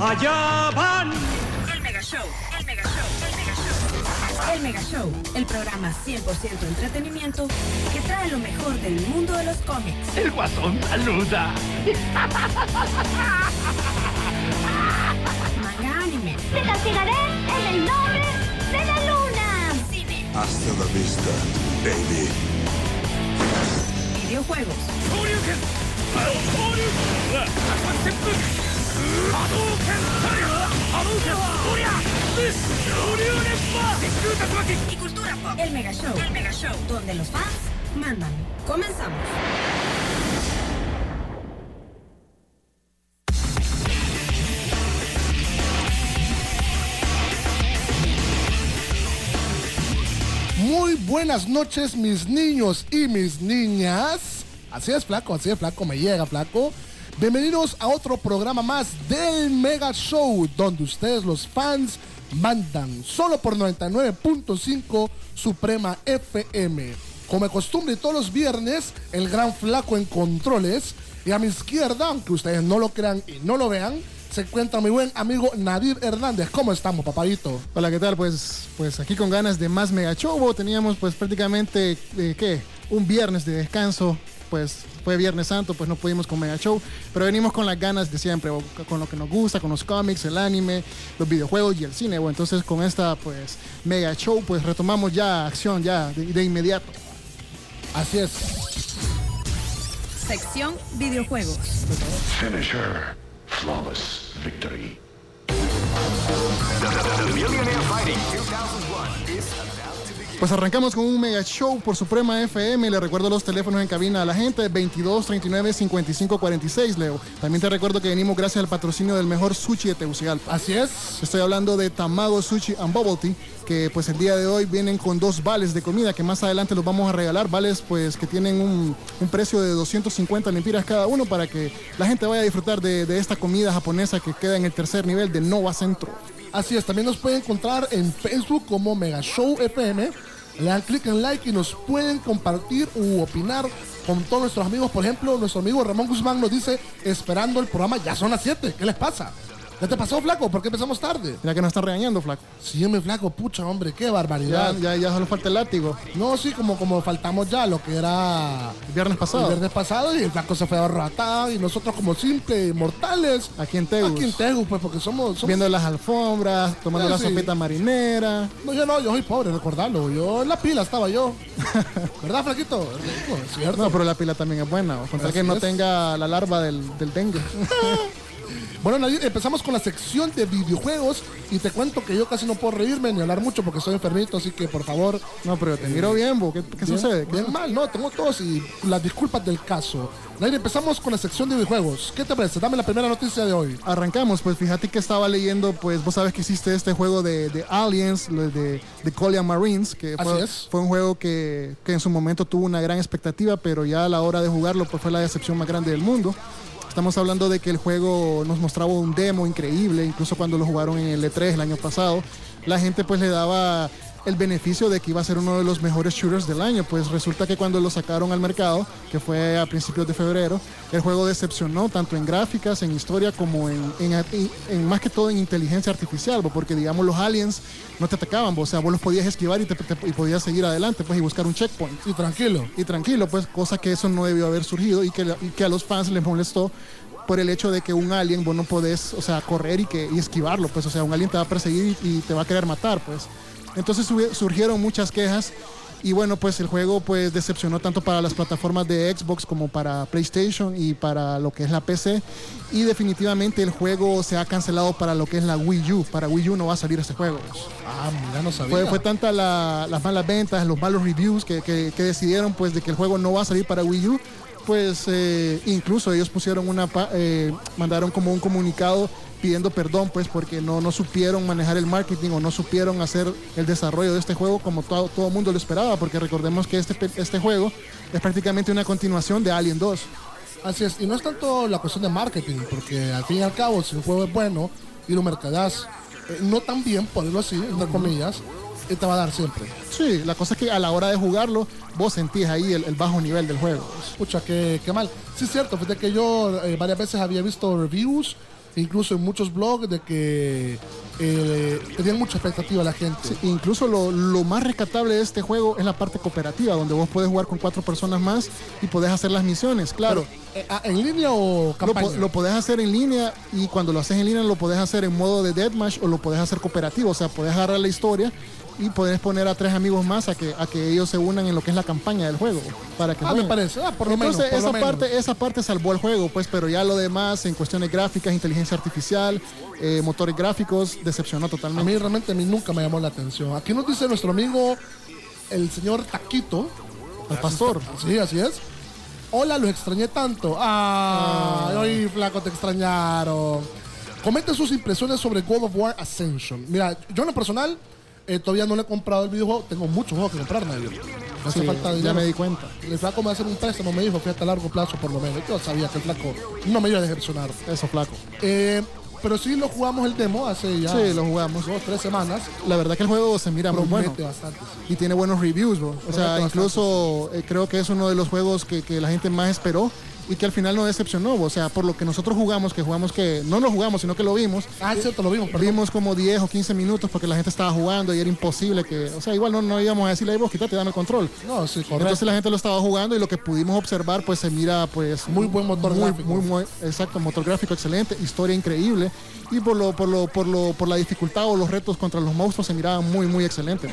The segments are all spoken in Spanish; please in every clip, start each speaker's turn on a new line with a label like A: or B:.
A: allá van.
B: El Mega Show, el Mega Show, el Mega Show. El Mega Show, el programa 100% entretenimiento que trae lo mejor del mundo de los cómics.
A: El guasón saluda.
B: Manga anime,
C: Te castigaré en el nombre de la luna.
B: cine,
D: Hasta la vista, baby.
B: videojuegos, El Mega Show, el Mega Show, donde los fans mandan. Comenzamos.
E: Muy buenas noches, mis niños y mis niñas. Así es, flaco, así es, flaco, me llega, flaco. Bienvenidos a otro programa más del Mega Show, donde ustedes, los fans, mandan solo por 99.5 Suprema FM. Como de costumbre, todos los viernes, el gran flaco en controles. Y a mi izquierda, aunque ustedes no lo crean y no lo vean, se encuentra mi buen amigo Nadir Hernández. ¿Cómo estamos, papadito?
F: Hola, ¿qué tal? Pues, pues aquí con ganas de más Mega Show. Teníamos pues prácticamente, eh, ¿qué? Un viernes de descanso. Pues fue Viernes Santo, pues no pudimos con Mega Show. Pero venimos con las ganas de siempre, con lo que nos gusta, con los cómics, el anime, los videojuegos y el cine. Bueno, entonces con esta pues Mega Show, pues retomamos ya acción ya de, de inmediato.
E: Así es.
B: Sección videojuegos.
D: Finisher. Flawless victory.
F: Pues arrancamos con un mega show por Suprema FM. Le recuerdo los teléfonos en cabina a la gente: 22 39 55 46, Leo. También te recuerdo que venimos gracias al patrocinio del mejor sushi de Tegucigalpa.
E: Así es.
F: Estoy hablando de Tamago Sushi and Bubble Tea, que pues el día de hoy vienen con dos vales de comida que más adelante los vamos a regalar. Vales pues que tienen un, un precio de 250 lempiras cada uno para que la gente vaya a disfrutar de, de esta comida japonesa que queda en el tercer nivel de Nova Centro.
E: Así es, también nos pueden encontrar en Facebook como Mega Show FM. Le dan clic en like y nos pueden compartir u opinar con todos nuestros amigos. Por ejemplo, nuestro amigo Ramón Guzmán nos dice, esperando el programa, ya son las 7. ¿Qué les pasa? ¿Ya te pasó, flaco? ¿Por qué empezamos tarde?
F: Mira que nos están regañando, flaco.
E: Sí, mi flaco, pucha, hombre, qué
F: Ya,
E: barbaridad.
F: ya, ya solo falta el látigo.
E: No, sí, como, como faltamos ya lo que era
F: El viernes
E: el
F: pasado.
E: viernes pasado y el flaco se fue arrebatado y nosotros como simples mortales.
F: Aquí en Tegus.
E: Aquí en Tegus, pues, porque somos... somos
F: Viendo las alfombras, tomando la
E: sí.
F: sopita marinera.
E: No, yo no, yo soy pobre, recordarlo. Yo en la pila estaba yo. ¿Verdad, Flaquito? Es cierto.
F: No, pero la pila también es buena. Con tal
E: Así
F: que no
E: es.
F: tenga la larva del, del dengue.
E: Bueno, Nadir, empezamos con la sección de videojuegos y te cuento que yo casi no puedo reírme ni hablar mucho porque soy enfermito, así que por favor.
F: No, pero te miro bien. ¿Qué, qué
E: bien-
F: sucede? ¿Qué
E: Bien mal, no, tengo tos y las disculpas del caso. Nadir, empezamos con la sección de videojuegos. ¿Qué te parece? Dame la primera noticia de hoy.
F: Arrancamos, pues fíjate que estaba leyendo, pues vos sabes que existe este juego de, de Aliens, de, de Collier Marines, que fue, fue un juego que, que en su momento tuvo una gran expectativa, pero ya a la hora de jugarlo pues fue la decepción más grande del mundo. Estamos hablando de que el juego nos mostraba un demo increíble, incluso cuando lo jugaron en el E3 el año pasado, la gente pues le daba el beneficio de que iba a ser uno de los mejores shooters del año. Pues resulta que cuando lo sacaron al mercado, que fue a principios de febrero, el juego decepcionó tanto en gráficas, en historia, como en, en- más que todo en inteligencia artificial, porque digamos los aliens no te atacaban, o sea, vos los podías esquivar y, te- te- y podías seguir adelante pues, y buscar un checkpoint.
E: Y tranquilo.
F: Y tranquilo, pues, cosa que eso no debió haber surgido y que, y que a los fans les molestó por el hecho de que un alien vos no podés, o sea, correr y, que, y esquivarlo, pues, o sea, un alien te va a perseguir y, y te va a querer matar, pues. Entonces surgieron muchas quejas y bueno, pues el juego pues decepcionó tanto para las plataformas de Xbox como para PlayStation y para lo que es la PC y definitivamente el juego se ha cancelado para lo que es la Wii U, para Wii U no va a salir este juego.
E: Ah, mira, no sabía.
F: Fue, fue tanta la- las malas ventas, los malos reviews que, que- que decidieron pues de que el juego no va a salir para Wii U. Pues eh, incluso ellos pusieron una, eh, mandaron como un comunicado pidiendo perdón pues porque no, no supieron manejar el marketing o no supieron hacer el desarrollo de este juego como todo, todo mundo lo esperaba porque recordemos que este, este juego es prácticamente una continuación de Alien 2.
E: Así es, y no es tanto la cuestión de marketing, porque al fin y al cabo, si un juego es bueno y lo mercadas eh, no tan bien, ponerlo así, entre comillas, eh, te va a dar siempre.
F: Sí, la cosa es que a la hora de jugarlo vos sentís ahí el, el bajo nivel del juego.
E: Pucha, qué, qué mal. Sí, es cierto, fíjate que yo eh, varias veces había visto reviews incluso en muchos blogs de que eh, tenían mucha expectativa la gente.
F: Sí, incluso lo, lo más rescatable de este juego es la parte cooperativa, donde vos puedes jugar con cuatro personas más y podés hacer las misiones. Claro,
E: Eh, ah, ¿En línea o
F: lo,
E: campaña?
F: po- lo podés hacer en línea y cuando lo haces en línea lo podés hacer en modo de deathmatch o lo podés hacer cooperativo. O sea, podés agarrar la historia y podés poner a tres amigos más a que, a que ellos se unan en lo que es la campaña del juego. Para que
E: Ah, me parece. Ah, por lo
F: Entonces,
E: menos, por lo
F: esa,
E: menos.
F: parte, esa parte salvó el juego, pues, pero ya lo demás, en cuestiones gráficas, inteligencia artificial, eh, motores gráficos, decepcionó
E: A
F: totalmente.
E: mí realmente a mí nunca me llamó la atención. Aquí nos dice nuestro amigo, el señor Taquito.
F: Al pastor.
E: Sí, así es. Hola, los extrañé tanto. Ay, ay, flaco, te extrañaron. Comente sus impresiones sobre God of War Ascension. Mira, yo en lo personal eh, todavía no le he comprado el videojuego. Tengo muchos juegos que comprar, Nadir. Me hace
F: Sí,
E: falta
F: ya
E: dinero.
F: me di cuenta.
E: El flaco me hacer un préstamo, me dijo, fíjate a largo plazo por lo menos. Yo sabía que el flaco no me iba a decepcionar.
F: Eso, flaco.
E: Eh, pero sí lo jugamos el demo hace ya
F: Sí, lo jugamos.
E: dos, tres semanas.
F: La verdad que el juego se mira muy
E: Promete
F: bueno.
E: bastante. sí.
F: y tiene buenos reviews, bro. O
E: Promete
F: sea, incluso eh, creo que es uno de los juegos que, que la gente más esperó y que al final no decepcionó. O sea, por lo que nosotros jugamos, que jugamos que no lo jugamos, sino que lo vimos.
E: Ah, es cierto, lo vimos, perdón.
F: Vimos como 10 o 15 minutos porque la gente estaba jugando y era imposible que, o sea, igual no, no íbamos a decirle, "Ay, vos quítate, dame el control.
E: No, sí, correcto.
F: Entonces la gente lo estaba jugando y lo que pudimos observar, pues se mira, pues
E: Muy buen motor
F: muy,
E: gráfico.
F: muy, muy- exacto, motor gráfico excelente, historia increíble y por lo, por lo, por lo, por la dificultad o los retos contra los monstruos se miraban muy, muy excelentes.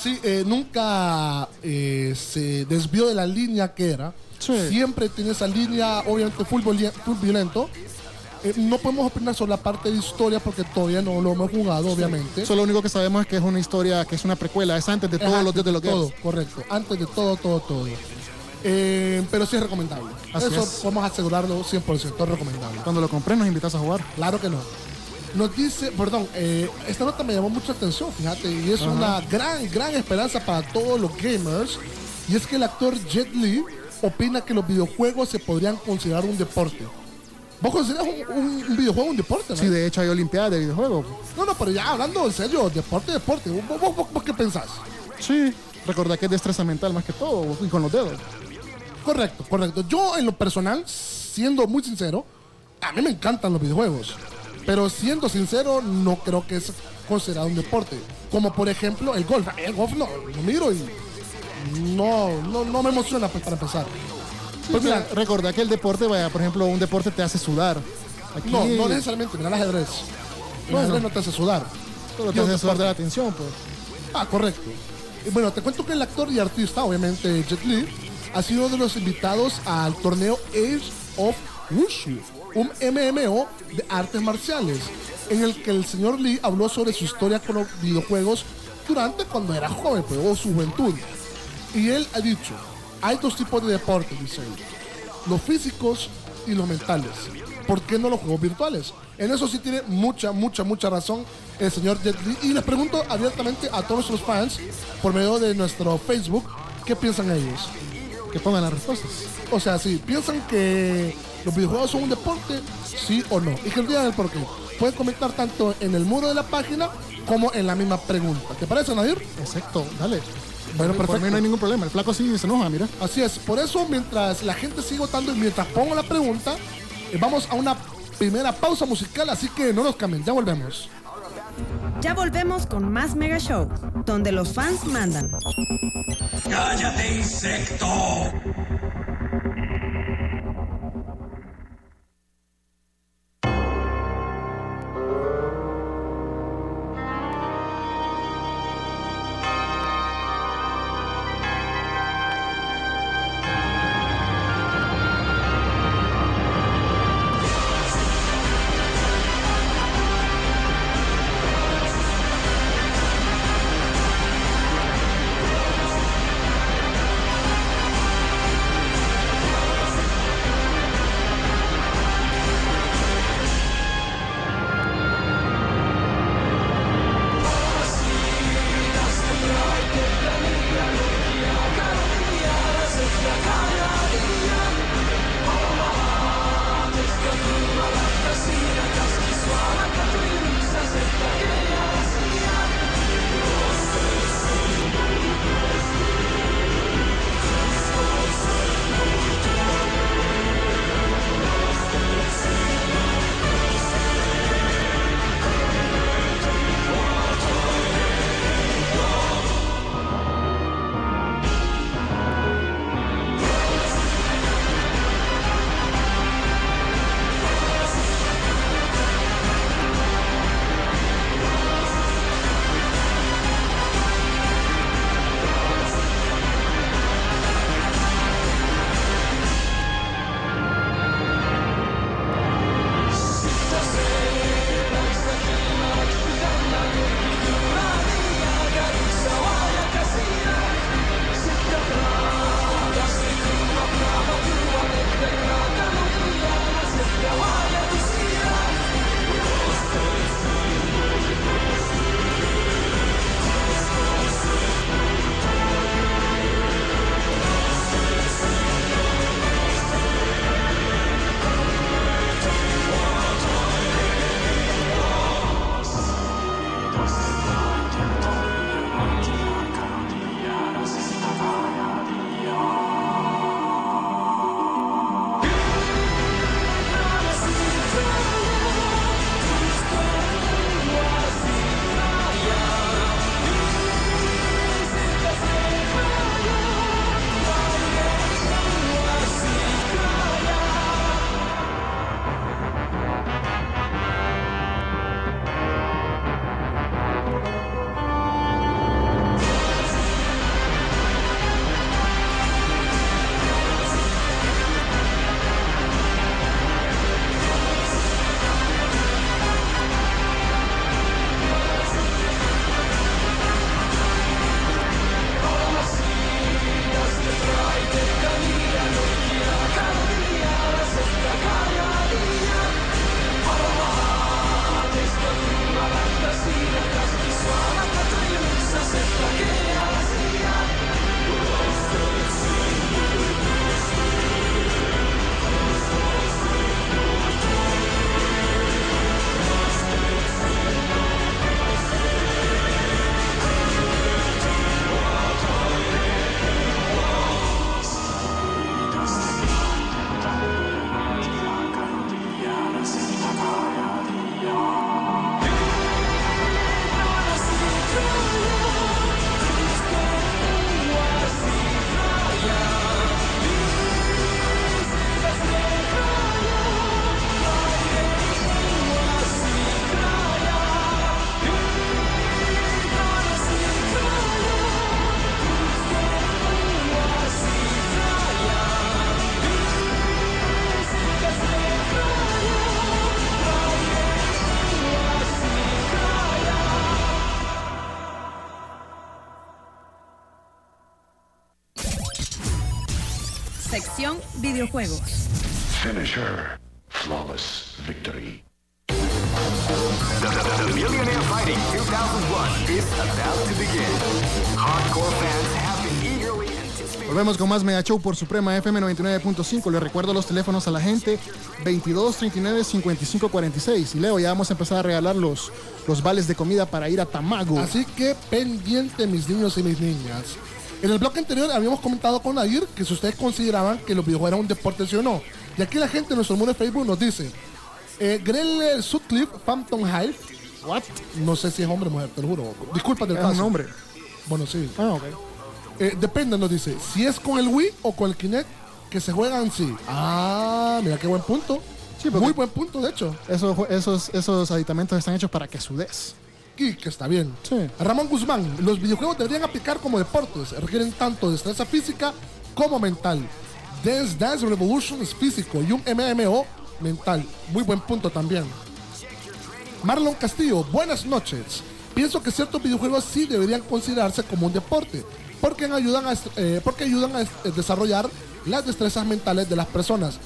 E: Sí, eh, nunca eh, se desvió de la línea que era.
F: Sí.
E: Siempre tiene esa línea, obviamente, violen- full violento. Eh, no podemos opinar sobre la parte de historia porque todavía no lo hemos jugado, obviamente.
F: Eso lo único que sabemos es que es una historia, que es una precuela, es antes de
E: Es
F: todos los dios de los
E: todo,
F: guerras.
E: correcto. Antes de todo, todo, todo. Eh, pero sí es recomendable.
F: Así
E: Eso
F: es.
E: podemos asegurarlo 100%, es recomendable.
F: Cuando lo compré nos invitas a jugar.
E: Claro que no. Nos dice, perdón, eh, esta nota me llamó mucha atención, fíjate, y es una gran, gran esperanza para todos los gamers. Y es que el actor Jet Li opina que los videojuegos se podrían considerar un deporte. ¿Vos consideras un, un- un videojuego un deporte? no?
F: Sí, de hecho hay olimpiadas de videojuegos.
E: No, no, pero ya hablando en serio, deporte, deporte. ¿Vos, vos- vos- vos qué pensás?
F: Sí. Recordá que es destreza mental más que todo, y con los dedos.
E: Correcto, correcto. Yo en lo personal, siendo muy sincero, a mí me encantan los videojuegos. Pero siendo sincero, no creo que es considerado un deporte. Como por ejemplo el golf. El golf no, lo miro y no, no, no me emociona pues, para empezar. Pues
F: Mira,
E: mira,
F: recordá que el deporte, vaya, por ejemplo, un deporte te hace sudar. Aquí
E: no, no necesariamente, mira el ajedrez. El ajedrez no te hace sudar.
F: solo te hace sudar de la atención, pues.
E: Ah, correcto. Y bueno, te cuento que el actor y artista, obviamente Jet Li, ha sido uno de los invitados al torneo Age of Wushu, un MMO de artes marciales, en el que el señor Lee habló sobre su historia con los videojuegos durante cuando era joven, pues, o su juventud. Y él ha dicho, hay dos tipos de deportes, dice él, los físicos y los mentales. ¿Por qué no los juegos virtuales? En eso sí tiene mucha, mucha, mucha razón el señor Jet Li. Y les pregunto abiertamente a todos nuestros fans, por medio de nuestro Facebook, ¿qué piensan ellos?
F: Que pongan las respuestas.
E: O sea, si piensan que los videojuegos son un deporte, sí o no. Y que digan el porqué. Pueden comentar tanto en el muro de la página como en la misma pregunta. ¿Te parece, Nadir?
F: Exacto, dale.
E: Bueno,
F: Por
E: perfecto.
F: mí no hay ningún problema. El flaco sí se enoja, mira.
E: Así es, por eso mientras la gente sigue votando y mientras pongo la pregunta, eh, vamos a una primera pausa musical, así que no nos cambien, ya volvemos.
B: Ya volvemos con más Mega Show, donde los fans mandan.
A: ¡Cállate, insecto!
B: Videojuegos.
D: Finisher. Flawless victory.
G: The Millionaire Fighting 2001 is about to begin. Hardcore fans have been eagerly anticipating.
F: Volvemos con más Mega Show por Suprema FM 99.5. Les recuerdo los teléfonos a la gente 22 39 55 46. Y Leo, ya vamos a empezar a regalar los, los vales de comida para ir a Tamago.
E: Así que pendiente, mis niños y mis niñas. En el bloque anterior habíamos comentado con Nadir que si ustedes consideraban que los videojuegos eran un deporte, sí o no. Y aquí la gente en nuestro muro de Facebook nos dice: eh, Grell Sutcliffe, Phantom Hive. What? No sé si es hombre o mujer, te lo juro. Disculpa del
F: Es
E: caso.
F: un nombre.
E: Bueno, sí.
F: Ah, ok.
E: Eh, depende, nos dice. Si es con el Wii o con el Kinect que se juegan, sí. Ah, mira qué buen punto.
F: Sí,
E: Muy buen punto, de hecho.
F: Esos, esos, esos aditamentos están hechos para que sudes.
E: Y que está bien.
F: Sí.
E: Ramón Guzmán, los videojuegos deberían aplicar como deportes. Requieren tanto destreza física como mental. Dance Dance Revolution es físico y un MMO mental. Muy buen punto también. Marlon Castillo, buenas noches. Pienso que ciertos videojuegos sí deberían considerarse como un deporte, porque ayudan a, eh, porque ayudan a desarrollar las destrezas mentales de las personas.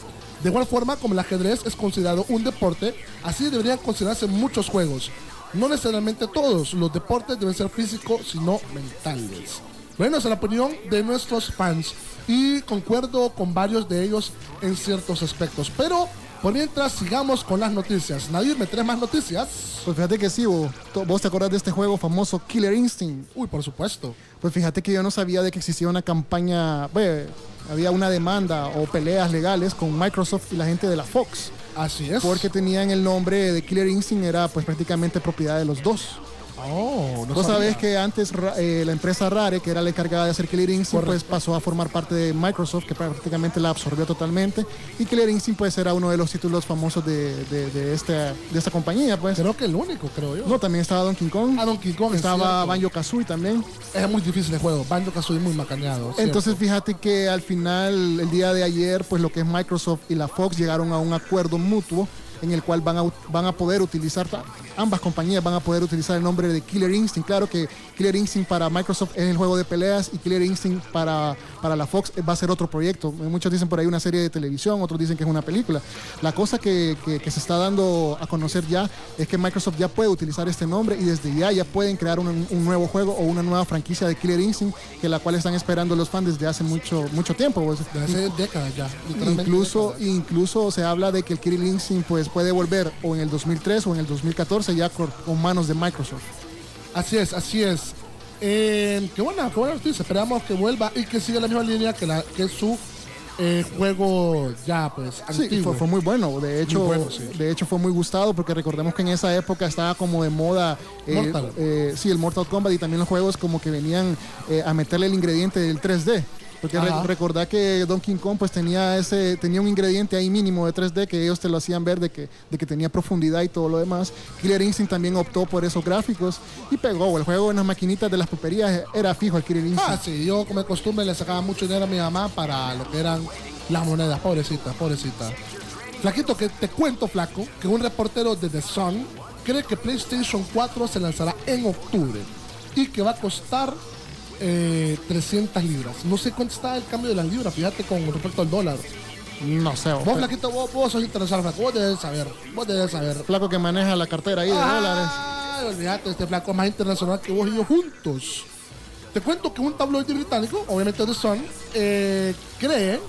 E: De igual forma, como el ajedrez es considerado un deporte, así deberían considerarse muchos juegos. No necesariamente todos los deportes deben ser físicos, sino mentales. Bueno, esa es la opinión de nuestros fans y concuerdo con varios de ellos en ciertos aspectos. Pero por mientras sigamos con las noticias. Nadir, ¿me traes más noticias?
F: Pues fíjate que sí, vos, vos te acordás de este juego famoso Killer Instinct.
E: Uy, por supuesto.
F: Pues fíjate que yo no sabía de que existía una campaña, bueno, había una demanda o peleas legales con Microsoft y la gente de la Fox.
E: Así es.
F: Porque tenían el nombre de Killer Instinct, era pues prácticamente propiedad de los dos.
E: Oh, no
F: Vos sabés que antes eh, la empresa Rare, que era la encargada de hacer Instinct, pues pasó a formar parte de Microsoft, que prácticamente la absorbió totalmente. Y Instinct pues era uno de los títulos famosos de, de, de esta, de esta compañía, pues.
E: Creo que el único, creo yo.
F: No, también estaba Donkey Kong.
E: Ah, Donkey Kong, es
F: Estaba. Banjo Kazooie también.
E: Es muy difícil el juego. Banjo Kazooie muy macaneado.
F: Entonces fíjate que al final, el día de ayer, pues lo que es Microsoft y la Fox llegaron a un acuerdo mutuo en el cual van a, van a poder utilizar, ambas compañías van a poder utilizar el nombre de Killer Instinct. Claro que Killer Instinct para Microsoft es el juego de peleas y Killer Instinct para, para la Fox va a ser otro proyecto. Muchos dicen por ahí una serie de televisión, otros dicen que es una película. La cosa que, que- que se está dando a conocer ya es que Microsoft ya puede utilizar este nombre y desde ya ya pueden crear un, un nuevo juego o una nueva franquicia de Killer Instinct que la cual están esperando los fans desde hace mucho, mucho tiempo. pues.
E: De hace décadas ya.
F: Incluso,
E: décadas.
F: incluso se habla de que el Killer Instinct pues, puede volver o en el 2003 o en el 2014 ya con, con manos de Microsoft.
E: Así es, así es. Eh, qué buena, qué buena noticia. Esperamos que vuelva y que siga la misma línea que, la, que su eh, juego ya, pues,
F: Sí,
E: antiguo.
F: fue, fue muy bueno. De hecho,
E: Muy bueno, sí.
F: de hecho fue muy gustado porque recordemos que en esa época estaba como de moda. eh,
E: Mortal.
F: eh, sí, el Mortal Kombat y también los juegos como que venían a meterle el ingrediente del 3D. Porque re- recordá que Donkey Kong pues tenía ese tenía un ingrediente ahí mínimo de 3D que ellos te lo hacían ver de que, de que tenía profundidad y todo lo demás. Killer Instinct también optó por esos gráficos y pegó. El juego en las maquinitas de las pulperías era fijo el Killer Instinct.
E: Ah, sí, yo como de costumbre le sacaba mucho dinero a mi mamá para lo que eran las monedas. Pobrecita, pobrecita. Flaquito, que te cuento, flaco, que un reportero de The Sun cree que PlayStation 4 se lanzará en octubre y que va a costar eh, 300 libras. No sé cuánto está el cambio de las libras, fíjate con respecto al dólar.
F: No sé.
E: Vos, Flaquito, vos, vos sos interesado, flaco. Vos debes saber. Vos debes saber.
F: flaco que maneja la cartera ahí de dólares.
E: Ay, olvídate, este flaco es más internacional que vos y yo juntos. Te cuento que un tabloide británico, obviamente de Sony, eh, cree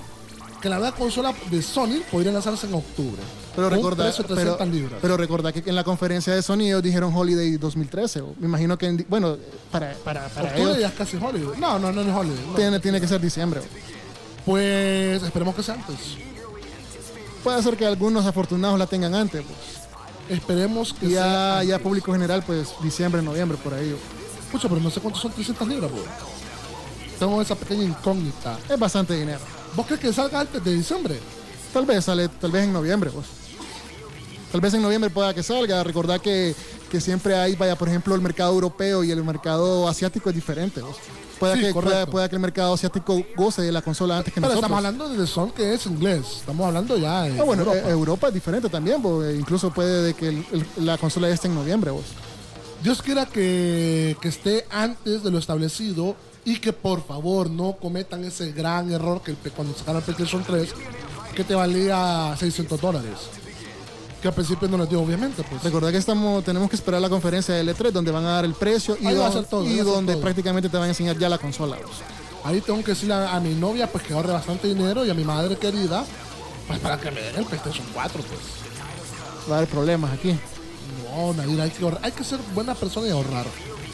E: que la nueva consola de Sony podría lanzarse en octubre.
F: Pero
E: de
F: pero,
E: 300 libras.
F: pero que en la conferencia de Sony ellos dijeron Holiday 2013. o Me imagino que, en bueno, para, para, ellos
E: ya es casi Hollywood. No, no, no, no es no.
F: tiene, tiene que ser diciembre.
E: Pues esperemos que sea antes.
F: Puede ser que algunos afortunados la tengan antes. pues.
E: Esperemos que sea
F: ya,
E: antes.
F: ya público general, pues diciembre, noviembre, por ahí.
E: Pucha, pero no sé cuántos son 300 libras, bro. Tengo esa pequeña incógnita.
F: Es bastante dinero.
E: ¿Vos crees que salga antes de diciembre?
F: Tal vez sale, tal vez en noviembre, pues. Tal vez en noviembre pueda que salga. Recordar que, que siempre hay, vaya, por ejemplo, el mercado europeo y el mercado asiático es diferente. pues. Pueda,
E: Sí,
F: que, pueda, pueda que el mercado asiático goce de la consola antes que
E: Pero
F: nosotros.
E: estamos hablando de Sun, que es inglés. Estamos hablando ya de
F: Ah, bueno,
E: Europa.
F: Europa. Europa es diferente también, pues, incluso puede de que el- el- la consola esté en noviembre.
E: Dios quiera que, que esté antes de lo establecido y que por favor no cometan ese gran error que cuando sacaron el PlayStation 3, que te valía 600 dólares. Que al principio no les dio, obviamente, pues.
F: Recordad que estamos, tenemos que esperar la conferencia de L3 donde van a dar el precio y,
E: va
F: don-
E: todo,
F: donde
E: todo.
F: prácticamente te van a enseñar ya la consola. pues.
E: Ahí tengo que decirle a, a mi novia pues que ahorre bastante dinero y a mi madre querida pues para que me den el PlayStation 4 pues.
F: Va a haber problemas aquí.
E: No, Nadir, hay que, ahorrar- hay que ser buena persona y ahorrar.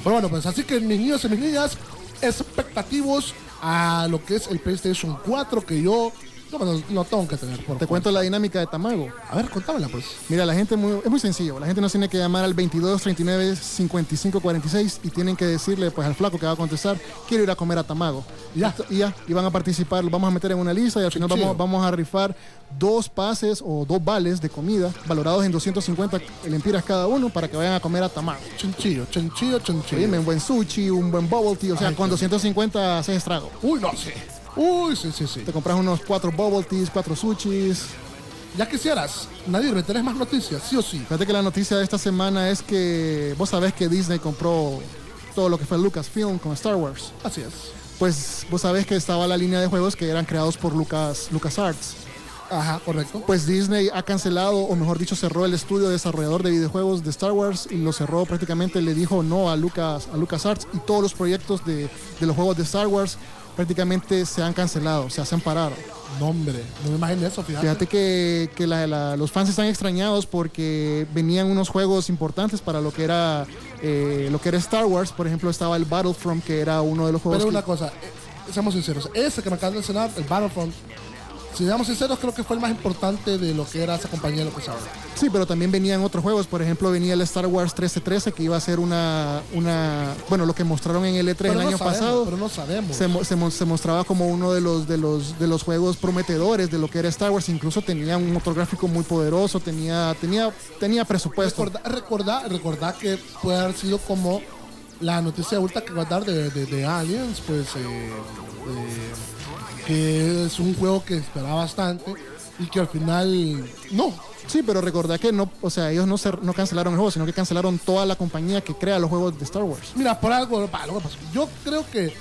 E: Pero bueno, pues así que mis niños y mis niñas, expectativos a lo que es el PlayStation 4 que yo no, no, no tengo que tener. Por
F: Te cuento la dinámica de Tamago.
E: A ver, contámela pues.
F: Mira, la gente muy- es muy sencillo. La gente nos tiene que llamar al 22 39 55 46 y tienen que decirle pues al flaco que va a contestar, quiero ir a comer a Tamago.
E: Ya.
F: Esto- Y ya, y van a participar, los vamos a meter en una lista y al final vamos, vamos a rifar dos pases o dos vales de comida valorados en 250 lempiras cada uno para que vayan a comer a Tamago.
E: Chinchillo, chinchillo, chinchillo.
F: Dime, un buen sushi, un buen bubble tea, o sea,
E: Ay,
F: con
E: qué-
F: 250 haces estrago.
E: Uy, no sé. Uy, sí, sí, sí.
F: Te compras unos cuatro bubble teas, cuatro sushis.
E: Ya quisieras, Nadir, ¿me tenés más noticias? ¿Sí o sí?
F: Fíjate que la noticia de esta semana es que vos sabés que Disney compró todo lo que fue Lucasfilm con Star Wars.
E: Así es.
F: Pues vos sabés que estaba la línea de juegos que eran creados por Lucas, LucasArts.
E: Ajá, correcto.
F: Pues Disney ha cancelado, o mejor dicho, cerró el estudio desarrollador de videojuegos de Star Wars y lo cerró prácticamente, le dijo no a Lucas, a LucasArts y todos los proyectos de, de los juegos de Star Wars prácticamente se han cancelado, se han parado.
E: No, hombre, no me imaginé eso, fíjate.
F: Fíjate que, que la- la- los fans están extrañados porque venían unos juegos importantes para lo que era eh, lo que era Star Wars. Por ejemplo, estaba el Battlefront, que era uno de los juegos.
E: Pero
F: que-
E: una cosa, eh, seamos sinceros, ese que me acabas de mencionar, el Battlefront, si seamos sinceros, creo que fue el más importante de lo que era esa compañía de LucasArts.
F: Sí, pero también venían otros juegos. Por ejemplo, venía el Star Wars 1313, que iba a ser una, una bueno, lo que mostraron en el E3
E: Pero
F: el
E: no
F: año
E: sabemos,
F: pasado.
E: Pero no sabemos.
F: Se, se se mostraba como uno de los, de, los, de los juegos prometedores de lo que era Star Wars. Incluso tenía un motor gráfico muy poderoso, tenía, tenía, tenía presupuesto.
E: Recordá, recordá, recordá que puede haber sido como la noticia ultra que va a dar de, de- de Aliens, pues eh, eh, que es un juego que esperaba bastante y que al final no.
F: Sí, pero recordá que no, o sea, ellos no, cer- no cancelaron el juego, sino que cancelaron toda la compañía que crea los juegos de Star Wars.
E: Mira, por algo, yo creo que,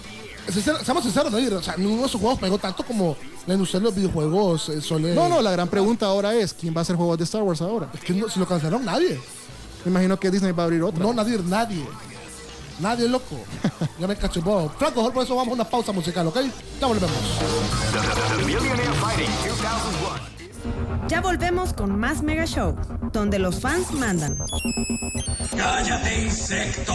E: seamos sinceros, ¿no? O sea, ninguno de esos juegos pegó tanto como la industria de los videojuegos eh.
F: No, no, la gran pregunta ahora es, ¿quién va a hacer juegos de Star Wars ahora?
E: Es que no, si lo cancelaron nadie.
F: Me imagino que Disney va a abrir otra.
E: No, nadie, nadie. Nadie, loco. ya me cacho. Bueno, Franco, mejor por eso vamos a una pausa musical, ¿ok? Ya volvemos.
G: The Millionaire Fighting 2001.
B: Ya volvemos con más Mega Show, donde los fans mandan.
A: ¡Cállate, insecto!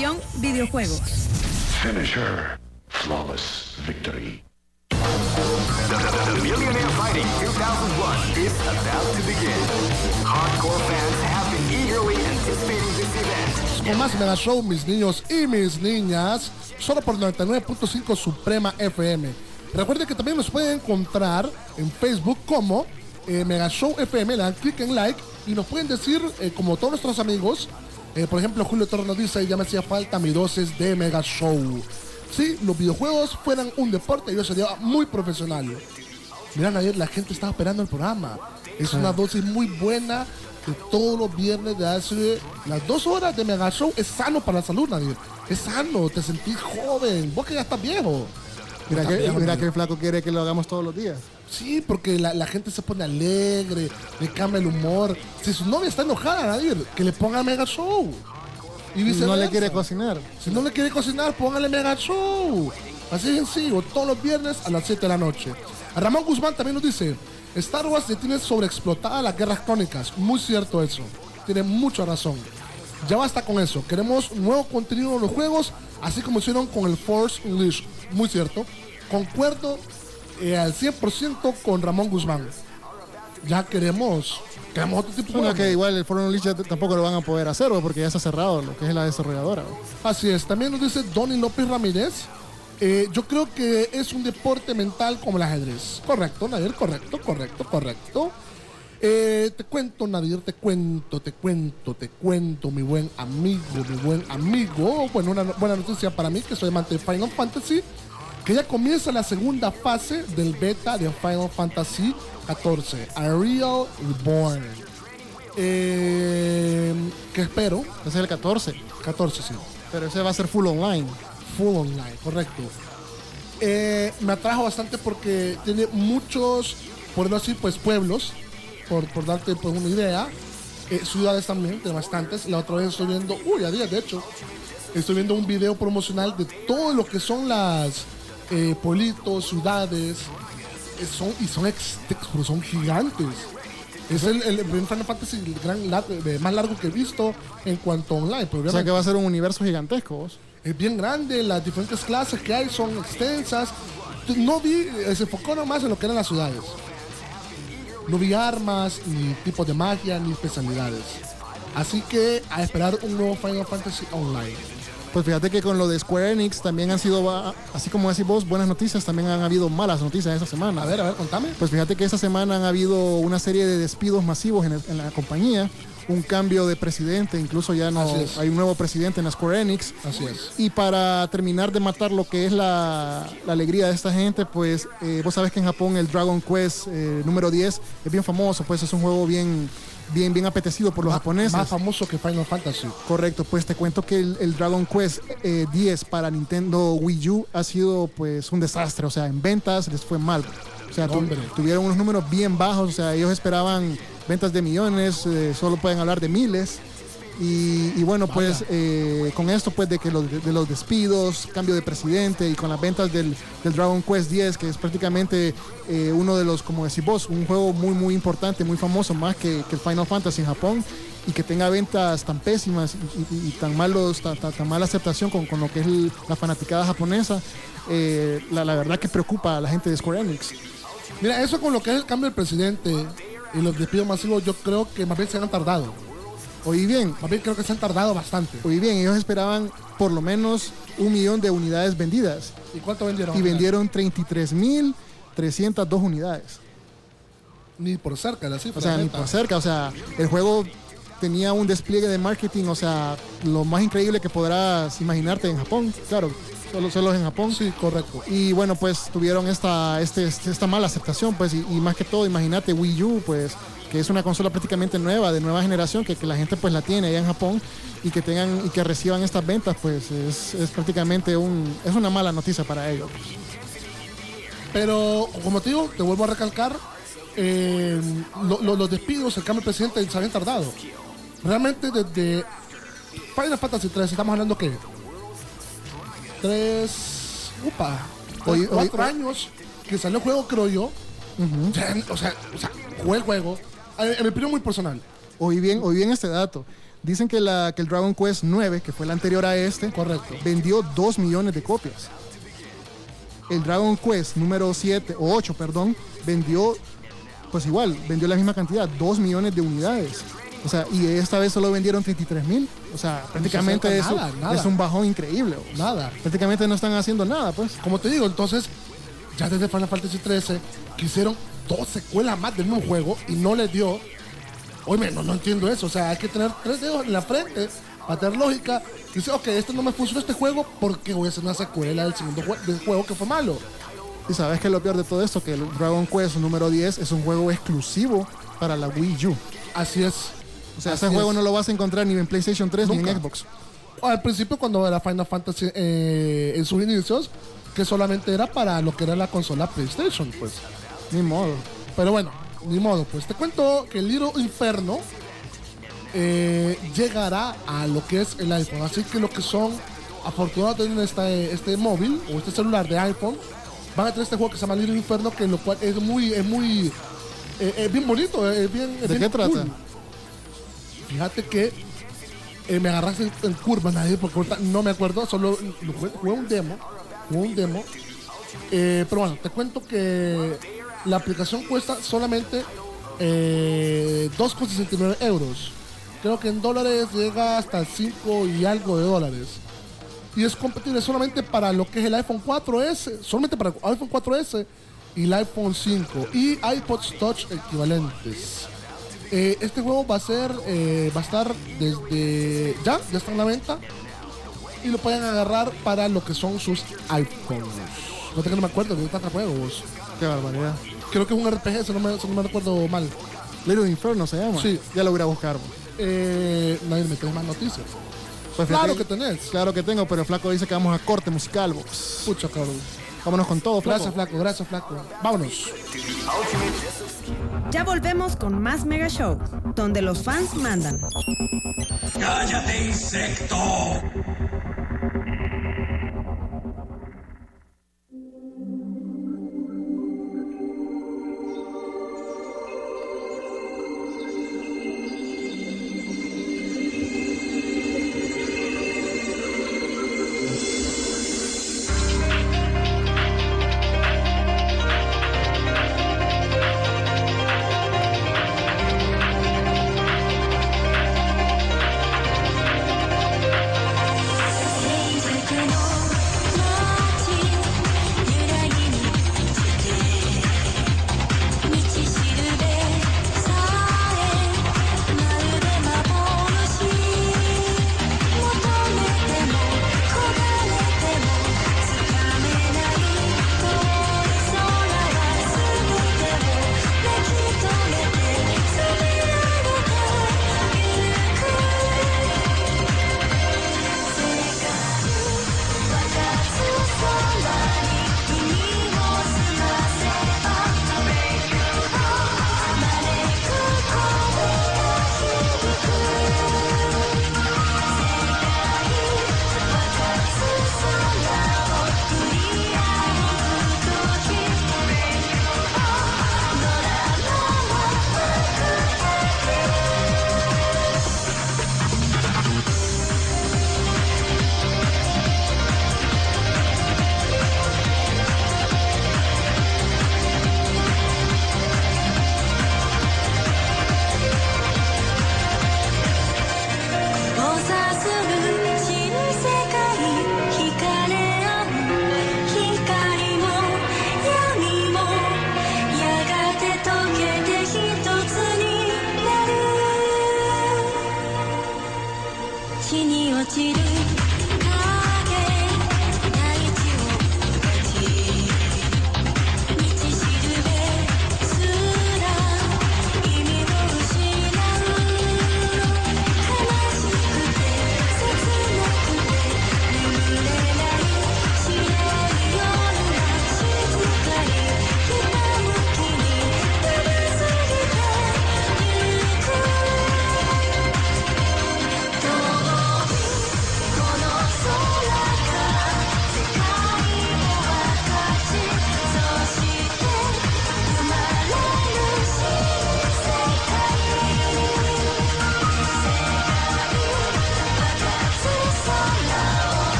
B: Videojuegos.
D: Finisher. Flawless victory.
G: The Millionaire Fighting 2001 is about to begin. Hardcore fans have been eagerly anticipating this event.
E: Con más Mega Show, mis niños y mis niñas, solo por 99.5 Suprema FM. Recuerden que también nos pueden encontrar en Facebook como eh, Mega Show FM, le dan clic en like y nos pueden decir, eh, como todos nuestros amigos, eh, por ejemplo, Julio Torres nos dice, ya me hacía falta mi dosis de Mega Show. Si los videojuegos fueran un deporte, yo sería muy profesional. Miran ayer, la gente estaba esperando el programa. Es una dosis muy buena que todos los viernes de hace las dos horas de Mega Show es sano para la salud, Nadir. Es sano, te sentís joven. Vos que ya estás viejo.
F: Mira que, mira que el flaco quiere que lo hagamos todos los días.
E: Sí, porque la, la gente se pone alegre, le cambia el humor. Si su novia está enojada, Nadir, que le ponga Mega Show. Y
F: no le quiere cocinar.
E: Si no le quiere cocinar, póngale Mega Show. Así de sencillo, todos los viernes a las 7 de la noche. A Ramón Guzmán también nos dice, Star Wars ya tiene sobreexplotada las guerras crónicas. Muy cierto eso. Tiene mucha razón. Ya basta con eso. Queremos nuevo contenido en los juegos, así como hicieron con el Force Unleashed. Muy cierto. Concuerdo eh, al 100% con Ramón Guzmán. Ya queremos, queremos otro tipo de
F: Bueno, que igual el Foro Unleashed tampoco lo van a poder hacer, ¿no? porque ya está cerrado lo que es la desarrolladora. ¿no?
E: Así es, también nos dice Donny López Ramírez. eh, yo creo que es un deporte mental como el ajedrez. Correcto, Nadir, correcto, correcto, correcto. Eh, te cuento, Nadir, te cuento, te cuento, te cuento, mi buen amigo, mi buen amigo. Bueno, una no- buena noticia para mí, que soy amante de Final Fantasy, que ya comienza la segunda fase del beta de Final Fantasy XIV, A Real Reborn. Eh, ¿Qué espero?
F: Es el 14,
E: 14, sí.
F: pero ese va a ser full online.
E: Full online, correcto. Eh, me atrajo bastante porque tiene muchos, por decirlo así, pues pueblos, por, por darte pues, una idea. Eh, ciudades también, tiene bastantes. La otra vez estoy viendo, uy, a día de hecho, estoy viendo un video promocional de todo lo que son las eh, pueblitos, ciudades. Eh, son, y son, ex- son gigantes. Es el, el, el Final Fantasy gran, eh, más largo que he visto en cuanto a online. Pero
F: O sea que va a ser un universo gigantesco. vos.
E: es bien grande, las diferentes clases que hay son extensas. No vi, eh, se enfocó nomás en lo que eran las ciudades. No vi armas, ni tipos de magia, ni especialidades. Así que a esperar un nuevo Final Fantasy Online.
F: Pues fíjate que con lo de Square Enix también han sido, así como decís vos, buenas noticias, también han habido malas noticias esta semana.
E: A ver, a ver, contame.
F: Pues fíjate que esta semana han habido una serie de despidos masivos en, el- en la compañía, un cambio de presidente, incluso ya no hay un nuevo presidente en la Square Enix.
E: Así es.
F: Y para terminar de matar lo que es la, la alegría de esta gente, pues eh, vos sabes que en Japón el Dragon Quest eh, número 10 es bien famoso, pues es un juego bien, bien, bien apetecido por los japoneses.
E: Más famoso que Final Fantasy.
F: Correcto, pues te cuento que el, el Dragon Quest eh, 10 para Nintendo Wii U ha sido pues un desastre, o sea, en ventas les fue mal. O sea, tu- tuvieron unos números bien bajos, o sea, ellos esperaban ventas de millones, eh, solo pueden hablar de miles. Y, y bueno, pues eh, con esto pues de que los, de los despidos, cambio de presidente y con las ventas del, del Dragon Quest 10, que es prácticamente eh, uno de los, como decís vos, un juego muy muy importante, muy famoso, más que, que el Final Fantasy en Japón, y que tenga ventas tan pésimas y, y- y tan malos, tan, tan- tan mala aceptación con, con lo que es el- la fanaticada japonesa, la, la verdad que preocupa a la gente de Square Enix.
E: Mira, eso con lo que es el cambio del presidente y los despidos masivos, yo creo que más bien se han tardado.
F: Oí bien,
E: Más bien creo que se han tardado bastante.
F: oí bien, ellos esperaban por lo menos un millón de unidades vendidas
E: ¿Y cuánto vendieron?
F: y vendieron 33.302 unidades.
E: Ni por cerca la cifra.
F: O sea, ni por cerca. O sea, el juego tenía un despliegue de marketing, o sea, lo más increíble que podrás imaginarte en Japón. Claro, solo, solo en Japón.
E: Sí, correcto.
F: Y bueno, pues tuvieron esta, este, esta mala aceptación, pues, y, y más que todo, imagínate Wii U, pues, que es una consola prácticamente nueva, de nueva generación, que, que la gente pues la tiene allá en Japón, y que tengan, y que reciban estas ventas, pues, es, es prácticamente un, es una mala noticia para ellos.
E: Pero, como te digo, te vuelvo a recalcar, eh, lo- lo- los despidos, el cambio de presidente se habían tardado. Realmente desde Final Fantasy 3 estamos hablando que tres, upa, cuatro años que salió el juego, creo yo. O, sea, o sea, jugué el juego. En mi opinión muy personal.
F: Oí bien, oí bien este dato. Dicen que, la, que el Dragon Quest 9, que fue el anterior a este,
E: Correcto.
F: vendió 2 millones de copias. El Dragon Quest número 7 o 8, perdón, vendió, pues igual, vendió la misma cantidad, 2 millones de unidades. O sea, y esta vez solo vendieron 33 mil. O sea, prácticamente
E: acerca
F: es, un-
E: nada, nada.
F: es un bajón increíble. o sea,
E: Nada.
F: Prácticamente no están haciendo nada, pues.
E: Como te digo, entonces, ya desde Final Fantasy 13 quisieron dos secuelas más del mismo juego y no les dio. Oye, no, no entiendo eso. O sea, hay que tener tres dedos en la frente para tener lógica. Dice, ok, este no me funcionó este juego porque voy a hacer una secuela del segundo jue- del juego que fue malo.
F: Y sabes que lo peor de todo esto, que el Dragon Quest número 10 es un juego exclusivo para la Wii U.
E: Así es.
F: O sea,
E: Así
F: ese juego
E: es.
F: no lo vas a encontrar ni en PlayStation 3 ni en Xbox.
E: Al principio, cuando era Final Fantasy eh, en sus inicios, que solamente era para lo que era la consola PlayStation, pues.
F: Ni modo.
E: Pero bueno, ni modo, pues te cuento que el Little Inferno eh, llegará a lo que es el iPhone. Así que lo que son afortunados de tener este, este móvil o este celular de iPhone, van a tener este juego que se llama Little Inferno, que lo cual es muy, es muy, eh, es bien bonito, es bien. es
F: ¿De
E: bien
F: qué trata?
E: Fíjate que eh, me agarraste en curva, nadie, porque ahorita no me acuerdo, solo jugué un demo, jugué un demo. Eh, pero bueno, te cuento que la aplicación cuesta solamente eh, 2,69 euros. Creo que en dólares llega hasta 5 y algo de dólares. Y es compatible solamente para lo que es el iPhone 4S, solamente para el iPhone 4S y el iPhone 5 y iPods Touch equivalentes. Eh, este juego va a ser, eh, va a estar desde ya, ya está en la venta y lo pueden agarrar para lo que son sus iPhones. No tengo no me acuerdo de tantos juegos.
F: Qué barbaridad.
E: Creo que es un RPG, si no me, si no me recuerdo mal.
F: Little Inferno se llama.
E: Sí.
F: Ya lo voy a buscar.
E: Eh, nadie me trae más noticias.
F: Pues
E: Claro que tenés.
F: Claro que tengo, pero Flaco dice que vamos a corte musical. box.
E: Pucha, cabrón.
F: Vámonos con todo, Flaco.
E: Gracias, flaco, gracias, flaco. Vámonos.
B: Ya volvemos con más Mega Show, donde los fans mandan.
C: ¡Cállate, insecto!「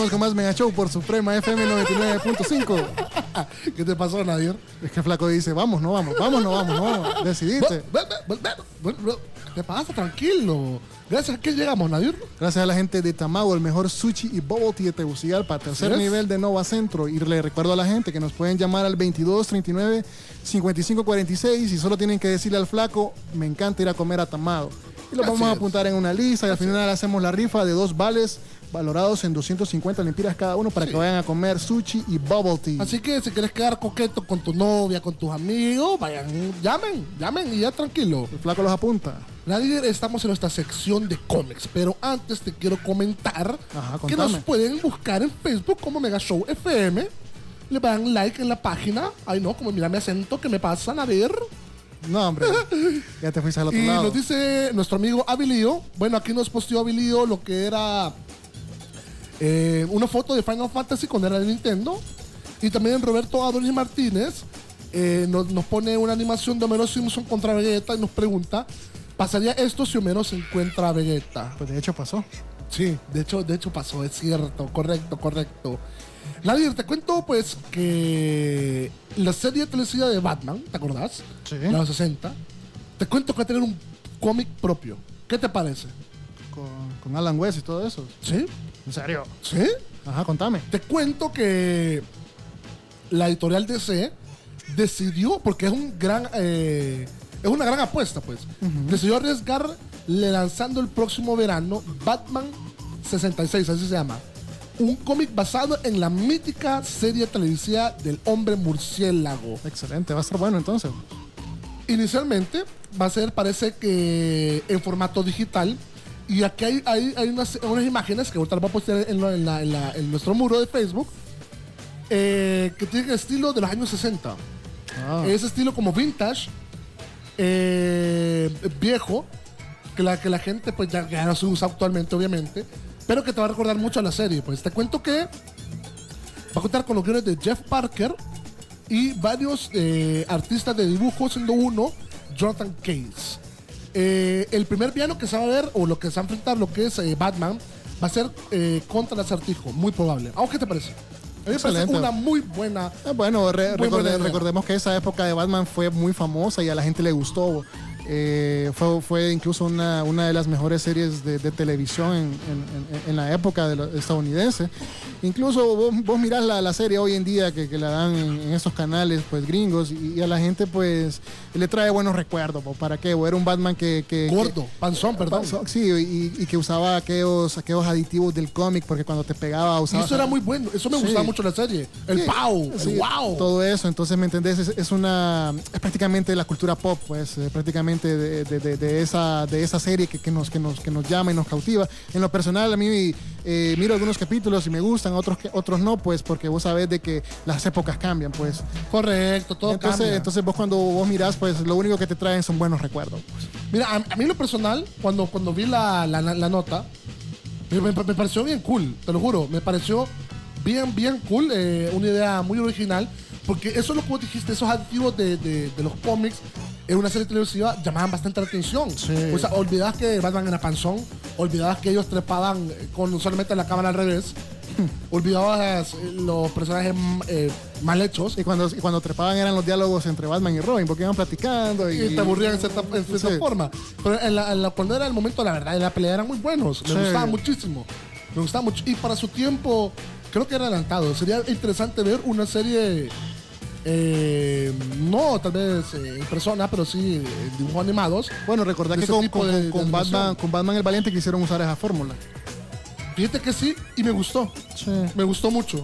F: Volvemos con más Mega Show por Suprema FM 99.5.
E: ¿Qué te pasó, Nadir?
F: Es que flaco dice, vamos, no vamos, vamos, no vamos, no. Decidiste.
E: Ve- ve- ¿Qué pasa? Tranquilo. Gracias a que llegamos, Nadir.
F: Gracias a la gente de Tamago, el mejor sushi y tea de Tegucigalpa, tercer nivel de Nova Centro. Y le recuerdo a la gente que nos pueden llamar al 22 39 55 46 y solo tienen que decirle al flaco, me encanta ir a comer a Tamago. Y lo
E: Así
F: vamos a apuntar en una lista y al final hacemos la rifa de dos vales valorados en 250 lempiras cada uno para que vayan a comer sushi y bubble tea.
E: Así que si quieres quedar coqueto con tu novia, con tus amigos, vayan, llamen, llamen y ya tranquilo.
F: El flaco los apunta.
E: Nadir, estamos en nuestra sección de cómics, pero antes te quiero comentar
F: Ajá,
E: que nos pueden buscar en Facebook como Mega Show FM. Le dan like en la página. Ay, no, como mira mi acento, ¿qué me pasa, Nadir?
F: No, hombre, ya te fuiste al otro
E: Y
F: lado.
E: nos dice nuestro amigo Abilio. Bueno, aquí nos posteó Abilio lo que era eh, una foto de Final Fantasy cuando era de Nintendo. Y también Roberto Adonis Martínez eh, nos, nos pone una animación de Homero Simpson contra Vegeta y nos pregunta: ¿pasaría esto si Homero se encuentra a Vegeta?
F: Pues de hecho pasó.
E: Sí, de hecho, de hecho pasó, es cierto, correcto, correcto. Nadir, te cuento pues que la serie televisiva de Batman, ¿te acordás?
F: Sí.
E: La de los 60. Te cuento que va a tener un cómic propio. ¿Qué te parece?
F: Con, con Alan West y todo eso.
E: ¿Sí?
F: ¿En serio?
E: ¿Sí?
F: Ajá, contame.
E: Te cuento que la editorial DC decidió, porque es un gran eh, es una gran apuesta, pues. Decidió arriesgar lanzando el próximo verano Batman 66, así se llama. Un cómic basado en la mítica serie televisiva del hombre murciélago.
F: Excelente, va a estar bueno entonces.
E: Inicialmente va a ser, parece que en formato digital. Y aquí hay, hay, hay unas, unas imágenes que ahorita las voy a postear en, en la- en la- en nuestro muro de Facebook. eh, que tienen el estilo de los años 60.
F: Ah.
E: Ese estilo como vintage, eh, viejo, que la, que la gente pues ya, ya no se usa actualmente, obviamente, pero que te va a recordar mucho a la serie. Pues te cuento que va a contar con los guiones de Jeff Parker y varios eh, artistas de dibujo, siendo uno Jonathan Case. Eh, el primer piano que se va a ver, o lo que se va a enfrentar, lo que es eh, Batman, va a ser contra el acertijo, muy probable. ¿A vos qué te parece? A mí me parece
F: Excelente.
E: una muy buena.
F: Ah, bueno, re-
E: Muy buena
F: recorde-
E: idea.
F: recordemos que esa época de Batman fue muy famosa y a la gente le gustó. Eh, fue, fue incluso una, una de las mejores series de, de televisión en, en- la época de lo- estadounidense. Incluso vos, vos mirás la, la serie hoy en día que, que la dan en, en estos canales pues gringos y, y a la gente pues le trae buenos recuerdos. po. ¿Para qué? O era un Batman que... que- que-
E: Gordo, panzón, perdón.
F: Panzón, Sí, y, y que usaba aquellos, aquellos aditivos del cómic porque cuando te pegaba
E: Y
F: usaba...
E: eso era muy bueno, eso me
F: Sí.
E: gustaba mucho la serie. El
F: Sí,
E: el wow.
F: Todo eso, entonces, ¿me entendés? Es, es una, es prácticamente la cultura pop, pues, eh, prácticamente de, de- de- de esa, de esa serie que, que nos, que, nos, que nos llama y nos cautiva. En lo personal, a mí eh, miro algunos capítulos y me gustan, otros, otros no, pues, porque vos sabés de que las épocas cambian, pues.
E: Correcto, todo
F: Entonces,
E: cambia.
F: entonces vos cuando vos mirás, pues, lo único que te traen son buenos recuerdos. pues.
E: Mira, a, a mí lo personal, cuando, cuando vi la, la- la nota, me, me- me pareció bien cool, te lo juro. Me pareció bien, bien cool, eh, una idea muy original, porque eso es lo que vos dijiste, esos aditivos de, de- de los cómics en una serie televisiva llamaban bastante la atención. O sea, olvidabas que Batman era panzón, olvidabas que ellos trepaban con solamente la cámara al revés, olvidabas eh, los personajes eh, mal hechos.
F: Y cuando, y cuando trepaban eran los diálogos entre Batman y Robin, porque iban platicando y,
E: y te aburrían en cierta, en cierta
F: Sí.
E: forma. Pero en la, en la- cuando era el momento, la verdad, de la pelea eran muy buenos. Me
F: Sí.
E: gustaba muchísimo. Me gustaba mucho. Y para su tiempo, creo que era adelantado. Sería interesante ver una serie, eh, no tal vez eh, en persona, pero sí en dibujos animados.
F: Bueno, recordad
E: de
F: que con, con-
E: de- de
F: con
E: animación.
F: Batman, con Batman el Valiente quisieron usar esa fórmula.
E: Fíjate que sí, y me gustó.
F: Sí.
E: Me gustó mucho.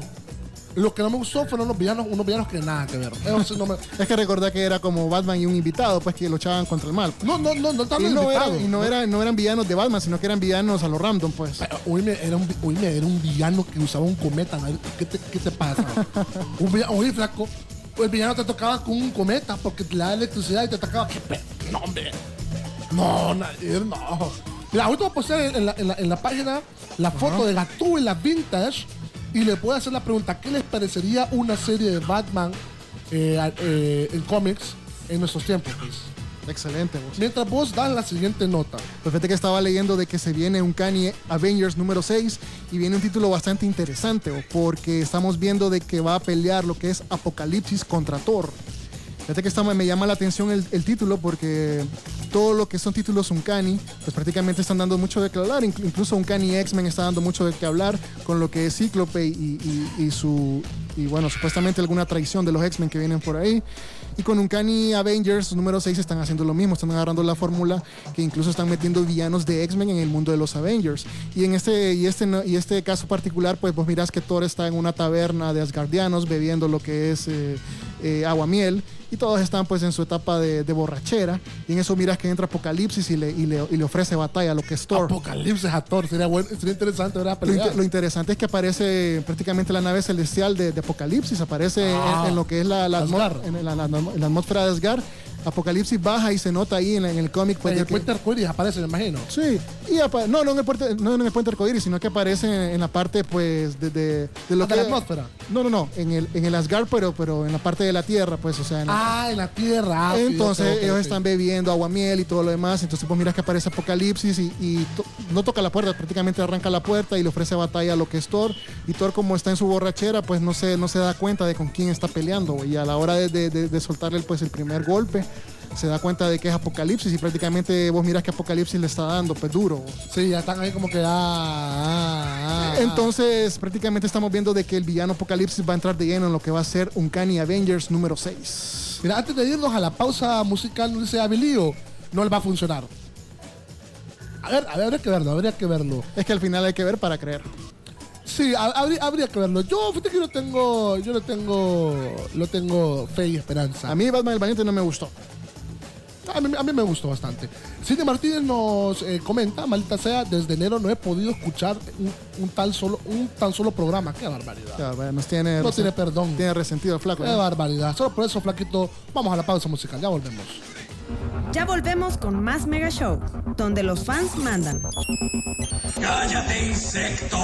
E: Lo que no me gustó fueron los villanos, unos villanos que nada que ver. Eso no me-
F: Es que recordad que era como Batman y un invitado, pues que luchaban contra el mal.
E: No, no, no, no,
F: Y
E: estaba
F: no, eran, y no, eran, no eran villanos de Batman, sino que eran villanos a lo random, pues.
E: Oíme, era un, oíme, era un villano que usaba un cometa. ¿Qué te, qué te pasa? un villano, oye, flaco, el villano te tocaba con un cometa porque te da electricidad y te atacaba. ¿Qué pe- No, hombre. No, Nadir, no. Mira, ahorita voy a postear en la, en la- en la página la foto de Gatúbela Vintage y le puedo hacer la pregunta, ¿qué les parecería una serie de Batman eh, eh, en cómics en nuestros tiempos? Pues?
F: Excelente, vos.
E: Mientras vos das la siguiente nota.
F: Pues fíjate que estaba leyendo de que se viene un Kanye Avengers número 6 y viene un título bastante interesante, o, porque estamos viendo de que va a pelear lo que es Apocalipsis contra Thor. Fíjate que me llama la atención el, el título porque todo lo que son títulos Uncanny, pues prácticamente están dando mucho de qué hablar. Inclu- Incluso Uncanny X-Men está dando mucho de qué hablar con lo que es Cíclope y, y- y su. Y bueno, supuestamente alguna traición de los X-Men que vienen por ahí. Y con Uncanny Avengers número 6 están haciendo lo mismo, están agarrando la fórmula que incluso están metiendo villanos de X-Men en el mundo de los Avengers. Y en este, y este, y este caso particular, pues vos mirás que Thor está en una taberna de Asgardianos bebiendo lo que es eh, eh, agua miel y todos están pues en su etapa de, de borrachera y en eso miras que entra Apocalipsis y le, y le, y le ofrece batalla a lo que es Thor.
E: Apocalipsis a Thor. Sería, bueno, sería interesante ver
F: Lo, lo interesante es que aparece prácticamente la nave celestial de, de Apocalipsis, aparece en-
E: Ah,
F: en, lo que es la, la, en la- la- atmósfera de Asgard. Apocalipsis baja y se nota ahí en, en el cómic. Pues,
E: en el
F: que-
E: puente arcoíris aparece, me imagino.
F: Sí, y no, no en el puente, no en el puente arcoíris, sino que aparece en, en la parte pues de, de, de lo
E: Ah,
F: que
E: de la atmósfera.
F: No, no, no, en el, en el Asgard, pero, pero en la parte de la Tierra, pues, o sea, en la-
E: Ah, en la tierra. Ah,
F: entonces
E: ok,
F: ellos están bebiendo agua miel y todo lo demás. Entonces pues miras que aparece Apocalipsis y, y to- no toca la puerta, prácticamente arranca la puerta y le ofrece batalla a lo que es Thor. Y Thor como está en su borrachera, pues no se, no se da cuenta de con quién está peleando. Y a la hora de- de- de soltarle pues el primer golpe, se da cuenta de que es Apocalipsis y prácticamente vos miras que Apocalipsis le está dando pues duro.
E: Sí, ya están ahí como que. Ah, ah, ah.
F: Entonces prácticamente estamos viendo de que el villano Apocalipsis va a entrar de lleno en lo que va a ser un Uncanny Avengers número 6.
E: Mira, antes de irnos a la pausa musical, no dice Abilio, no le va a funcionar. A ver, a ver, habría que verlo, habría que verlo.
F: Es que al final hay que ver para creer.
E: Sí, ha- habría, habría que verlo. Yo, fíjate que yo no tengo, yo no tengo, no tengo fe y esperanza.
F: A mí Batman el Valiente no me gustó.
E: A mí, a mí me gustó bastante. Cindy Martínez nos eh, comenta, maldita sea, desde enero no he podido escuchar un, un tal solo, un tan solo programa. Qué barbaridad.
F: Ya, bueno, nos tiene,
E: No tiene perdón.
F: tiene resentido el flaco.
E: Qué
F: ¿no?
E: barbaridad. Solo por eso, flaquito, vamos a la pausa musical. Ya volvemos.
B: Ya volvemos con más Mega Show, donde los fans mandan.
A: ¡Cállate, insecto!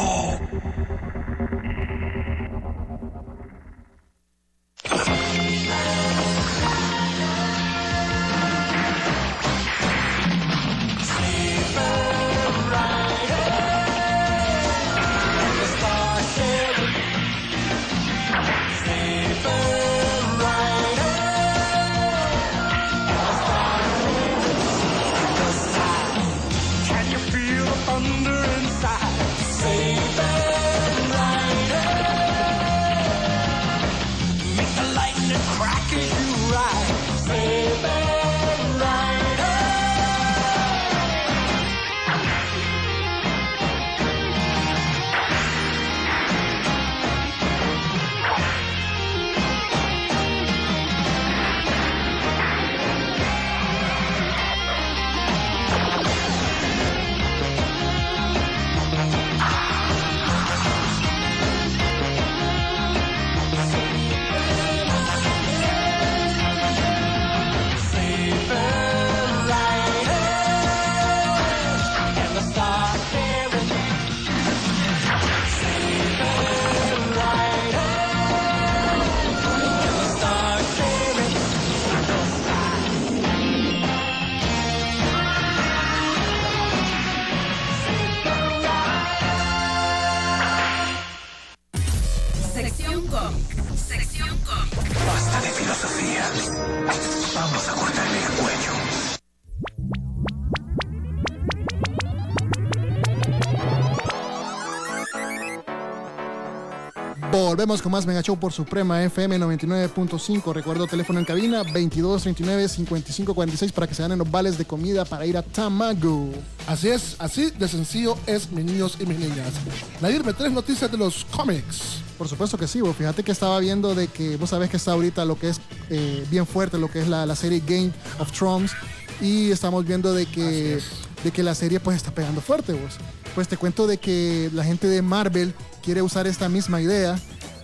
F: Volvemos con más Mega Show por Suprema FM 99.5. Recuerdo teléfono en cabina 2239 5546 para que se ganen los vales de comida para ir a Tamago.
E: Así es, así de sencillo es, mis niños y mis niñas. Nadir, me tres noticias de los cómics.
F: Por supuesto que sí, vos fíjate que estaba viendo de que vos sabés que está ahorita lo que es eh, bien fuerte, lo que es la, la serie Game of Thrones y estamos viendo de que, de que la serie pues está pegando fuerte vos. Pues te cuento de que la gente de Marvel quiere usar esta misma idea,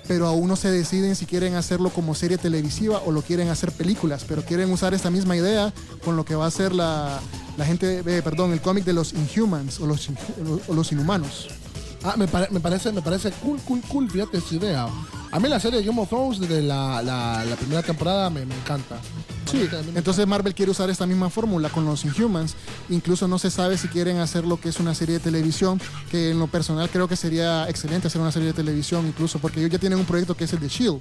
F: pero aún no se deciden si quieren hacerlo como serie televisiva o lo quieren hacer películas, pero quieren usar esta misma idea con lo que va a ser la, la gente, eh, perdón, el cómic de los Inhumans o los, o los Inhumanos.
E: Ah, me, me parece, me parece cool, cool, cool, fíjate esa idea. A mí la serie Game of Thrones desde la, la- la primera temporada me, me encanta.
F: Sí, entonces Marvel quiere usar esta misma fórmula con los Inhumans. Incluso no se sabe si quieren hacer lo que es una serie de televisión, que en lo personal creo que sería excelente hacer una serie de televisión, incluso porque ellos ya tienen un proyecto que es el de Shield.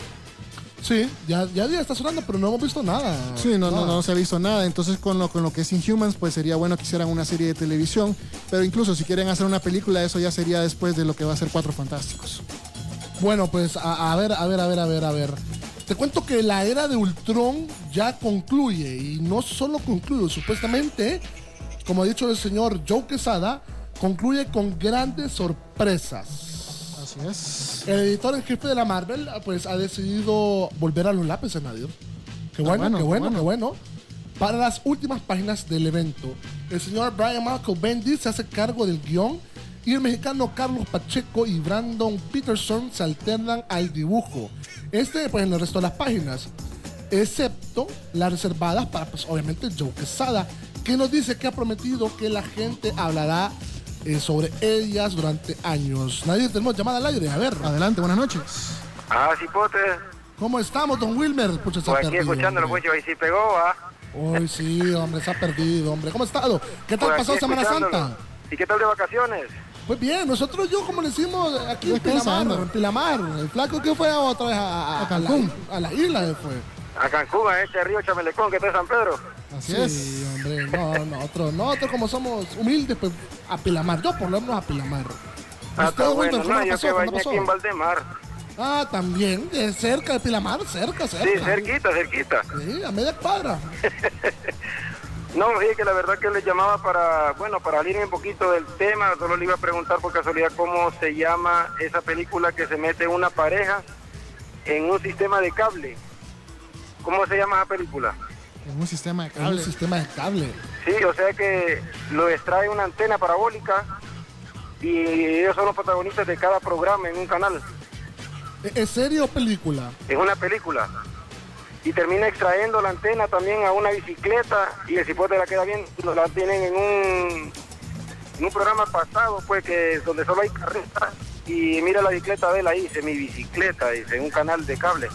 E: Sí, ya, ya, ya está sonando, pero no hemos visto nada.
F: Sí, no, no, no se ha visto nada. Entonces, con lo, con lo que es Inhumans, pues sería bueno que hicieran una serie de televisión. Pero incluso si quieren hacer una película, eso ya sería después de lo que va a ser Cuatro Fantásticos.
E: Bueno, pues a, a ver, a ver, a ver, a ver, a ver. Te cuento que la era de Ultron ya concluye y no solo concluye, supuestamente, como ha dicho el señor Joe Quesada, concluye con grandes sorpresas.
F: Así es.
E: El editor en jefe de la Marvel, pues ha decidido volver a los lápices, Nadir. Qué bueno,
F: bueno,
E: qué bueno. qué bueno. Para las últimas páginas del evento, el señor Brian Michael Bendis se hace cargo del guion y el mexicano Carlos Pacheco y Brandon Peterson se alternan al dibujo. Este, pues en el resto de las páginas, excepto las reservadas para, pues obviamente, Joe Quesada, que nos dice que ha prometido que la gente hablará eh, sobre ellas durante años. Nadie tenemos llamada al aire, a ver.
F: Adelante, buenas noches.
H: Ah, sí, pote.
E: ¿Cómo estamos, don Wilmer? Pucha, se ha
H: Pues aquí
E: perdido,
H: escuchándolo,
E: hombre.
H: pues, y sí pegó, ¿ah?
E: Uy, sí, hombre, se ha perdido, hombre. ¿Cómo ha estado? ¿Qué tal
H: Pues
E: pasó Semana. Santa?
H: ¿Y qué tal de vacaciones?
E: Pues bien, nosotros yo, como le decimos, aquí en Pilamar, en Pilamar. El flaco que fue otra vez a, a-
F: A Cancún.
E: A, la, a la isla fue.
H: A Cancún, a este río Chamelecón que está en San Pedro.
F: Así
E: Sí,
F: es.
E: hombre, no, nosotros, nosotros como somos humildes, pues a Pilamar. Yo por lo menos a Pilamar.
H: Ah,
E: ¿Usted,
H: está
E: Wilmer,
H: bueno.
E: cómo
H: No, yo
E: pasó?
H: que
E: ¿Cómo la
H: bañé
E: pasó?
H: aquí en Valdemar.
E: Ah, también, de cerca de Pilamar, cerca, cerca.
H: Sí, cerquita, cerquita.
E: Sí, a media cuadra.
H: No, dije que la verdad que le llamaba para, bueno, para salirme un poquito del tema, solo le iba a preguntar por casualidad cómo se llama esa película que se mete una pareja en un sistema de cable. ¿Cómo se llama esa película?
F: En un sistema de
E: Es un
F: cable.
E: sistema de cable.
H: Sí, o sea que lo extrae una antena parabólica y ellos son los protagonistas de cada programa en un canal.
E: ¿Es- ¿Es serie o película?
H: Es una película. Y termina extrayendo la antena también a una bicicleta y el cipote la queda bien, lo- la tienen en un, en un programa pasado, pues que donde solo hay carretas y mira la bicicleta de él ahí, dice mi bicicleta, dice en un canal de cable.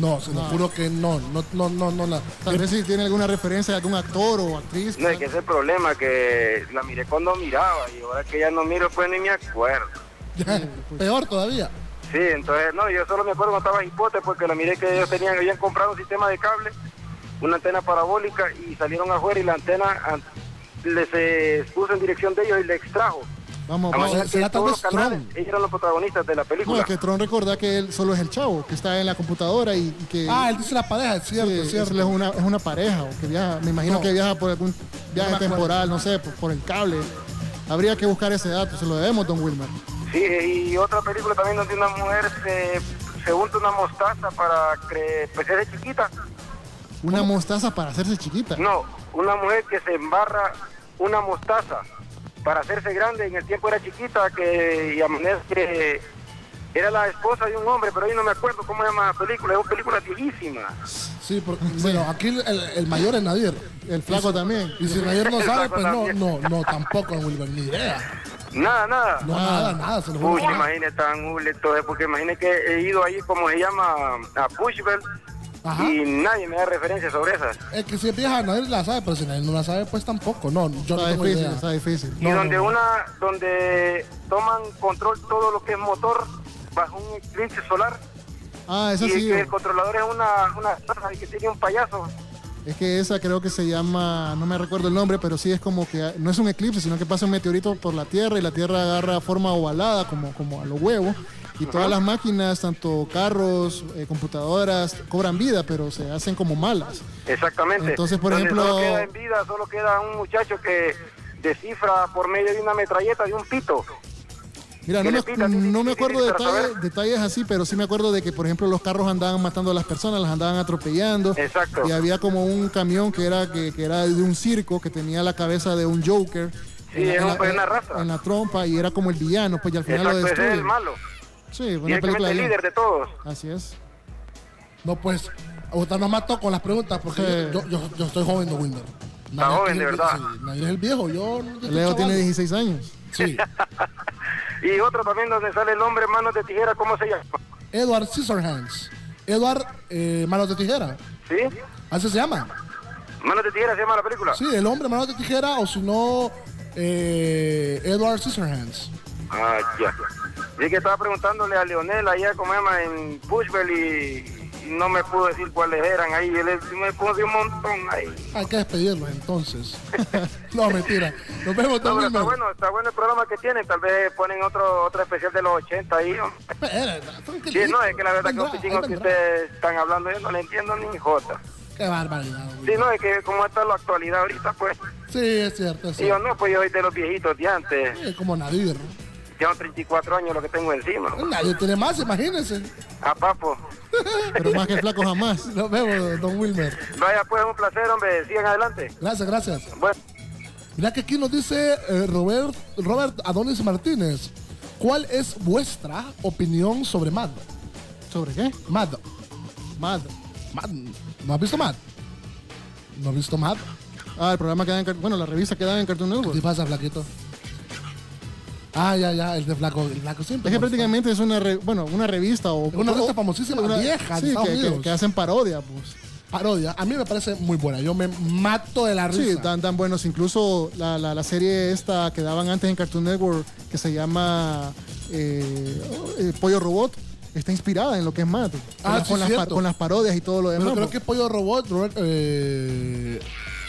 E: No, se lo juro que no, no, no, no, no. la-
F: Tal vez si tiene alguna referencia de algún actor o actriz.
H: No, es que ese es el problema, que la miré cuando miraba y ahora que ya no miro, pues ni me acuerdo.
E: Peor todavía.
H: Sí, entonces, no, yo solo me acuerdo cuando estaba en hipote porque la miré que ellos tenían, habían comprado un sistema de cable, una antena parabólica y salieron afuera y la antena an- les eh, puso en dirección de ellos y le extrajo.
F: Vamos,
H: La
F: vamos.
H: que
E: será tal
H: todos
E: vez
H: los canales,
E: Tron.
H: ellos eran los protagonistas de la
F: No,
H: película.
F: es que Tron recordá que él solo es el chavo, que está en la computadora y, y que
E: Ah, él dice la pareja, es cierto,
F: sí,
E: es cierto.
F: es una, es una pareja, o que viaja, me imagino
E: No.
F: que viaja por algún viaje
E: No
F: temporal, no sé, por, por el cable. Habría que buscar ese dato, se lo debemos, don Wilmer.
H: Sí, y otra película también donde una mujer se, se unta una mostaza para cre- pues es chiquita.
F: Una mostaza para hacerse chiquita.
H: No, una mujer que se embarra una mostaza para hacerse grande. En el tiempo era chiquita, que y a manera que era la esposa de un hombre, pero ahí no me acuerdo cómo se llama la película. Es una película viejísima.
E: Sí, porque, bueno, aquí el, el mayor es Nadir.
F: El flaco también.
E: Y si Nadir no sabe, pues no,
H: también.
E: no, no, tampoco, Wilber, ni idea.
H: Nada, nada.
E: No, nada, nada, se lo juro
H: Uy, imagínate tan hule todo eso, porque imagínate que he ido ahí, como se llama, a Pushbelt,
E: Ajá.
H: y nadie me da referencia sobre esas.
E: Es que si es vieja, Nadir la sabe, pero si Nadir no la sabe, pues tampoco. No, yo no tengo
F: difícil,
E: idea.
F: está difícil.
H: y
E: No,
H: donde
E: no.
H: una, donde toman control todo lo que es motor bajo un eclipse solar,
F: Ah, esa
H: y
F: sí.
H: que el controlador es una, una y que tiene un payaso.
F: Es que esa creo que se llama, no me recuerdo el nombre, pero sí es como que no es un eclipse, sino que pasa un meteorito por la Tierra y la Tierra agarra forma ovalada como, como a los huevos. Y todas las máquinas, tanto carros, eh, computadoras, cobran vida, pero se hacen como malas.
H: Exactamente.
F: Entonces, por ejemplo-
H: Solo queda en vida, solo queda un muchacho que descifra por medio de una metralleta de un pito.
F: Mira, no me,
H: pita,
F: no acuerdo de detalles, detalles así, pero sí me acuerdo de que, por ejemplo, los carros andaban matando a las personas, las andaban atropellando.
H: Exacto.
F: Y había como un camión que era, que, que era de un circo, que tenía la cabeza de un Joker.
H: Sí, es un- es una raza.
F: en la trompa y era como el villano, pues y al final lo
H: Exacto, ese es el malo.
F: Sí, una película
H: el líder de todos.
F: Así es.
E: No, pues, usted nos mató con las preguntas porque
F: Sí.
E: yo, yo, yo estoy joven de Wilmer.
H: Está joven, de verdad.
E: sí, Nadir es el viejo, yo...
F: Leo tiene
E: chaval.
F: 16 años.
E: Sí.
H: Y otro también donde sale el hombre manos de tijera, ¿cómo se llama?
E: Edward Scissorhands. Edward, eh, manos de tijera.
H: ¿Sí?
E: Así se llama.
H: Manos de tijera se llama la película.
E: Sí, el hombre mano de tijera o si no, eh, Edward Scissorhands.
H: Ah, ya. Sí que estaba preguntándole a Leonel allá, como llama, en Pushbell y, y no me pudo decir cuáles eran ahí. Él me puso un montón ahí.
E: Hay que despedirlos entonces. no, mentira. Nos vemos,
H: No, está bueno, está bueno el programa que tienen. Tal vez ponen otro otro especial de los 80 ahí. ¿no?
E: Espera,
H: Sí, no, es que la verdad que los
E: ahí
H: que ustedes están hablando yo no le entiendo ni jota.
E: Qué barbaridad.
H: Sí, no, es que como está la actualidad ahorita, pues.
E: Sí, es cierto. Es
H: Y yo
E: cierto.
H: no, pues yo soy de los viejitos de antes.
E: Sí, como Nadir.
H: Llevo 34 años lo que tengo encima.
E: Nadie tiene más, imagínense.
H: A papo.
F: Pero más que flaco jamás.
E: Nos vemos, Don Wilmer.
H: Vaya, pues un placer, hombre. Sigan adelante.
E: Gracias, gracias.
H: Bueno.
E: Mira que aquí nos dice eh, Robert, Robert Adonis Martínez. ¿Cuál es vuestra opinión sobre Mad?
F: ¿Sobre qué?
E: Mad.
F: Mad.
E: Mad. ¿No has visto Mad? ¿No has visto Mad?
F: Ah, el programa queda en... Bueno, la revista queda en Cartoon
E: ¿Qué
F: Network.
E: te pasa, flaquito? Ah, ya, ya, el de flaco, el flaco siempre.
F: Es que prácticamente es una, re- bueno, una revista o...
E: Una revista
F: o-
E: famosísima, vieja, de
F: sí, que, que- que hacen parodia, pues.
E: Parodia. A mí me parece muy buena. Yo me mato de la risa.
F: Sí, tan, tan buenos. Incluso la, la, la serie esta que daban antes en Cartoon Network, que se llama eh, eh, Pollo Robot, está inspirada en lo que es Matt. Con,
E: Ah,
F: las-
E: sí,
F: con, las, con las parodias y todo lo demás.
E: Pero creo
F: pues.
E: que Pollo Robot, Robert, eh,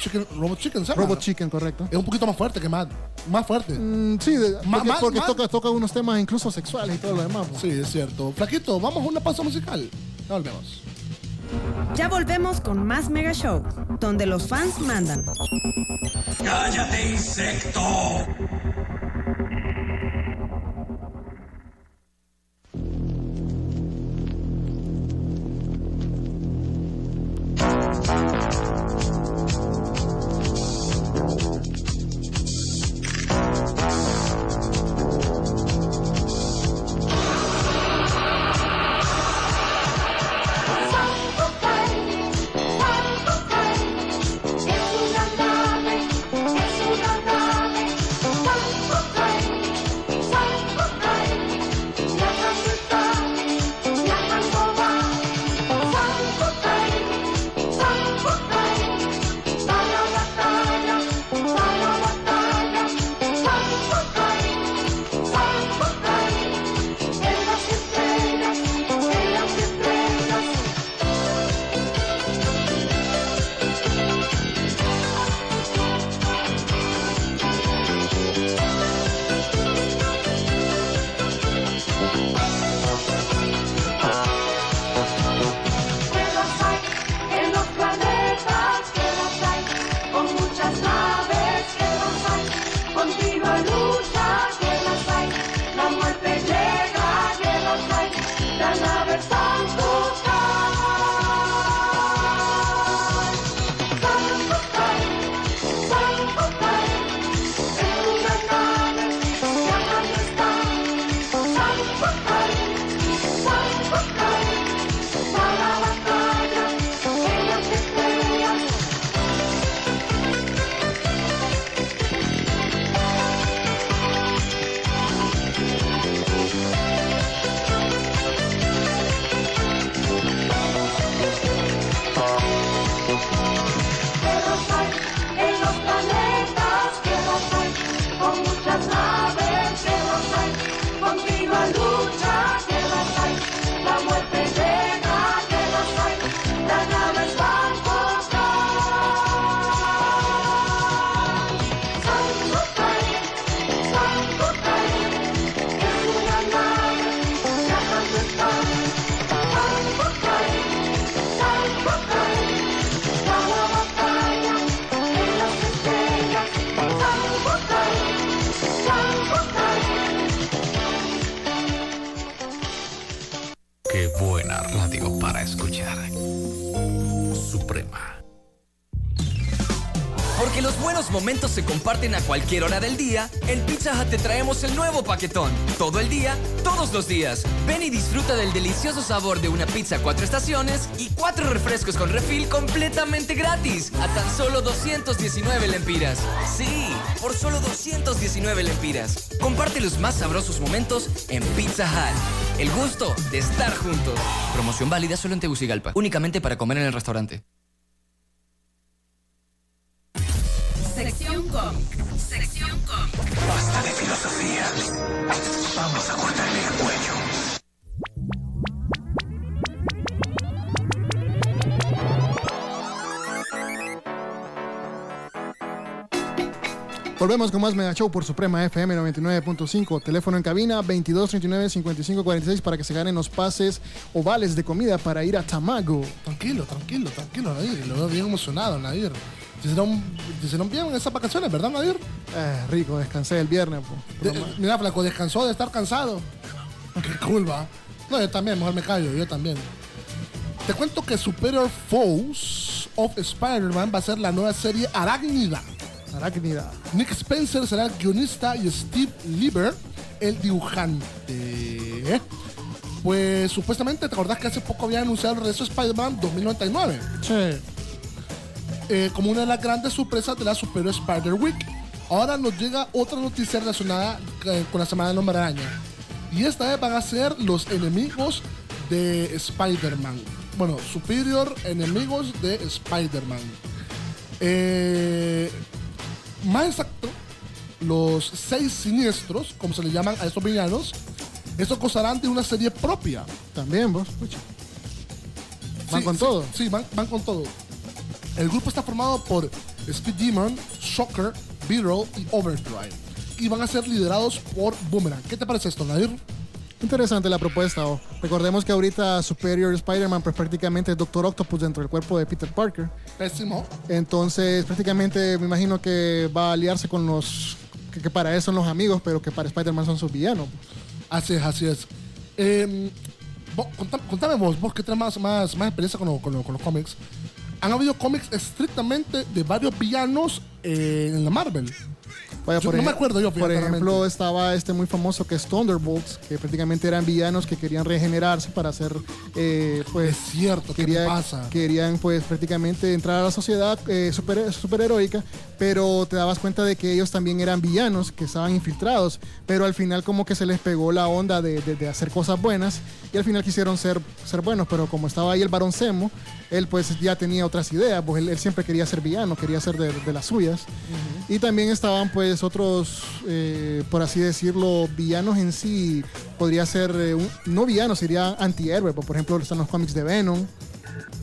E: Chicken, Robot Chicken, ¿sabes?
F: Robot Chicken, correcto.
E: Es un poquito más fuerte que Mad. Más fuerte.
F: Mm, sí, de-
E: Ma-
F: porque,
E: más-
F: porque
E: más-
F: toca, toca unos temas incluso sexuales y todo lo demás. pues.
E: Sí, es cierto. Flaquito, vamos a una pausa musical. Ya volvemos.
B: Ya volvemos con más Mega Show, donde los fans mandan.
I: ¡Cállate, insecto!
J: Comparten a cualquier hora del día, en Pizza Hut te traemos el nuevo paquetón. Todo el día, todos los días. Ven y disfruta del delicioso sabor de una pizza cuatro estaciones y cuatro refrescos con refil completamente gratis. A tan solo 219 lempiras. Sí, por solo 219 lempiras. Comparte los más sabrosos momentos en Pizza Hut. El gusto de estar juntos. Promoción válida solo en Tegucigalpa. Únicamente para comer en el restaurante.
B: Cómic. Sección cómic.
A: Basta de filosofía. Vamos a cortarle el cuello.
F: Volvemos con más Mega Show por Suprema FM 99.5. Teléfono en cabina 2239-5546 para que se ganen los pases ovales de comida para ir a Tamago.
E: Tranquilo, tranquilo, tranquilo, Nadir. Lo veo bien emocionado, Nadir. Te hicieron, hicieron bien en esas vacaciones, ¿verdad, Nadir?
F: Eh, rico, descansé el viernes.
E: De- mira, flaco, descansó de estar cansado. Qué cool, va. No, yo también, mejor me callo, yo también. Te cuento que Superior Foes of Spider-Man va a ser la nueva serie Arácnida.
F: Arácnida.
E: Nick Spencer será el guionista y Steve Lieber el dibujante. Pues supuestamente, ¿te acordás que hace poco había anunciado el regreso de Spider-Man 2099?
F: Sí.
E: Eh, como una de las grandes sorpresas de la Superior Spider Week. Ahora nos llega otra noticia relacionada eh, con la Semana del Hombre Araña. Y esta vez van a ser los enemigos de Spider-Man. Bueno, Superior enemigos de Spider-Man. Eh, más exacto, los seis siniestros, como se le llaman a estos villanos, estos gozarán de una serie propia.
F: También vos. Pucha. Van
E: Sí,
F: con
E: sí,
F: todo.
E: Sí, van, van con todo. El grupo está formado por Speed Demon, Shocker, Beetle y Overdrive. Y van a ser liderados por Boomerang. ¿Qué te parece esto, Nadir?
F: Interesante la propuesta. oh. Recordemos que ahorita Superior Spider-Man pues prácticamente es Doctor Octopus dentro del cuerpo de Peter Parker.
E: Pésimo.
F: Entonces prácticamente me imagino que va a aliarse con los que, que para él son los amigos, pero que para Spider-Man son sus villanos.
E: Así es, así es. Eh, vos- contá- contame vos, vos que tenés más, más, más experiencia con, lo- con lo- con los cómics. Han habido cómics estrictamente de varios villanos eh, en la Marvel.
F: Vaya,
E: Yo
F: por
E: no me
F: ejem-
E: acuerdo yo,
F: Por ejemplo, estaba este muy famoso que es Thunderbolts, que prácticamente eran villanos que querían regenerarse para hacer, eh, pues,
E: Es cierto, ¿qué
F: quería-
E: pasa?
F: querían pues prácticamente entrar a la sociedad eh, super, superheroica, pero te dabas cuenta de que ellos también eran villanos, que estaban infiltrados, pero al final como que se les pegó la onda de, de- de hacer cosas buenas y al final quisieron ser, ser buenos, pero como estaba ahí el varón Zemo, él pues ya tenía otras ideas, pues él, él siempre quería ser villano, quería ser de, de las suyas. Y también estaban pues otros, eh, por así decirlo, villanos en sí, podría ser, eh, un- no villanos, sería antihéroe, pues, por ejemplo están los cómics de Venom,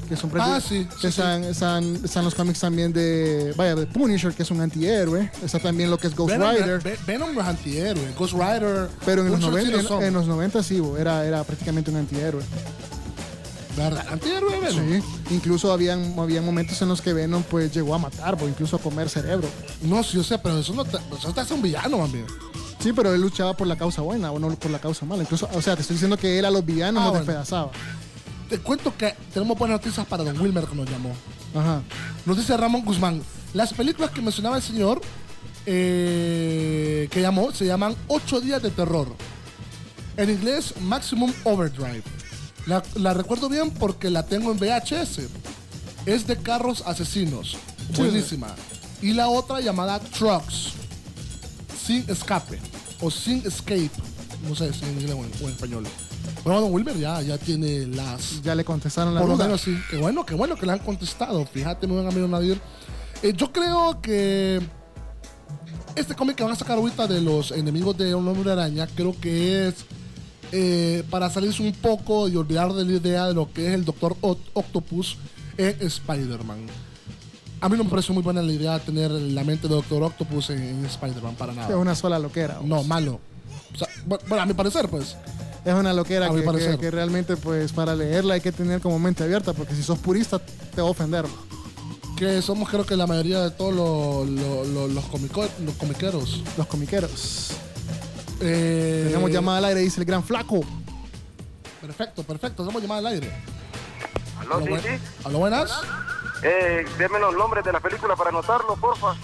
F: que son
E: Ah, sí, sí,
F: están, están- están los cómics también de, vaya, de Punisher, que es un antihéroe, está también lo que es Ghost
E: Venom,
F: Rider.
E: Ve- Venom no es antihéroe. Ghost Rider.
F: Pero en los,
E: muchos sí
F: 90,
E: lo son.
F: en, en los 90 sí, bo, era, era prácticamente un antihéroe. Sí. Incluso habían, habían momentos en los que Venom pues llegó a matar, o incluso a comer cerebro.
E: No, sí, yo sé, pero eso no te, eso te hace un villano, bien.
F: Sí, pero él luchaba por la causa buena o no por la causa mala. Incluso, o sea, te estoy diciendo que él a los villanos
E: Ah,
F: los
E: bueno.
F: despedazaba.
E: Te cuento que tenemos buenas noticias para Don Wilmer que nos llamó.
F: Ajá.
E: Nos dice Ramón Guzmán. Las películas que mencionaba el señor eh, que llamó se llaman 8 días de terror. En inglés, Maximum Overdrive. La, la recuerdo bien porque la tengo en VHS. Es de carros asesinos. Buenísima. Y la otra llamada Trucks. Sin escape. O sin escape. No sé si en inglés o en, español. Bueno, Don Wilmer ya, ya tiene las,
F: Ya le contestaron la
E: por lo menos sí. Qué bueno, qué bueno que le han contestado. Fíjate, mi buen amigo Nadir. Eh, yo creo que este cómic que van a sacar ahorita de los enemigos de un hombre araña, creo que es eh, para salirse un poco y olvidar de la idea de lo que es el Doctor Oct- Octopus en Spider-Man. A mí no me parece muy buena la idea de tener la mente de Doctor Octopus en, en Spider-Man para
F: Es
E: nada.
F: una sola loquera. bo.
E: No, malo. O sea, bu- bueno, a mi parecer, pues.
F: Es una loquera que, que- que realmente pues para leerla hay que tener como mente abierta porque si sos purista te va a ofender.
E: Que somos, creo que la mayoría de todos los, los comico- los comiqueros.
F: Los comiqueros.
E: Eh,
F: Tenemos llamada al aire, dice el gran flaco.
E: Perfecto, perfecto. Hacemos llamada al aire.
H: ¿Aló,
E: Aló,
H: sí,
E: buen-
H: sí?
E: aló, buenas.
H: Eh, deme los nombres de la película para anotarlo, porfa.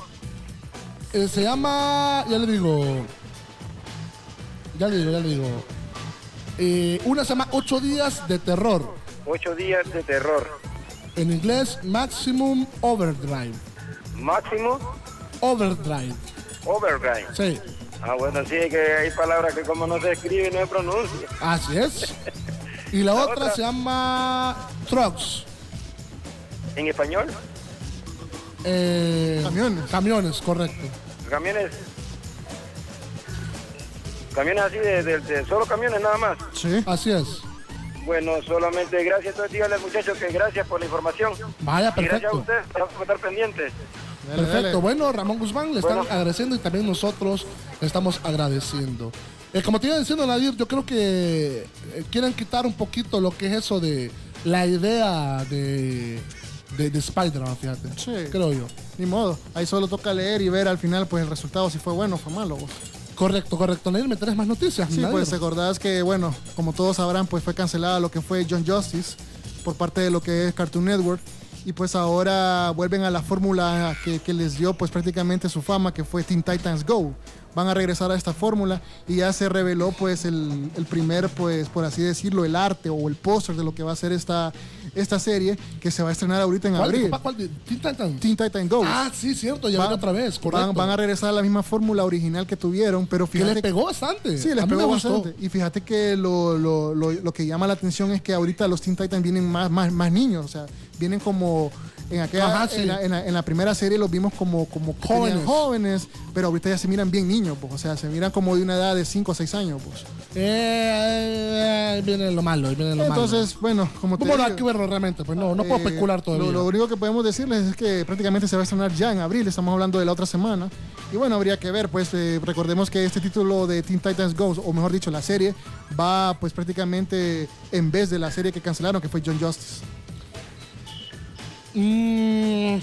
E: Eh, se llama. Ya le digo. Ya le digo, ya le digo. Eh, una se llama 8 días de terror.
H: Ocho días de terror.
E: En inglés, Maximum Overdrive.
H: Máximo
E: Overdrive.
H: Overdrive.
E: Sí,
H: Ah, bueno, sí, que hay palabras que como no se escribe no se pronuncia.
E: así es. Y la,
H: La
E: otra,
H: otra.
E: se llama Trucks.
H: ¿En español?
E: eh,
F: Camiones.
E: Camiones, correcto.
H: Camiones. Camiones así de, de- de solo camiones nada más.
F: Sí.
E: Así es.
H: Bueno, solamente gracias. Entonces díganle al muchacho que gracias por la información.
E: Vaya,
H: Y gracias a
E: perfecto.
H: ustedes, vamos a estar pendientes.
F: Dale,
E: Perfecto.
F: dale.
E: Bueno, Ramón Guzmán le están
H: Bueno.
E: agradeciendo y también nosotros le estamos agradeciendo. Eh, como te iba diciendo, Nadir, yo creo que eh, quieren quitar un poquito lo que es eso de la idea de, de, de Spider-Man, fíjate.
F: Sí.
E: Creo yo.
F: Ni modo. Ahí solo toca leer y ver al final pues el resultado si fue bueno o fue malo. vos.
E: Correcto, correcto. Nadir, ¿me traes más noticias?
F: Sí,
E: Nadir?
F: pues recordás que, bueno, como todos sabrán, pues fue cancelada lo que fue John Justice por parte de lo que es Cartoon Network. Y pues ahora vuelven a la fórmula que, les dio pues prácticamente su fama, que fue Teen Titans Go. Van a regresar a esta fórmula y ya se reveló pues el, el primer, pues por así decirlo, el arte o el póster de lo que va a ser esta, esta serie que se va a estrenar ahorita en
E: ¿Cuál,
F: abril.
E: cuál Teen Titans?
F: Teen Titans Go.
E: Ah, sí, cierto, ya
F: Van-
E: otra vez, correcto.
F: Van, van a regresar a la misma fórmula original que tuvieron, pero
E: que
F: fíjate
E: le pegó bastante.
F: Sí, les pegó bastante. Y fíjate que lo, lo- lo- lo que llama la atención es que ahorita los Teen Titans vienen más, más, más niños. O sea, vienen como. En, aquella,
E: Ajá, sí.
F: en, la, en la- en la primera serie los vimos como, como
E: Jóvenes.
F: jóvenes, pero ahorita ya se miran bien niños. Pues, o sea, se miran como de una edad de 5 o 6 años. Pues.
E: Eh, ahí viene lo malo, viene lo malo.
F: Entonces, bueno, como te
E: hay
F: digo,
E: que verlo realmente, pues no, no puedo
F: eh,
E: especular todavía.
F: Lo, lo único que podemos decirles es que prácticamente se va a estrenar ya en abril, estamos hablando de la otra semana. Y bueno, habría que ver, pues eh, recordemos que este título de Teen Titans Go, o mejor dicho, la serie, va pues prácticamente en vez de la serie que cancelaron, que fue John Justice.
E: Mm,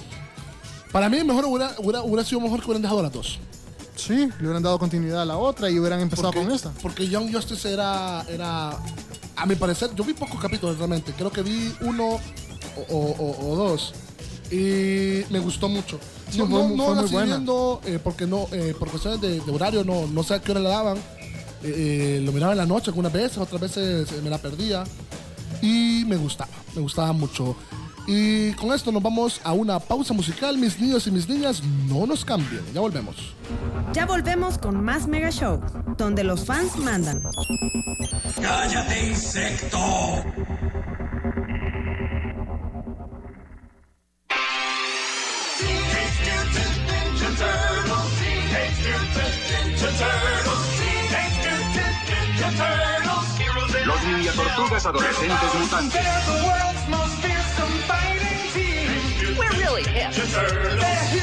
E: para mí mejor hubiera, hubiera, hubiera sido mejor que hubieran dejado las dos.
F: Sí, le hubieran dado continuidad a la otra y hubieran empezado
E: Porque,
F: con esta.
E: porque Young Justice era, era, a mi parecer, yo vi pocos capítulos realmente, creo que vi uno o, o- o- dos y me gustó mucho.
F: Sí,
E: no
F: fue
E: no, no
F: fue
E: la seguí viendo eh, porque no, eh, por cuestiones de, de horario, no, no sé a qué hora la daban. Eh, lo miraba en la noche algunas veces, otras veces me la perdía y me gustaba, me gustaba mucho. Y con esto nos vamos a una pausa musical, mis niños y mis niñas, no nos cambien, ya volvemos.
B: Ya volvemos con más Mega Show, donde los fans mandan.
A: ¡Cállate, insecto!
G: Los Ninja Tortugas Adolescentes Mutantes.
C: We're really hip.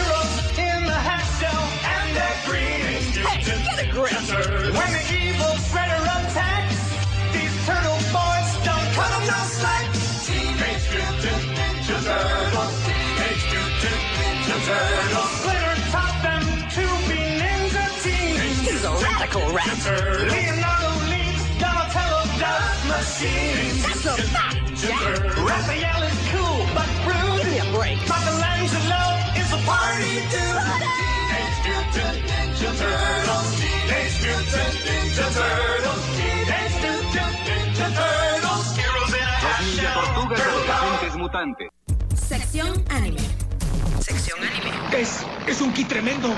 C: Hey, get a grip.
K: When the evil shredder attacks, these turtle boys don't cut 'em no slack. Teenage Mutant Ninja Turtles. Teenage Mutant Ninja Turtles. Glitter taught them to be ninja teens.
C: He's a radical rat.
K: Leonardo leads Donatello does machines.
C: That's a fact, Jack.
K: Raphael
C: break.
K: Michelangelo is a party dude. Teenage Mutant Ninja Turtles. Teenage Mutant Ninja Turtles. Teenage Mutant Ninja Turtles. Heroes in a half shell.
G: Mutantes.
B: Sección anime. Sección anime.
A: Es, es un kit tremendo.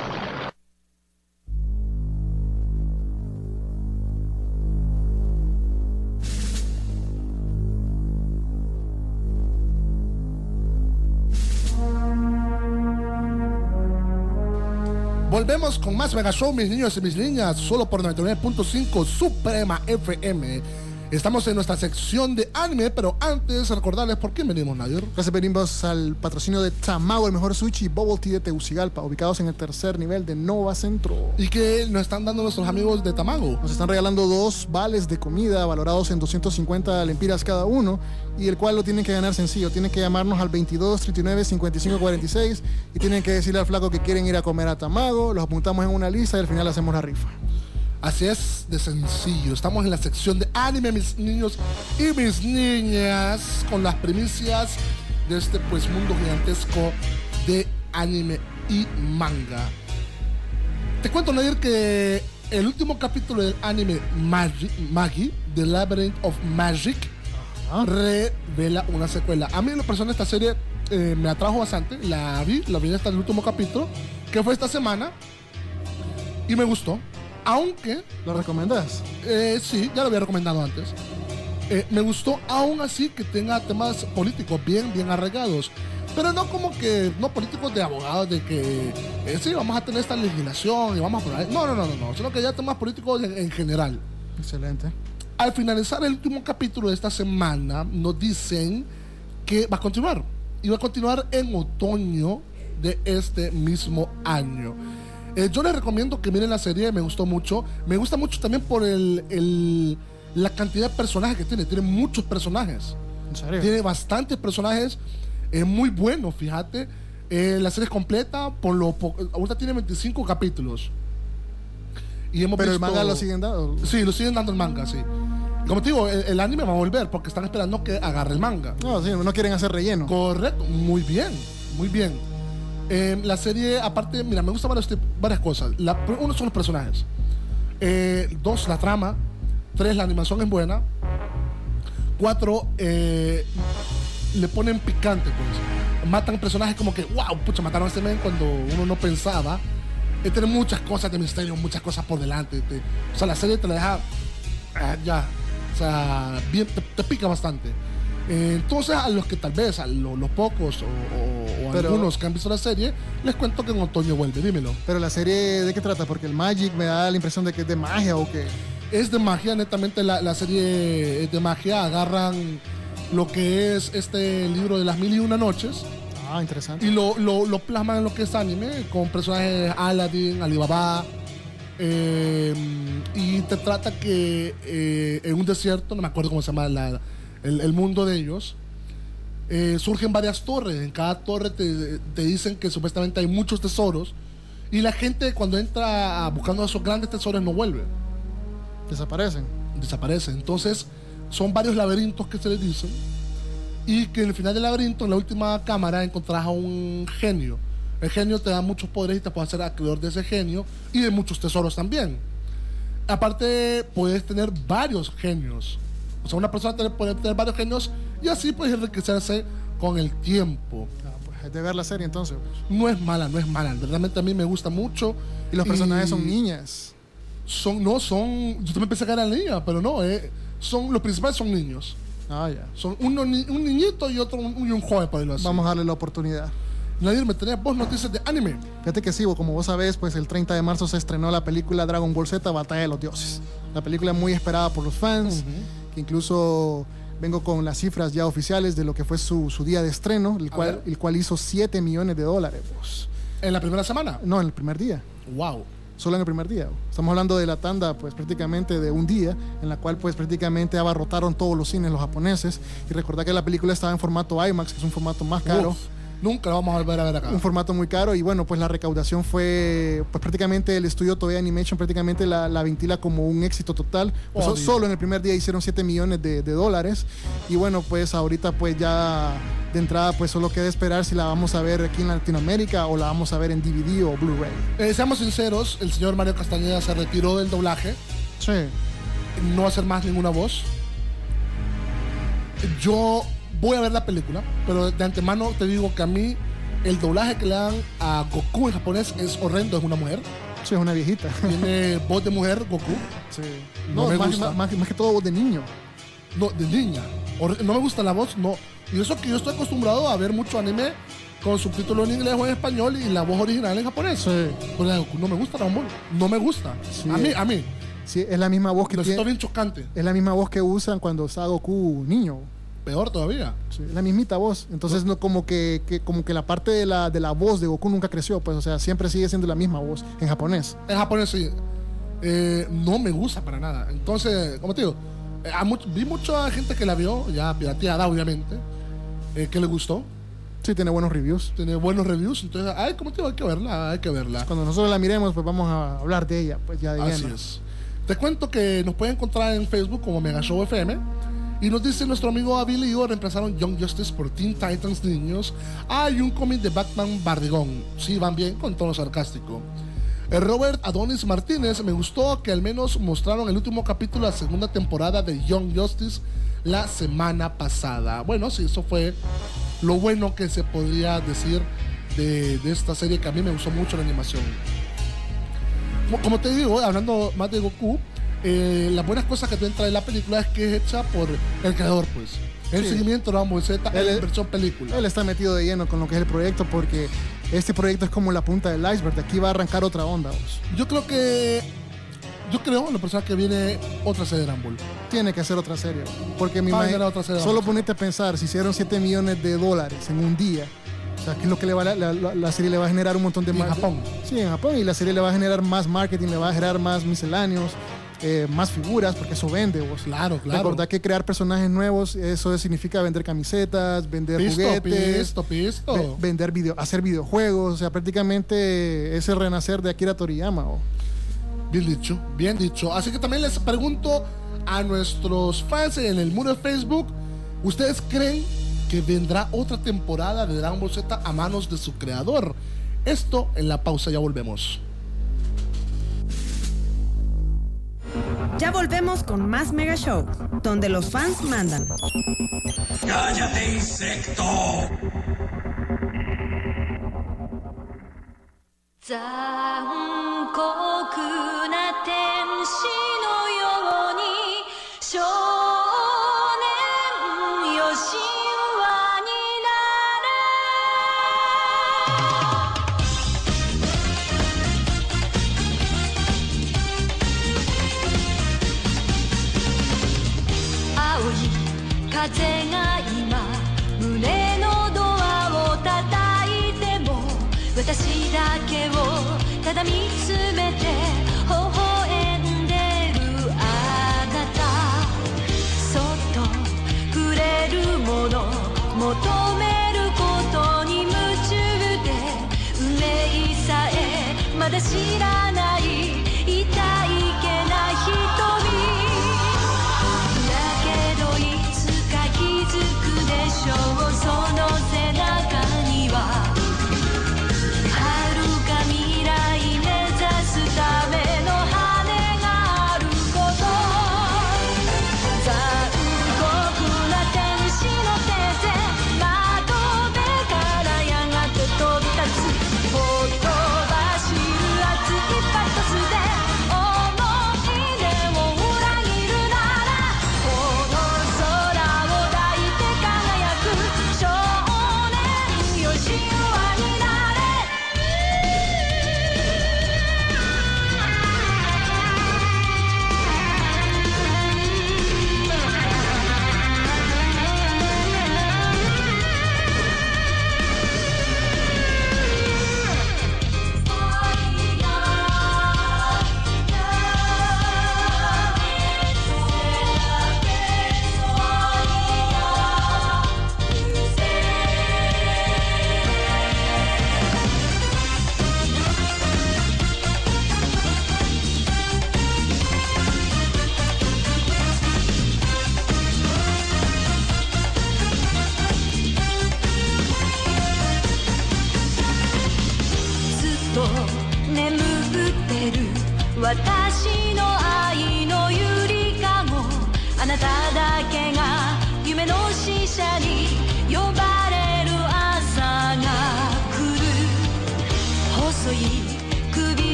E: Volvemos con más Mega Show, mis niños y mis niñas, solo por 99.5 Suprema FM. Estamos en nuestra sección de anime, pero antes recordarles por qué venimos, Nadir.
F: Gracias venimos al patrocinio de Tamago, el mejor sushi y bubble tea de Tegucigalpa, ubicados en el tercer nivel de Nova Centro.
E: Y que nos están dando nuestros amigos de Tamago.
F: Nos están regalando dos vales de comida valorados en 250 lempiras cada uno y el cual lo tienen que ganar sencillo. Tienen que llamarnos al 22 39 55 46 y tienen que decirle al flaco que quieren ir a comer a Tamago. Los apuntamos en una lista y al final hacemos la rifa.
E: Así es de sencillo. Estamos en la sección de anime, mis niños y mis niñas, con las primicias de este pues mundo gigantesco de anime y manga. Te cuento, Nadir, que el último capítulo del anime Magi, Magi The Labyrinth of Magic, revela una secuela. A mí en lo personal esta serie eh, me atrajo bastante. La vi, la vi hasta el último capítulo, que fue esta semana, y me gustó. Aunque
F: ¿Lo recomendás?
E: eh, sí, ya lo había recomendado antes. Eh, me gustó aún así que tenga temas políticos bien, bien arraigados. Pero no como que, no políticos de abogados, de que eh, sí, vamos a tener esta legislación y vamos a aprobar. No, no, no, no, no, sino que ya temas políticos en, en general.
F: Excelente.
E: Al finalizar el último capítulo de esta semana, nos dicen que va a continuar. Y va a continuar en otoño de este mismo año. Eh, yo les recomiendo que miren la serie, me gustó mucho. Me gusta mucho también por el, el- la cantidad de personajes que tiene. Tiene muchos personajes.
F: ¿En serio?
E: Tiene bastantes personajes. Es muy bueno, fíjate. Eh, la serie es completa. Por lo po- ahorita tiene 25 capítulos. Y hemos
F: Pero el
E: visto-
F: manga lo siguen dando.
E: Sí, lo siguen dando el manga, sí. Como te digo, el, el anime va a volver porque están esperando que agarre el manga.
F: No, sí, no quieren hacer relleno.
E: Correcto, muy bien, muy bien. Eh, la serie, aparte, mira, me gustan varias, cosas. La, uno son los personajes. Eh, dos, la trama. Tres, la animación es buena. Cuatro, eh, le ponen picante, pues. Matan personajes como que, wow, pucha, mataron a este men cuando uno no pensaba. Eh, tiene muchas cosas de misterio, muchas cosas por delante. te- o sea, la serie te la deja ah, ya. O sea, bien, te pica bastante. Eh, entonces, a los que tal vez, a lo- los pocos o, o- o
F: Pero-
E: algunos que han visto la serie, les cuento que en otoño vuelve, dímelo.
F: Pero la serie, ¿de qué trata? Porque el Magic me da la impresión de que es de magia o que.
E: Es de magia, netamente la, la serie es de magia. Agarran lo que es este libro de las mil y una noches
F: Ah, interesante.
E: y lo, lo, lo plasman en lo que es anime, con personajes Aladdin, Alibaba. eh, y te trata que eh, en un desierto, no me acuerdo cómo se llama la- el, el mundo de ellos, eh, surgen varias torres. En cada torre te, te dicen que supuestamente hay muchos tesoros. Y la gente cuando entra buscando esos grandes tesoros no vuelve
F: Desaparecen.
E: desaparece. Entonces, son varios laberintos que se les dicen. Y que en el final del laberinto, en la última cámara, encontrarás a un genio. El genio te da muchos poderes y te puede hacer acreedor de ese genio y de muchos tesoros también. Aparte, puedes tener varios genios. O sea, una persona puede tener varios genios y así puedes enriquecerse con el tiempo.
F: Ah, pues es de ver la serie entonces. pues.
E: No es mala, no es mala. Realmente a mí me gusta mucho.
F: Y los personajes son niñas.
E: Son, no, son. Yo también pensé que eran niñas, pero no, eh, son, los principales son niños.
F: Ah, ya.
E: Son uno un niñito y otro un, y un joven, por decirlo así.
F: Vamos a darle la oportunidad.
E: Nadir, me tenés vos noticias de anime.
F: Fíjate que sí, como vos sabés, pues el 30 de marzo se estrenó la película Dragon Ball Z, Batalla de los Dioses. La película muy esperada por los fans, que incluso vengo con las cifras ya oficiales de lo que fue su, su día de estreno, el cual, el cual hizo 7 millones de dólares. vos.
E: En la primera semana.
F: No, en el primer día.
E: Wow.
F: Solo en el primer día. Estamos hablando de la tanda, pues prácticamente de un día, en la cual pues prácticamente abarrotaron todos los cines los japoneses. Y recordad que la película estaba en formato IMAX, que es un formato más caro.
E: Uf, nunca lo vamos a volver a ver acá.
F: un formato muy caro y bueno, pues la recaudación fue, pues prácticamente el estudio Toei Animation prácticamente la, la ventila como un éxito total. Pues,
E: Oh,
F: solo en el primer día hicieron 7 millones de, de dólares y bueno, pues ahorita pues ya de entrada pues solo queda esperar si la vamos a ver aquí en Latinoamérica o la vamos a ver en DVD o Blu-ray.
E: Eh, seamos sinceros, el señor Mario Castañeda se retiró del doblaje.
F: Sí.
E: No va a hacer más ninguna voz. Yo voy a ver la película, pero de antemano te digo que a mí el doblaje que le dan a Goku en japonés es horrendo, es una mujer.
F: Sí, es una viejita.
E: Tiene voz de mujer, Goku.
F: Sí.
E: No
F: No,
E: me
F: más,
E: gusta.
F: más- más- que todo voz de niño.
E: No, de niña. No me gusta la voz, no. Y eso que yo estoy acostumbrado a ver mucho anime con subtítulos en inglés o en español y la voz original en japonés.
F: Sí.
E: Pero la Goku no me gusta Dragon Ball. No me gusta.
F: Sí.
E: A mí, a mí.
F: Sí, es la misma voz que
E: Lo
F: tiene,
E: bien chocante.
F: es la misma voz que usan cuando está Goku niño.
E: Peor todavía.
F: Sí, la mismita voz. Entonces, no, como, que, que- como que la parte de la, de la voz de Goku nunca creció, pues, o sea, siempre sigue siendo la misma voz en japonés.
E: En japonés sí. Eh, no me gusta para nada. Entonces, como te digo, eh, a much- vi mucha gente que la vio, ya pirateada obviamente, eh, que le gustó.
F: Sí, tiene buenos reviews.
E: Tiene buenos reviews. Entonces, ay, como te digo, hay que verla, hay que verla.
F: Cuando nosotros la miremos, pues vamos a hablar de ella, pues ya de
E: Así
F: lleno.
E: es. Te cuento que nos pueden encontrar en Facebook como Mega Show FM. Y nos dice nuestro amigo Avil y yo reemplazaron Young Justice por Teen Titans Niños. Hay un cómic de Batman Bardigón. Sí, van bien, con tono sarcástico. Eh, Robert Adonis Martínez, me gustó que al menos mostraron el último capítulo de la segunda temporada de Young Justice la semana pasada. Bueno, sí, eso fue lo bueno que se podría decir de, de esta serie que a mí me gustó mucho la animación. Como te digo, hablando más de Goku, eh, las buenas cosas que te trae la película es que es hecha por el creador, pues. El
F: Sí.
E: seguimiento de Ball Z en
F: es-
E: versión película.
F: Él está metido de lleno con lo que es el proyecto porque este proyecto es como la punta del iceberg. De aquí va a arrancar otra onda. vos.
E: Yo creo que. Yo creo, en la persona que viene otra serie de Ball.
F: Tiene que hacer otra serie. Porque
E: a
F: imagino.
E: otra serie
F: Solo ponete a pensar, si hicieron 7 millones de dólares en un día. O sea, ¿qué es lo que le va, la, la- la serie le va a generar un montón de
E: Y en Japón.
F: Sí, en Japón. Y la serie le va a generar más marketing, le va a generar más misceláneos, eh, más figuras, porque eso vende. Vos.
E: Claro, claro.
F: Recordad que crear personajes nuevos, eso significa vender camisetas, vender
E: Pisto,
F: juguetes.
E: pisto, pisto.
F: ve- vender video, hacer videojuegos, o sea, prácticamente es el renacer de Akira Toriyama. o.
E: Bien dicho, bien dicho. Así que también les pregunto a nuestros fans en el muro de Facebook, ¿ustedes creen que vendrá otra temporada de Dragon Ball Z a manos de su creador? Esto en la pausa, ya volvemos.
B: Ya volvemos con más Mega Show, donde los fans mandan.
A: ¡Cállate, insecto!
C: しい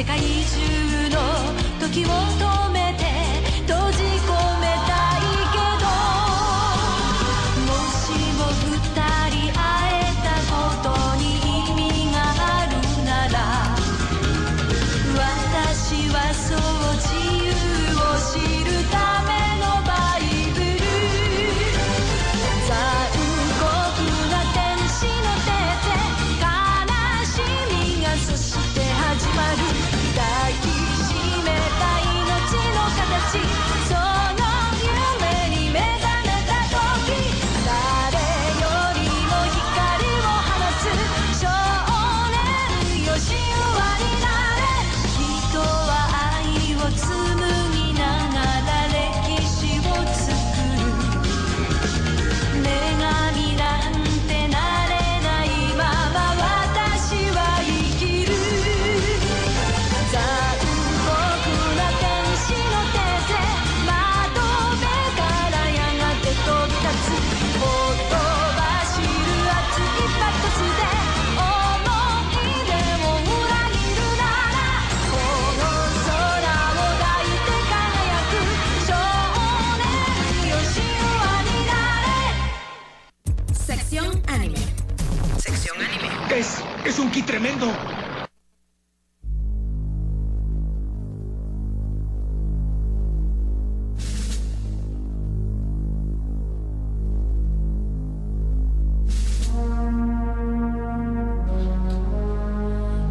C: 世界中の時を
A: 通 tremendo.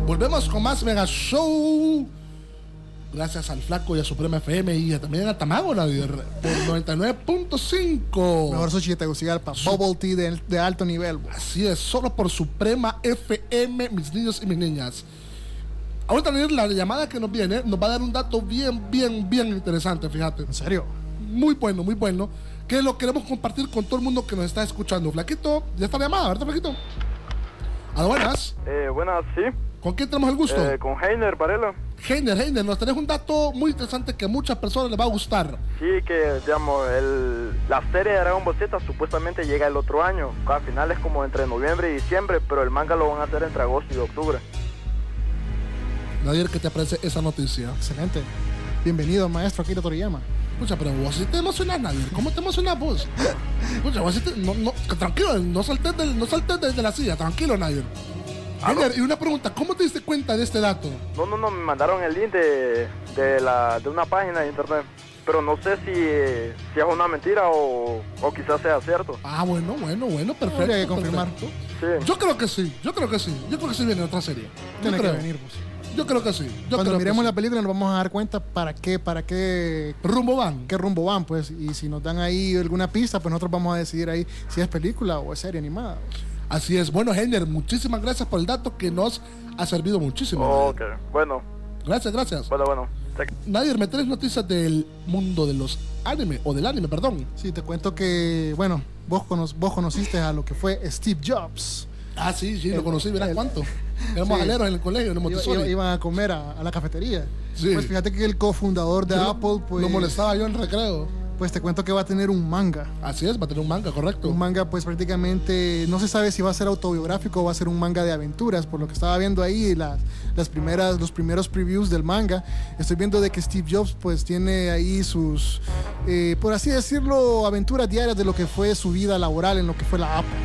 E: Volvemos con más Mega Show. Gracias al Flaco y a Suprema FM y a- también a Tamago Nadir por 99.5.
F: Mejor Sushi de Tegucigalpa. Bubble tea de, de alto nivel.
E: Así es, solo por Suprema FM, mis niños y mis niñas. Ahorita la llamada que nos viene nos va a dar un dato bien, bien, bien interesante, fíjate.
F: ¿En serio?
E: Muy bueno, muy bueno. Que lo queremos compartir con todo el mundo que nos está escuchando. Flaquito, ya está la llamada, ¿verdad, Flaquito? A buenas.
H: Eh, buenas, sí.
E: ¿Con quién tenemos el gusto?
H: Eh, con Heiner Varela.
E: Heiner, Heiner, nos tenés un dato muy interesante que a muchas personas les va a gustar.
H: Sí, que digamos, el, la serie de Dragon Ball Z supuestamente llega el otro año. A finales como entre noviembre y diciembre, pero el manga lo van a hacer entre agosto y octubre.
E: Nadir, ¿qué te parece esa noticia?
F: Excelente. Bienvenido, maestro Akira Toriyama.
E: Pucha, pero vos sí te emocionas, Nadir. ¿Cómo te emocionas vos? Pucha, vos sí te... No, no, tranquilo, no saltes, del, no saltes de, de la silla. Tranquilo, Nadir. Heiner, y una pregunta. ¿Cómo te diste cuenta de este dato?
H: No, no, no, me mandaron el link de, de, la, de una página de internet. Pero no sé si, si es una mentira o, o quizás sea cierto.
E: Ah, bueno, bueno, bueno, perfecto.
F: Habría que confirmar.
E: perfecto.
H: Sí.
E: Yo creo que sí, yo creo que sí. Yo creo que sí viene otra serie.
F: Tiene que venir, pues.
E: Yo creo que sí. Yo
F: Cuando
E: creo
F: miremos
E: que
F: la película nos vamos a dar cuenta para qué, para qué,
E: rumbo van.
F: qué rumbo van, pues. Y si nos dan ahí alguna pista, pues nosotros vamos a decidir ahí si es película o es serie animada. pues.
E: Así es. Bueno, Heiner, muchísimas gracias por el dato que nos ha servido muchísimo.
H: Ok, bueno,
E: Gracias, gracias.
H: bueno, bueno.
E: Nadir, ¿me traes noticias del mundo de los anime o del anime, perdón?
F: Sí, te cuento que, bueno, vos, cono- vos conociste a lo que fue Steve Jobs.
E: Ah, sí, sí, lo conocí, verás
F: el-
E: cuánto. Éramos
F: Sí.
E: aleros en el colegio, en el
F: Iba-
E: Montessori.
F: iba- iban a comer a, a la cafetería.
E: Sí.
F: Pues fíjate que el cofundador de
E: Yo
F: Apple, pues,
E: Lo molestaba yo en recreo.
F: Pues te cuento que va a tener un manga.
E: Así es, va a tener un manga, correcto.
F: Un manga, pues prácticamente no se sabe si va a ser autobiográfico o va a ser un manga de aventuras. Por lo que estaba viendo ahí las, las primeras, los primeros previews del manga, estoy viendo de que Steve Jobs, pues tiene ahí sus, eh, por así decirlo, aventuras diarias de lo que fue su vida laboral en lo que fue la Apple.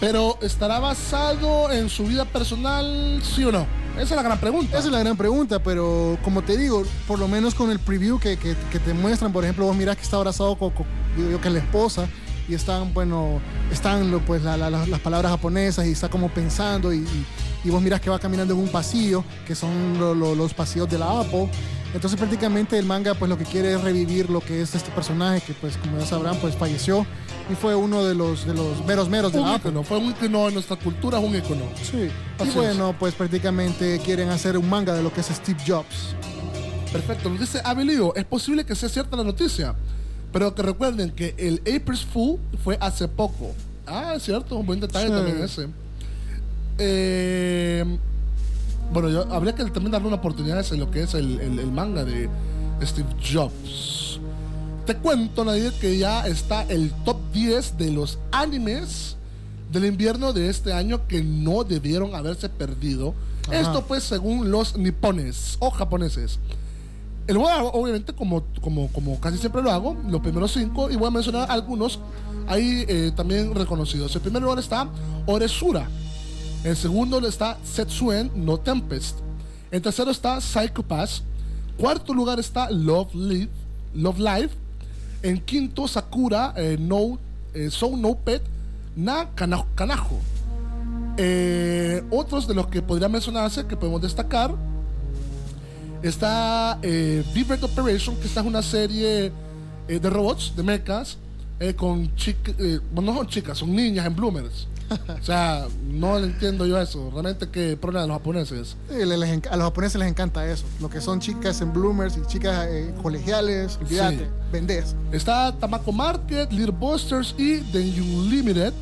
E: Pero ¿estará basado en su vida personal, sí o no? Esa es la gran pregunta.
F: Esa es la gran pregunta, pero como te digo, por lo menos con el preview que, que- que te muestran, por ejemplo, vos mirás que está abrazado con, con- yo que la esposa y están, bueno, están pues la- la- las palabras japonesas y está como pensando y, y- y vos mirás que va caminando en un pasillo, que son lo- lo- los pasillos de la Apple. Entonces prácticamente el manga pues lo que quiere es revivir lo que es este personaje que pues como ya sabrán pues falleció y fue uno de los, de los meros meros de
E: un
F: la
E: ícono, fue un ícono en nuestra cultura, es un ícono.
F: Sí.
E: Así
F: Y bueno, pues prácticamente quieren hacer un manga de lo que es Steve Jobs.
E: Perfecto, nos dice Abelio, es posible que sea cierta la noticia, pero que recuerden que el April's Fool fue hace poco. Ah, es cierto, un buen detalle
F: Sí.
E: también ese. Eh, bueno, yo, habría que también darle una oportunidad en lo que es el, el- el manga de Steve Jobs. Te cuento, Nadir, que ya está el top 10 de los animes del invierno de este año que no debieron haberse perdido.
F: Ajá.
E: Esto pues según los nipones o japoneses. El voy a, obviamente, como, como, como casi siempre lo hago, los primeros cinco, y voy a mencionar algunos ahí eh, también reconocidos. En primer lugar está Oresura. En segundo está Setsuen no Tempest. En tercero está Psycho Pass. Cuarto lugar está Love Live. Love. En quinto, Sakura eh, no, eh, So No Pet Na Kana- Kanajo. Eh, otros de los que podría mencionarse que podemos destacar está eh, Operation, que esta es una serie eh, de robots, de mechas, con chicas, bueno, no son chicas, son niñas en bloomers. O sea, no entiendo yo eso. Realmente qué problema de los japoneses.
F: Sí, les a los japoneses les encanta eso. Lo que son chicas en bloomers y chicas eh, colegiales, olvídate,
E: Sí.
F: vendés.
E: Está Tamako Market, Little Busters y The Unlimited.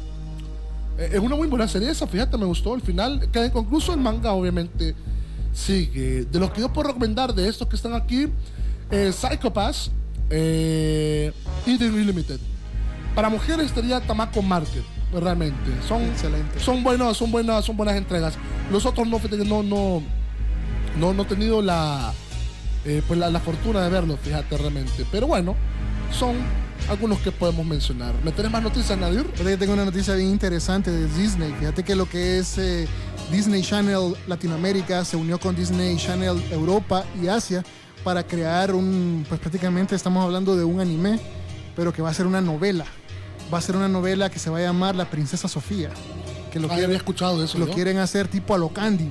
E: Eh, es una muy buena serie esa, fíjate, me gustó. El final queda inconcluso, el manga obviamente sigue. De los que yo puedo recomendar de estos que están aquí, eh, Psychopaths eh, y The Unlimited. Para mujeres estaría Tamako Market, realmente. Son,
F: Excelente.
E: son buenos, son buenas, son buenas entregas. Los otros no, no, no, no, no he tenido la, eh, pues la, la fortuna de verlos, fíjate realmente. Pero bueno, son algunos que podemos mencionar. ¿Me tenés más noticias, Nadir?
F: Tengo una noticia bien interesante de Disney. Fíjate que lo que es eh, Disney Channel Latinoamérica se unió con Disney Channel Europa y Asia para crear un, pues prácticamente estamos hablando de un anime, pero que va a ser una novela. Va a ser una novela que se va a llamar La Princesa Sofía. Que lo,
E: Ah,
F: quieren,
E: había escuchado de eso.
F: lo
E: yo.
F: quieren hacer tipo a lo Candy.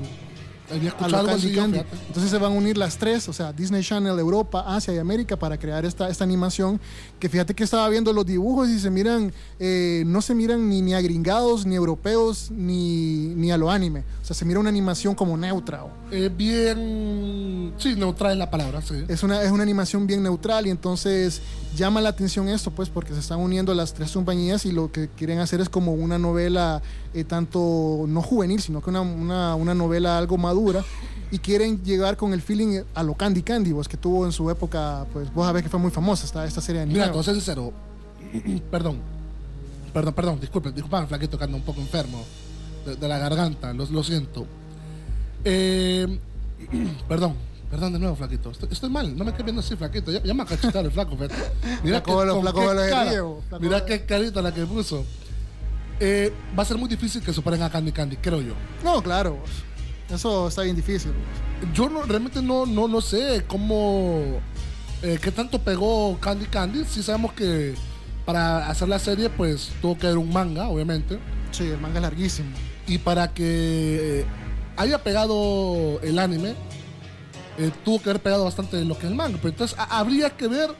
E: Había escuchado algo así.
F: Entonces se van a unir las tres, o sea, Disney Channel, Europa, Asia y América para crear esta, esta animación. Que fíjate que estaba viendo los dibujos y se miran, eh, no se miran ni, ni a gringados, ni europeos, ni, ni a lo anime. O sea, se mira una animación como neutra. o-
E: Eh, bien. Sí, neutral es la palabra, sí.
F: Es una, es una animación bien neutral y entonces llama la atención esto, pues, porque se están uniendo las tres compañías y lo que quieren hacer es como una novela eh, tanto no juvenil, sino que una, una, una novela algo madura y quieren llegar con el feeling a lo Candy Candy, pues, que tuvo en su época, pues, vos sabés que fue muy famosa esta, esta serie de.
E: Mira, entonces sincero. perdón. Perdón, perdón, disculpen, disculpen, flaquito, que ando un poco enfermo de, de la garganta, lo, lo siento. Eh, perdón, perdón de nuevo, flaquito. Estoy, estoy mal, no me quedes viendo así, flaquito. Ya, ya me ha cachetado el flaco, fíjate. Mira
F: Flaco
E: con
F: flaco
E: qué cara-
F: flaco
E: Mira qué carita la que puso. Eh, va a ser muy difícil que superen a Candy Candy, creo yo.
F: No, claro, eso está bien difícil.
E: Yo no, realmente no, no, no sé cómo. eh, qué tanto pegó Candy Candy. Sí sabemos que para hacer la serie, pues tuvo que haber un manga, obviamente.
F: Sí, el manga es larguísimo.
E: Y para que eh, haya pegado el anime, eh, tuvo que haber pegado bastante lo que es el manga. Pero entonces habría que ver.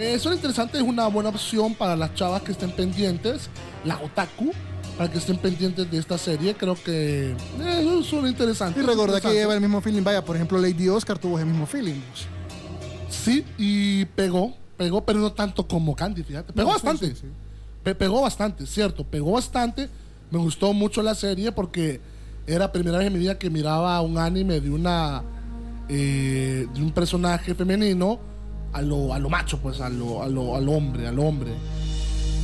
E: Eh, suena interesante, es una buena opción para las chavas que estén pendientes, las otaku, para que estén pendientes de esta serie. Creo que eh, eso suena interesante.
F: Y recordá que lleva el mismo feeling. Vaya, por ejemplo, Lady Oscar tuvo el mismo feeling.
E: Sí, y pegó, pegó, pero no tanto como Candy, fíjate. Pegó
F: No, sí,
E: bastante.
F: sí, sí.
E: Pe- pegó bastante, cierto, pegó bastante. Me gustó mucho la serie porque era la primera vez en mi vida que miraba un anime de una eh, de un personaje femenino a lo, a lo macho, pues, a lo, a lo, al hombre, al hombre.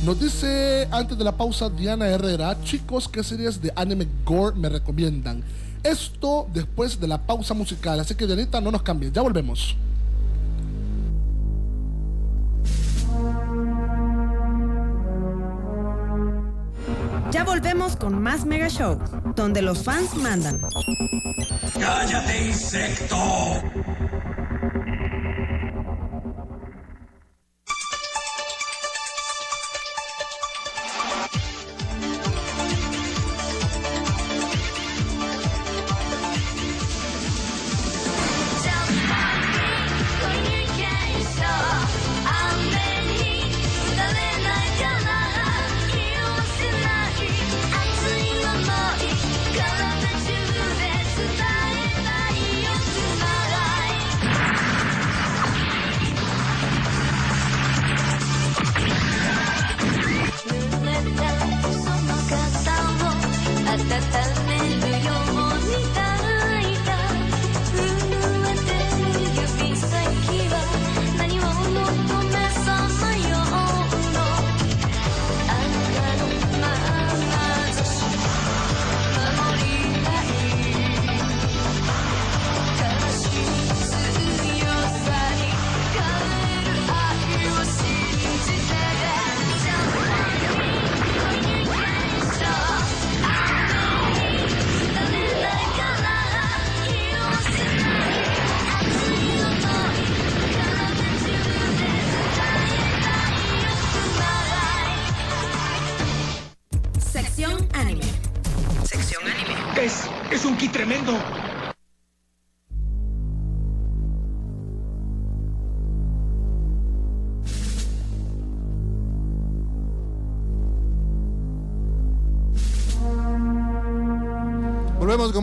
E: Nos dice antes de la pausa Diana Herrera, chicos, ¿qué series de anime gore me recomiendan? Esto después de la pausa musical, así que Dianita, no nos cambien, ya volvemos.
B: Ya volvemos con más Mega Show, donde los fans mandan.
C: ¡Cállate, insecto!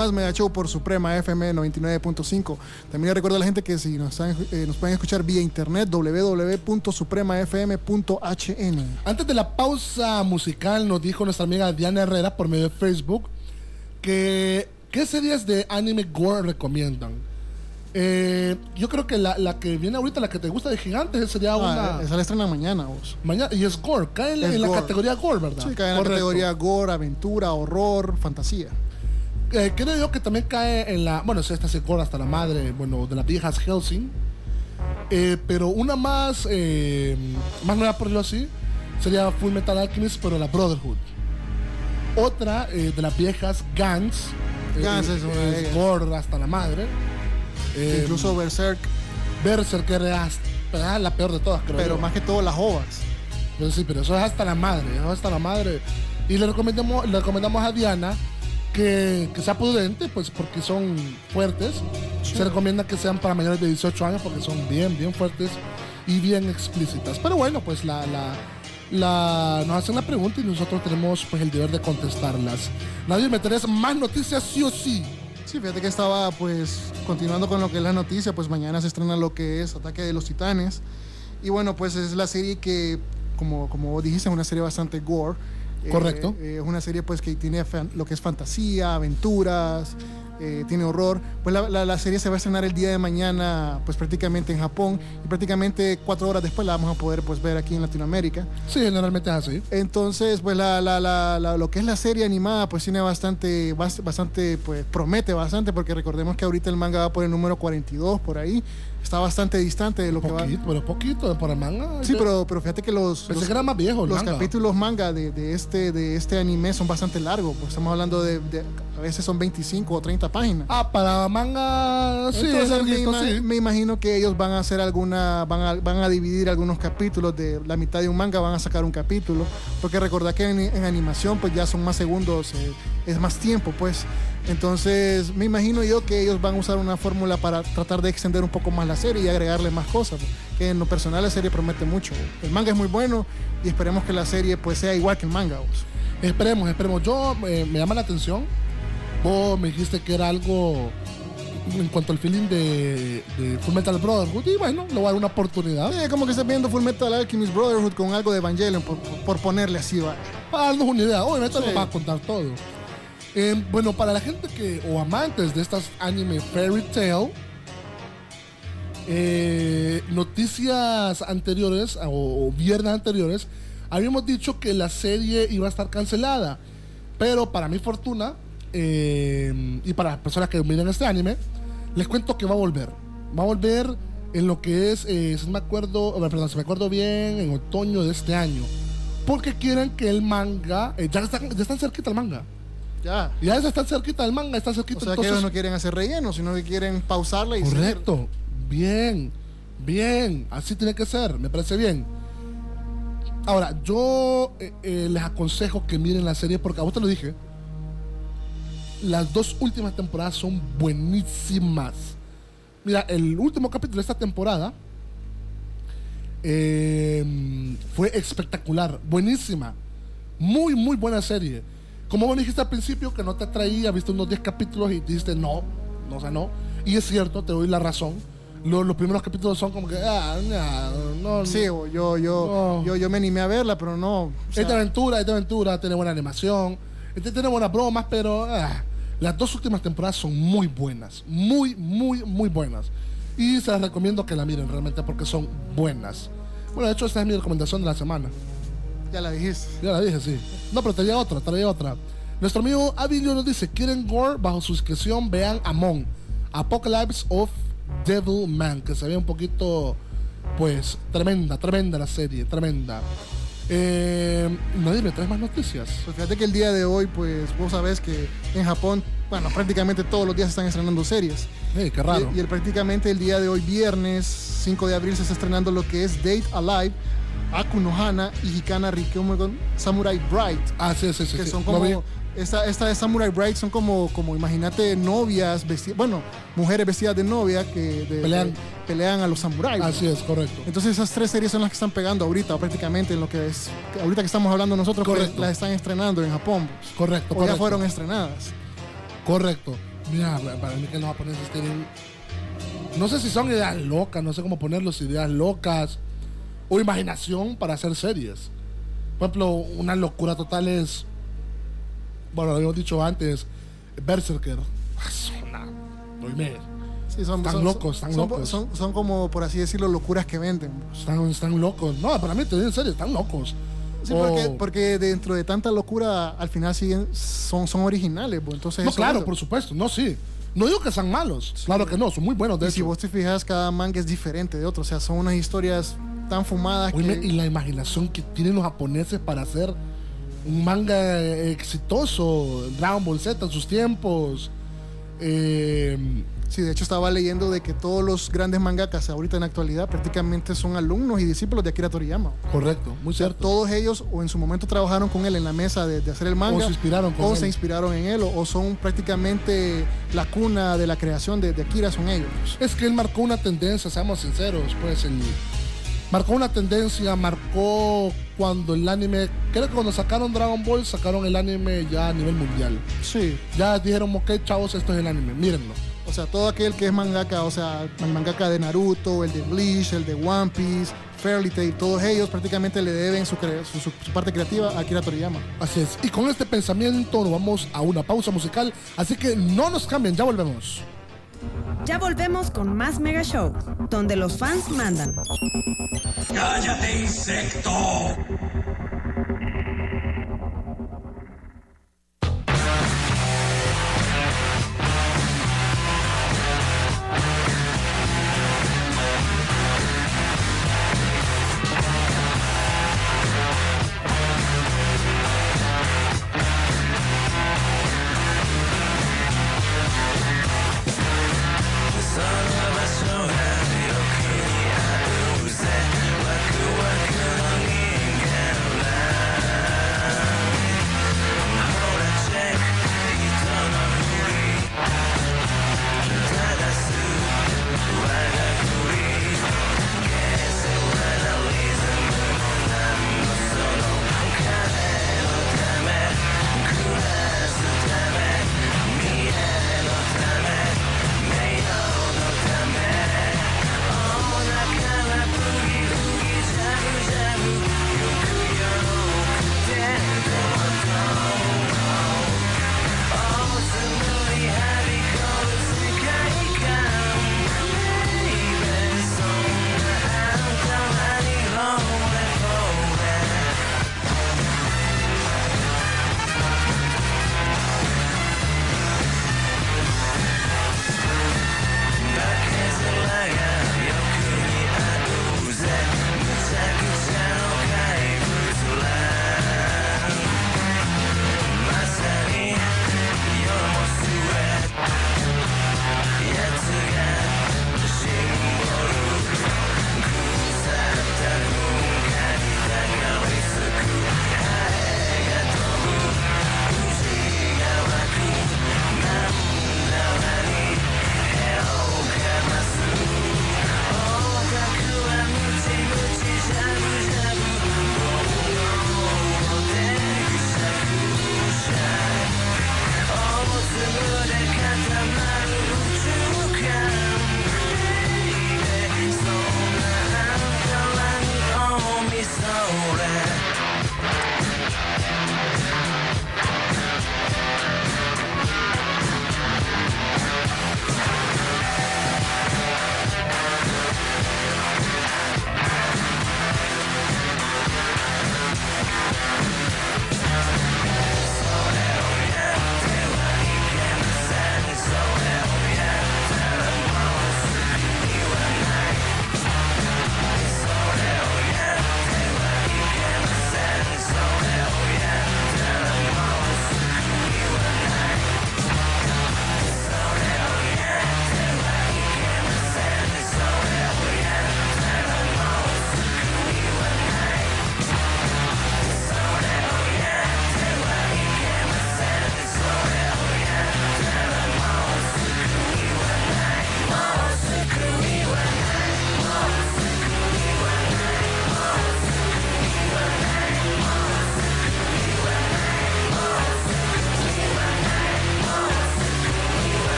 F: Más Mega Show por Suprema FM 99.5. También recuerdo a la gente que si nos, están, eh, nos pueden escuchar vía internet www.supremafm.hn.
E: Antes de la pausa musical nos dijo nuestra amiga Diana Herrera por medio de Facebook que qué series de anime gore recomiendan. Eh, yo creo que la, la que viene ahorita, la que te gusta de gigantes, sería
F: Ah,
E: una...
F: esa la estrena mañana vos.
E: Mañana, y es gore, cae en, la categoría gore, ¿verdad?
F: Sí, cae en la
E: Correcto.
F: categoría gore, aventura, horror, fantasía.
E: Eh, creo yo que también cae en la... Bueno, esta se gore hasta la madre, bueno, de las viejas Helsing. Eh, pero una más, eh, más nueva por decirlo así, sería Full Metal Alchemist, pero la Brotherhood. Otra eh, de las viejas, Gans.
F: Gans es una
E: gore hasta la madre. Eh,
F: Incluso Berserk,
E: Berserker es hasta- la peor de todas, creo
F: pero
E: yo.
F: más que todo las ovas.
E: Pero sí, pero eso es hasta la madre, eso es hasta la madre. Y le recomendamos, le recomendamos a Diana que, que sea prudente, pues porque son fuertes. Se recomienda que sean para mayores de 18 años porque son bien, bien fuertes y bien explícitas. Pero bueno, pues la, la, la- nos hacen la pregunta y nosotros tenemos pues el deber de contestarlas. Nadie me tenés más noticias sí o sí.
F: Sí, fíjate que estaba pues continuando con lo que es la noticia, pues mañana se estrena lo que es Ataque de los Titanes. Y bueno, pues es la serie que, como, como dijiste, es una serie bastante gore. Eh,
E: Correcto.
F: eh, es una serie pues que tiene lo que es fantasía, aventuras, eh, tiene horror. Pues la, la- la serie se va a estrenar el día de mañana pues prácticamente en Japón y prácticamente cuatro horas después la vamos a poder pues ver aquí en Latinoamérica.
E: Sí, generalmente es así.
F: Entonces, pues la, la- lo que es la serie animada, pues tiene bastante, bas- bastante, pues promete bastante, porque recordemos que ahorita el manga va por el número 42, por ahí. Está bastante distante de lo que va.
E: Poquito, pero poquito para el manga.
F: Sí, pero, pero fíjate que los,
E: Pensé
F: los,
E: que era más viejo
F: los
E: manga.
F: capítulos manga de, de este, de este anime son bastante largos. Pues estamos hablando de, de- a veces son 25 o 30 páginas.
E: Ah, para manga, sí, es
F: Entonces, me,
E: larguito,
F: ima-
E: sí.
F: me imagino que ellos van a hacer alguna, van a, van a dividir algunos capítulos de la mitad de un manga, van a sacar un capítulo, porque recordad que en, en animación pues ya son más segundos, eh, es más tiempo pues. Entonces me imagino yo que ellos van a usar una fórmula para tratar de extender un poco más la serie y agregarle más cosas, pues, que en lo personal la serie promete mucho. El manga es muy bueno y esperemos que la serie pues sea igual que el manga. pues.
E: Esperemos, esperemos. Yo eh, me llama la atención. Vos me dijiste que era algo en cuanto al feeling de, de Full Metal Brotherhood. Y bueno, le voy a dar una oportunidad.
F: Sí, como que estás viendo Full Metal Alchemist Brotherhood con algo de Evangelion, por, por- ponerle así, va.
E: Para darnos una idea. Obviamente
F: Sí.
E: nos va a contar todo. Eh, bueno, para la gente que, o amantes de estas anime Fairy Tail, eh, noticias anteriores o, o viernes anteriores, habíamos dicho que la serie iba a estar cancelada. Pero para mi fortuna, eh, y para las personas que miran este anime, les cuento que va a volver. Va a volver en lo que es, eh, si me acuerdo, perdón, si me acuerdo bien, en otoño de este año. Porque quieren que el manga, eh, ya, están, ya están cerquita el manga.
F: Ya.
E: Ya están cerquita el manga, está cerquita.
F: O sea que ellos no quieren hacer relleno, sino que quieren pausarla y seguir.
E: Correcto. Bien. Bien. Así tiene que ser. Me parece bien. Ahora, yo eh, les aconsejo que miren la serie porque a vos te lo dije. Las dos últimas temporadas son buenísimas. Mira, el último capítulo de esta temporada eh, fue espectacular, buenísima. Muy, muy buena serie. Como vos dijiste al principio que no te atraía, viste unos 10 capítulos y dijiste no, no, o sea, no. Y es cierto, te doy la razón. Lo- los primeros capítulos son como que, ah, no, no.
F: Sí, yo, yo,
E: No.
F: yo, yo me animé a verla, pero no. o sea,
E: Es de aventura, es de aventura, tiene buena animación, este tiene buenas bromas, pero ah, las dos últimas temporadas son muy buenas, muy, muy, muy buenas. Y se las recomiendo que la miren realmente porque son buenas. Bueno, de hecho, esta es mi recomendación de la semana.
F: ya la dijiste.
E: Ya la dije, sí. No, pero traía otra, traía otra. Nuestro amigo Avilio nos dice, ¿quieren gore? Bajo suscripción vean Amon, Apocalypse of Devil Man, que se ve un poquito, pues, tremenda, tremenda la serie, tremenda. Eh, nadie me trae más noticias.
F: Pues fíjate que el día de hoy, pues vos sabés que en Japón, bueno, prácticamente todos los días se están estrenando series.
E: Hey, qué raro.
F: Y, y el, prácticamente el día de hoy, viernes 5 de abril, se está estrenando lo que es Date Alive, Aku no Hana y Hikana Rikeomegon Samurai Bright.
E: Ah, sí, sí, sí.
F: que son como esta, esta de Samurai Bride son como, como imagínate novias vestidas, bueno, mujeres vestidas de novia que de-
E: Pelean.
F: de- pelean a los samuráis.
E: Así es, correcto.
F: Entonces esas tres series son las que están pegando ahorita, prácticamente en lo que es, ahorita que estamos hablando nosotros,
E: Correcto.
F: las están estrenando en Japón. pues.
E: Correcto,
F: O
E: correcto.
F: ya fueron estrenadas.
E: Correcto. Mira, para mí que los japoneses tienen. No sé si son ideas locas, no sé cómo ponerlos, ideas locas o imaginación para hacer series. Por ejemplo, una locura total es. Bueno, lo habíamos dicho antes, Berserker. Es
F: Sí, son,
E: Están
F: son-
E: locos, están
F: son-
E: locos.
F: Son, son como, por así decirlo, locuras que venden.
E: Están, están locos. No, para mí, en serio, están locos.
F: Sí,
E: O-
F: porque, porque dentro de tanta locura, al final siguen, son, son originales. pues, Entonces,
E: No, claro,
F: vende.
E: por supuesto. No, sí. No digo que sean malos. Claro que no, son muy buenos de
F: Y si
E: hecho.
F: vos te fijas, cada manga es diferente de otro. O sea, son unas historias tan fumadas
E: Oíme,
F: que...
E: y la imaginación que tienen los japoneses para hacer un manga exitoso, Dragon Ball Z en sus tiempos. Eh,
F: Sí, de hecho estaba leyendo de que todos los grandes mangakas ahorita en la actualidad prácticamente son alumnos y discípulos de Akira Toriyama.
E: correcto, muy
F: O sea,
E: cierto.
F: todos ellos o en su momento trabajaron con él en la mesa de, de hacer el manga
E: O se inspiraron con
F: o
E: él.
F: se inspiraron en él o, o son prácticamente la cuna de la creación de, de Akira son ellos.
E: Es que él marcó una tendencia, seamos sinceros, pues el marcó una tendencia, marcó cuando el anime, creo que cuando sacaron Dragon Ball, sacaron el anime ya a nivel mundial.
F: Sí.
E: Ya dijeron, ok, chavos, esto es el anime, mírenlo.
F: O sea, todo aquel que es mangaka, o sea, el mangaka de Naruto, el de Bleach, el de One Piece, Fairy Tail, todos ellos prácticamente le deben su, cre- su- su- su parte creativa a Akira Toriyama.
E: Así es. Y con este pensamiento nos vamos a una pausa musical, así que no nos cambien, ya volvemos.
B: Ya volvemos con más Mega Show, donde los fans mandan.
A: ¡Cállate, insecto!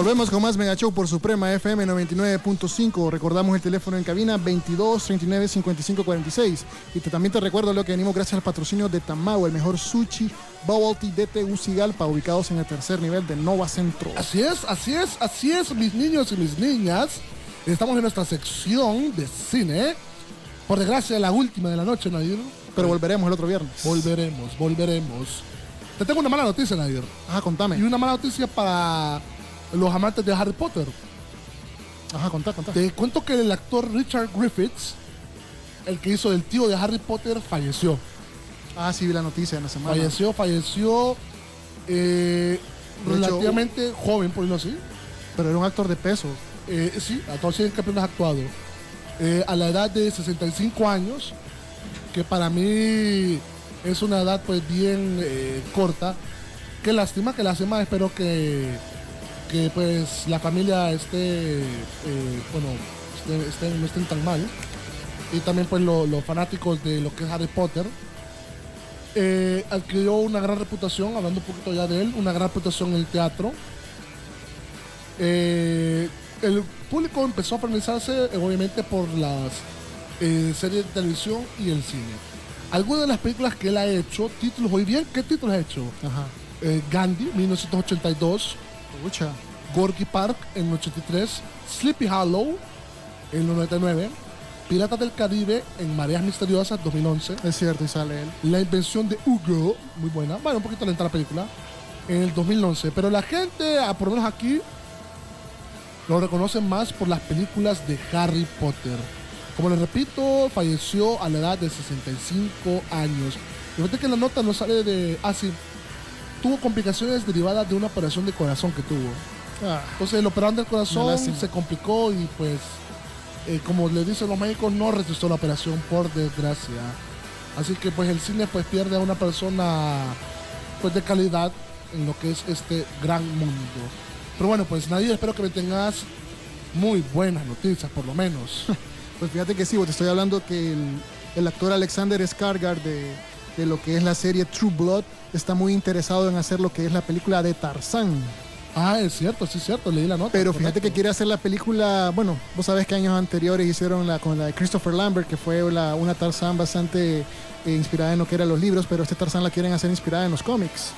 F: Volvemos con más Mega Show por Suprema FM 99.5. Recordamos el teléfono en cabina 22 39 55 46. Y te- también te recuerdo lo que venimos gracias al patrocinio de Tamao, el mejor sushi bubble tea de Tegucigalpa, ubicados en el tercer nivel de Nova Centro.
E: Así es, así es, así es, mis niños y mis niñas. Estamos en nuestra sección de cine. Por desgracia, la última de la noche, Nadir.
F: Pero volveremos el otro viernes.
E: Volveremos, volveremos. Te tengo una mala noticia, Nadir.
F: Ajá, contame.
E: Y una mala noticia para los amantes de Harry Potter.
F: Ajá, contá, contá.
E: Te cuento que el actor Richard Griffiths, el que hizo el tío de Harry Potter, falleció.
F: Ah, sí, vi la noticia en la semana.
E: Falleció, falleció eh,
F: hecho,
E: relativamente joven, por decirlo así.
F: Pero era un actor de peso.
E: Eh, sí, a todos los campeones ha actuado. Eh, a la edad de 65 años, que para mí es una edad pues bien corta. Qué lástima, qué lástima. Espero que, que pues la familia esté, eh, bueno, esté- esté- no estén tan mal. Y también pues lo- los fanáticos de lo que es Harry Potter. Eh, adquirió una gran reputación, hablando un poquito ya de él, una gran reputación en el teatro. Eh, el público empezó a familiarizarse eh, obviamente por las eh, series de televisión y el cine. Algunas de las películas que él ha hecho, títulos, ¿oí bien? ¿Qué títulos ha hecho?
F: Ajá.
E: Gandhi, 1982, Gorky Park, en el 83, Sleepy Hollow, en el 99, Piratas del Caribe, en Mareas Misteriosas, 2011,
F: Es cierto, y sale él.
E: La invención de Hugo, muy buena, bueno, un poquito lenta la película, en el 2011, pero la gente, ah, por lo menos aquí, lo reconoce más por las películas de Harry Potter. Como les repito, falleció a la edad de 65 años. Y fíjate que la nota no sale de... Ah, sí. Tuvo complicaciones derivadas de una operación de corazón que tuvo.
F: Ah,
E: Entonces el operador del corazón se complicó y pues, eh, como le dicen los médicos, no resistió la operación por desgracia. Así que pues el cine pues pierde a una persona pues de calidad en lo que es este gran mundo. Pero bueno, pues nadie espero que me tengas muy buenas noticias por lo menos.
F: pues fíjate que sí, vos te estoy hablando que el, el actor Alexander Skarsgård de, de lo que es la serie True Blood está muy interesado en hacer lo que es la película de Tarzán.
E: ah, es cierto, sí es cierto, leí la nota.
F: Pero fíjate
E: correcto.
F: que quiere hacer la película, bueno, vos sabés que años anteriores hicieron la con la de Christopher Lambert, que fue la- una Tarzán bastante eh, inspirada en lo que eran los libros, pero este Tarzán la quieren hacer inspirada en los cómics.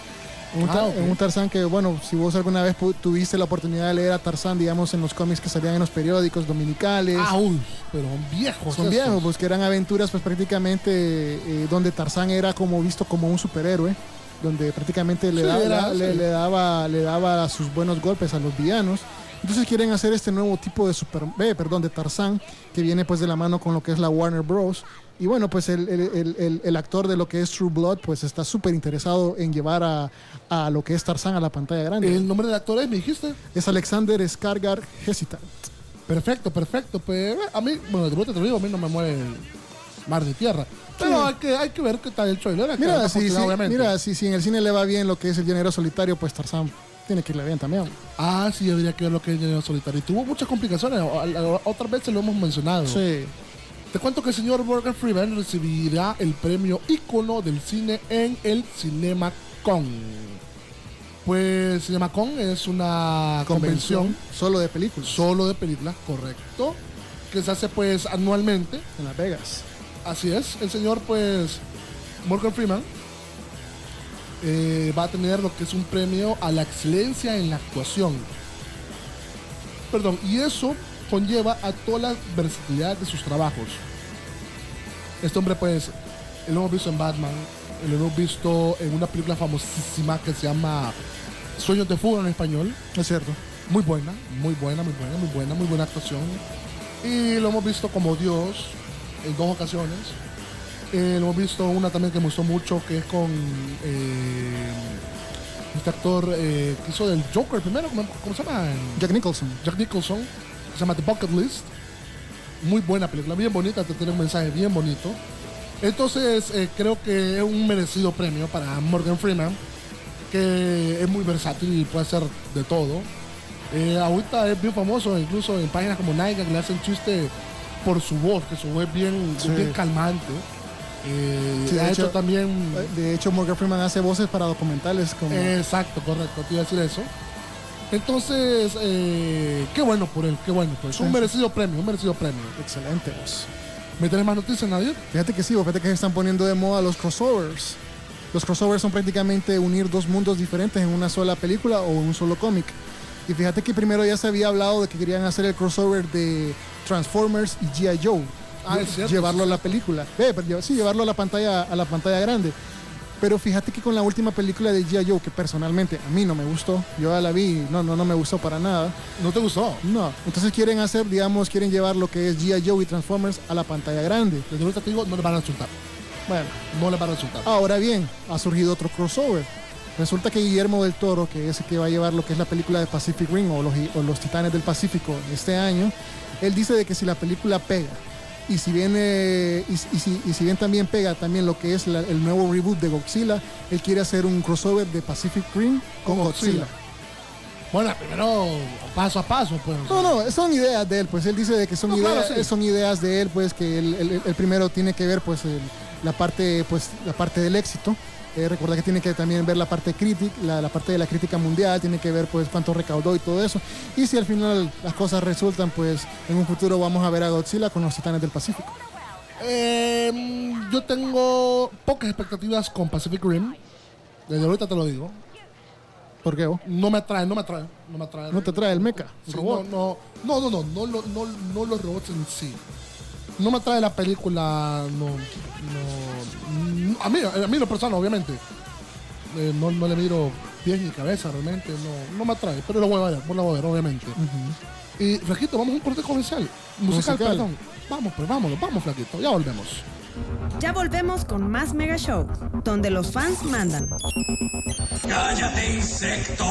F: Un,
E: Ah,
F: un Tarzán que, bueno, si vos alguna vez tuviste la oportunidad de leer a Tarzán, digamos, en los cómics que salían en los periódicos dominicales.
E: Ah, uy, pero son viejos.
F: Son viejos, pues que eran aventuras pues prácticamente eh, donde Tarzán era como visto como un superhéroe, donde prácticamente le,
E: Sí,
F: da-
E: era,
F: le,
E: sí.
F: le daba, le daba sus buenos golpes a los villanos. Entonces quieren hacer este nuevo tipo de super, eh, perdón, de Tarzán que viene pues de la mano con lo que es la Warner Bros. Y bueno, pues el, el- el- actor de lo que es True Blood pues está súper interesado en llevar a, a lo que es Tarzán a la pantalla grande.
E: El nombre del actor es, me dijiste.
F: Es Alexander Skarsgård Hesitant.
E: Perfecto, perfecto. Pues a mí, bueno, de vuelta te lo digo, a mí no me mueve el mar de tierra. Pero hay, que, hay que ver qué tal el que ver
F: Mira, si-
E: oportunidad, obviamente.
F: mira si, si en el cine le va bien lo que es el género solitario, pues Tarzán tiene que irle bien también.
E: Ah, sí, habría que ver lo que es el dinero solitario. Y tuvo muchas complicaciones. Otras veces lo hemos mencionado.
F: Sí.
E: Te cuento que el señor Morgan Freeman recibirá el premio ícono del cine en el CinemaCon. Pues CinemaCon es una convención,
F: solo de películas
E: solo de películas, correcto, que se hace pues anualmente.
F: en Las Vegas.
E: Así es, el señor pues Morgan Freeman eh, va a tener lo que es un premio a la excelencia en la actuación. Perdón, y eso conlleva a toda la versatilidad de sus trabajos. Este hombre pues lo hemos visto en Batman, lo hemos visto en una película famosísima que se llama Sueños de Fuga en español.
F: Es cierto.
E: Muy buena, muy buena, muy buena, muy buena, muy buena actuación. Y lo hemos visto como Dios en dos ocasiones. Eh, lo hemos visto una también que me gustó mucho, que es con eh, este actor eh, que hizo del Joker primero, ¿cómo, cómo se llama?
F: Jack Nicholson.
E: Jack Nicholson, se llama The Bucket List. Muy buena película, bien bonita, te tiene un mensaje bien bonito. Entonces eh, creo que es un merecido premio para Morgan Freeman, que es muy versátil y puede hacer de todo. Eh, ahorita es bien famoso, incluso en páginas como Nike, que le hacen chiste por su voz, que su voz es bien, es
F: Sí.
E: bien calmante. Eh,
F: Sí, de
E: ha
F: hecho-
E: hecho también...
F: De hecho, Morgan Freeman hace voces para documentales como...
E: Exacto, correcto, te iba a decir eso. Entonces, eh, qué bueno por él, qué bueno por él. Es un merecido premio, un merecido premio.
F: Excelente, vos.
E: ¿Me tenés más noticias, Nadir?
F: Fíjate que sí, vos, fíjate que se están poniendo de moda los crossovers. Los crossovers son prácticamente unir dos mundos diferentes en una sola película o un solo cómic. Y fíjate que primero ya se había hablado de que querían hacer el crossover de Transformers y G.I. Joe.
E: Ah,
F: llevarlo a la película. Lle- sí, llevarlo a la pantalla, a la pantalla grande. Pero fíjate que con la última película de G.I. Joe, que personalmente a mí no me gustó, yo ya la vi, no, no, no me gustó para nada.
E: ¿No te gustó?
F: No. Entonces quieren hacer, digamos, quieren llevar lo que es G.I. Joe y Transformers a la pantalla grande.
E: Desde ahorita te digo, no le van a resultar.
F: Bueno,
E: No le van a resultar.
F: Ahora bien, ha surgido otro crossover. Resulta que Guillermo del Toro, que es el que va a llevar lo que es la película de Pacific Rim o los, o los Titanes del Pacífico este año, él dice de que si la película pega y si bien, eh, y, y si, y si bien también pega también lo que es la- el nuevo reboot de Godzilla, él quiere hacer un crossover de Pacific Rim con Godzilla.
E: Godzilla. Bueno, primero paso a paso, pues.
F: No, no, son ideas de él, pues él dice de que son,
E: No, claro,
F: ideas,
E: sí.
F: son ideas de él, pues que el, el- el primero tiene que ver pues el- la parte pues la parte del éxito. Eh, recordar que tiene que también ver la parte crítica, la, la parte de la crítica mundial, tiene que ver pues cuánto recaudó y todo eso. Y si al final las cosas resultan, pues en un futuro vamos a ver a Godzilla con los Titanes del Pacífico.
E: Eh, yo tengo pocas expectativas con Pacific Rim. Desde ahorita te lo digo.
F: ¿Por qué vos?
E: No me atrae, no me atrae. No me atrae.
F: No te trae el mecha,
E: Sí,
F: robot.
E: no, no, no, no, no, no, no, no los robots en sí. No me atrae la película, no, no, a mí, a mí lo personal, obviamente. Eh, no, no le miro pies ni cabeza realmente, no, no me atrae, pero lo voy a ver, lo voy a ver, obviamente. Y Flaquito, vamos a un corte comercial, musical,
F: Musical.
E: perdón. Vamos, pues vámonos, vamos, Flaquito, ya volvemos.
B: Ya volvemos con más Mega Show, donde los fans mandan.
A: ¡Cállate, insecto!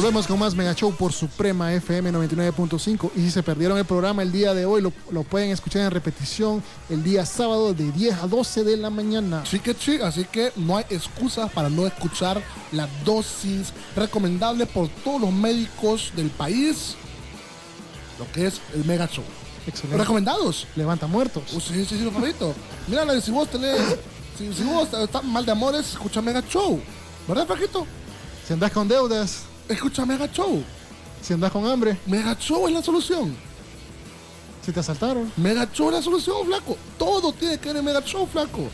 F: Volvemos con más Mega Show por Suprema FM 99.5. Y si se perdieron el programa el día de hoy, lo, lo pueden escuchar en repetición el día sábado de 10 a 12 de la mañana.
E: Sí que sí, así que no hay excusas para no escuchar la dosis recomendable por todos los médicos del país, lo que es el Mega Show.
F: Excelente.
E: ¿Recomendados?
F: Levanta muertos.
E: Uh, sí, sí, sí, lo favorito. Mira, si vos tenés, si, si vos estás mal de amores, escucha Mega Show. ¿Verdad, Flaquito?
F: Si andas con deudas,
E: Escucha Mega Show.
F: si andas con hambre,
E: Mega Show es la solución.
F: si te asaltaron.
E: Mega Show es la solución, flaco. Todo tiene que ver en Mega Show, flaco.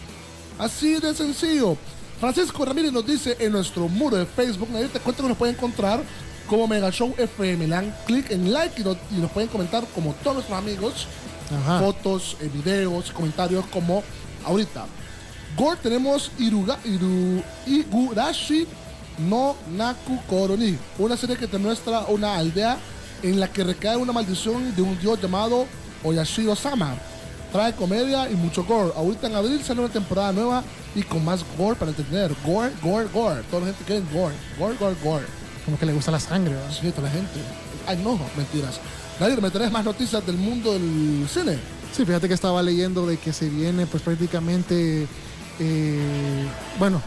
E: Así de sencillo. Francisco Ramírez nos dice en nuestro muro de Facebook, nadie te cuenta que nos puede encontrar como Mega Show FM. Le dan clic en like y nos, y nos pueden comentar como todos nuestros amigos.
F: Ajá.
E: Fotos, eh, videos, comentarios como ahorita. Gore tenemos Iruga, Iru, Igurashi no Naku Koroni, una serie que te muestra una aldea en la que recae una maldición de un dios llamado Oyashiro Sama. Trae comedia y mucho gore. Ahorita en abril sale una temporada nueva y con más gore para entender. Gore, gore, gore. Toda la gente quiere gore. Gore, gore, gore.
F: Como que le gusta la sangre, ¿verdad?
E: Sí, toda la gente. Ay, no, mentiras. Nadir, ¿me tenés más noticias del mundo del cine?
F: Sí, fíjate que estaba leyendo de que se viene pues prácticamente, eh, bueno,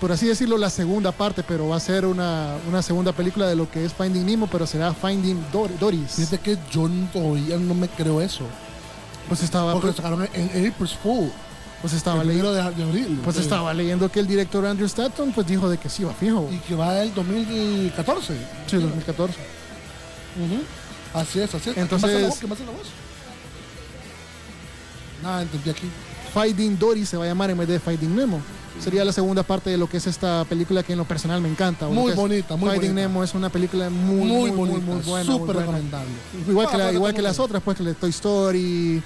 F: por así decirlo, la segunda parte, pero va a ser una, una segunda película de lo que es Finding Nemo, pero será Finding Dor- Doris.
E: Fíjate que yo todavía no me creo eso.
F: Pues estaba,
E: Porque
F: pues,
E: sacaron en, April's Fool.
F: pues estaba
E: el
F: leyendo,
E: de, abril.
F: pues estaba leyendo que el director Andrew Stanton pues dijo de que sí va fijo.
E: Y que va el 2014.
F: Sí, 2014.
E: Ujú. Así es, así es.
F: Entonces-
E: ¿Qué más la voz? ¿Qué más hace la voz? Nada, entendí aquí.
F: Finding Dory se va a llamar en vez de Finding Nemo. Sería la segunda parte de lo que es esta película que en lo personal me encanta.
E: Muy bonita, muy
F: Finding
E: bonita.
F: Nemo es una película muy,
E: Muy,
F: muy,
E: bonita.
F: muy buena.
E: Súper recomendable.
F: Igual que,
E: Ah,
F: la-
E: pero
F: igual que
E: como
F: las otras, pues que la de Toy Story.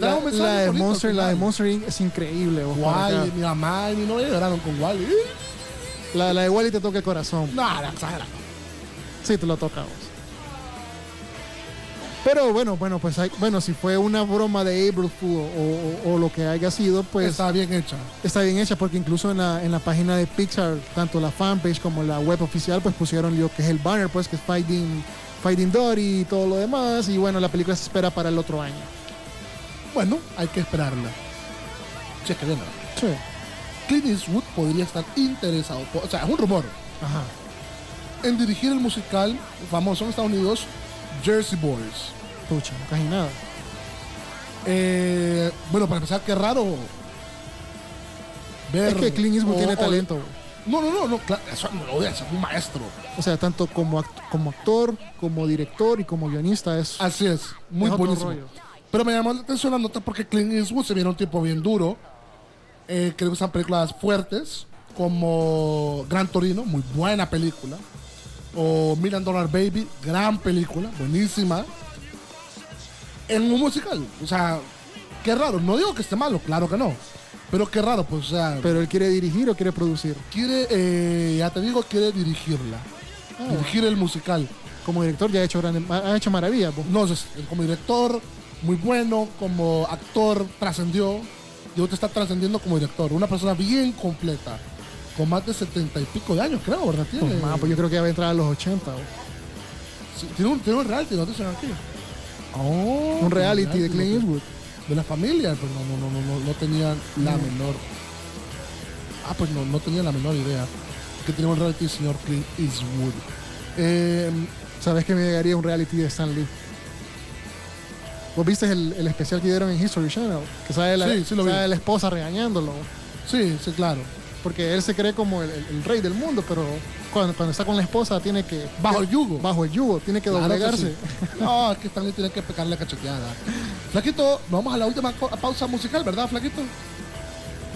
F: La, la de
E: bonito
F: Monster, la de. Monster Inc. es increíble. vos.
E: Wally, mi mamá y mi novia lloraron con Wally.
F: La, la de Wally te toca el corazón.
E: Nada, exagera.
F: Sí, te lo toca vos. Pero bueno, bueno, pues hay- bueno, si fue una broma de April Fool o, o- o lo que haya sido, pues
E: Está bien hecha.
F: está bien hecha porque incluso en la, en la página de Pixar, tanto la fanpage como la web oficial, pues pusieron lo que es el banner, pues que es Fighting, Fighting Dory y todo lo demás. Y bueno, la película se espera para el otro año.
E: Bueno, hay que esperarla. Cheque, bien.
F: Sí.
E: Clint Eastwood podría estar interesado, o sea, es un rumor,
F: Ajá.
E: en dirigir el musical famoso en Estados Unidos, Jersey Boys.
F: Pucha, casi nada.
E: Eh, bueno, para empezar, qué raro ver...
F: Es que Clint Eastwood
E: o-
F: tiene
E: o-
F: talento.
E: No, no, no, no, claro, eso no lo a decir, un maestro.
F: O sea, tanto como, act- como actor, como director y como guionista es...
E: Así es, muy
F: Es
E: buenísimo. Pero me llamó la atención la nota porque Clint Eastwood se viene un tiempo bien duro. Eh, que le gustan películas fuertes, como Gran Torino, muy buena película. O Million Dollar Baby, gran película, buenísima. En un musical, o sea, qué raro. No digo que esté malo, claro que no. Pero qué raro, pues, o sea,
F: Pero él quiere dirigir o quiere producir.
E: quiere, eh, ya te digo, quiere dirigirla.
F: Ah.
E: Dirigir el musical.
F: Como director ya ha hecho, grandes- ha hecho maravillas. po.
E: No, como director, muy bueno, como actor, trascendió. Y ahorita está trascendiendo como director. Una persona bien completa. Con más de setenta y pico de años, creo, ¿verdad? Tiene,
F: Pues, pues yo creo que ya va a entrar a los 80. po.
E: Sí, tiene, un, tiene un reality, ¿no te suena aquí? Oh,
F: Un reality de Clint Eastwood.
E: de la familia, pero no, no, no, no, no, no tenía la menor. Ah, pues no, no tenía la menor idea. Que tenía un reality señor Clint Eastwood. Eh,
F: ¿Sabes que me llegaría un reality de Stan Lee? ¿Vos viste el, el especial que dieron en History Channel? Que sale la,
E: Sí,
F: sale la esposa regañándolo.
E: sí, sí, claro.
F: Porque él se cree como el, el- el rey del mundo, pero cuando, cuando está con la esposa tiene que...
E: Bajo el yugo.
F: Bajo el yugo, tiene que
E: Claro que
F: doblegarse.
E: sí. No, es que Stanley tiene que pegarle cacheteada. Flaquito, vamos a la última pausa musical, ¿verdad, Flaquito?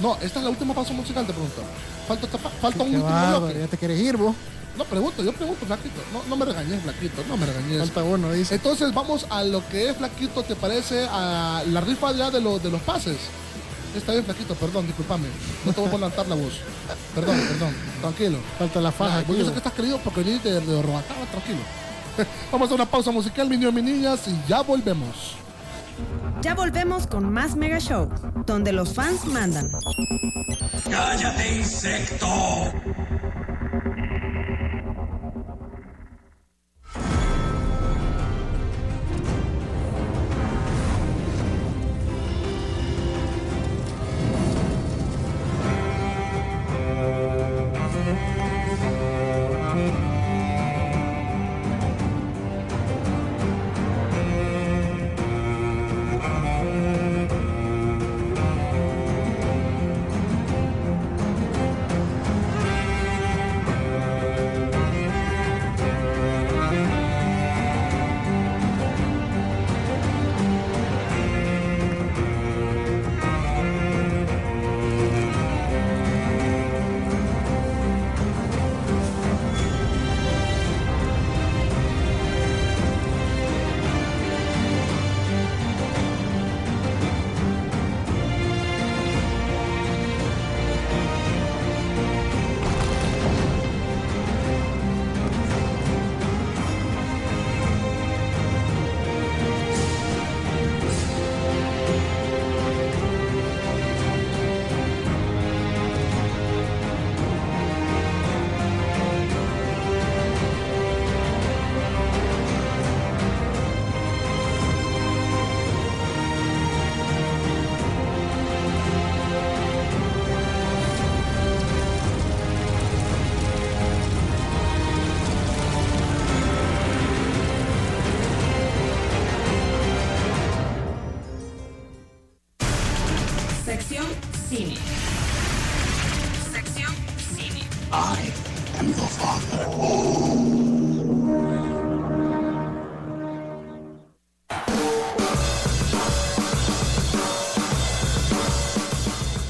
E: No, esta es la última pausa musical, te pregunto. Falta, falta un último bloque.
F: ya te quieres ir vos.
E: No, pregunto, yo pregunto, Flaquito. No, no me regañes, Flaquito, no me regañes.
F: Falta uno, dice.
E: Entonces vamos a lo que es, Flaquito, ¿te parece? A la rifa ya de, los de los pases. Está bien, flaquito, perdón, discúlpame. No te voy a levantar la voz. Perdón, perdón, tranquilo.
F: Falta la faja
E: porque yo sé que estás querido porque viniste de, de tranquilo. Vamos a una pausa musical, mis niños y mis niñas, y ya volvemos.
B: Ya volvemos con más Mega Show, donde los fans mandan.
A: ¡Cállate, insecto!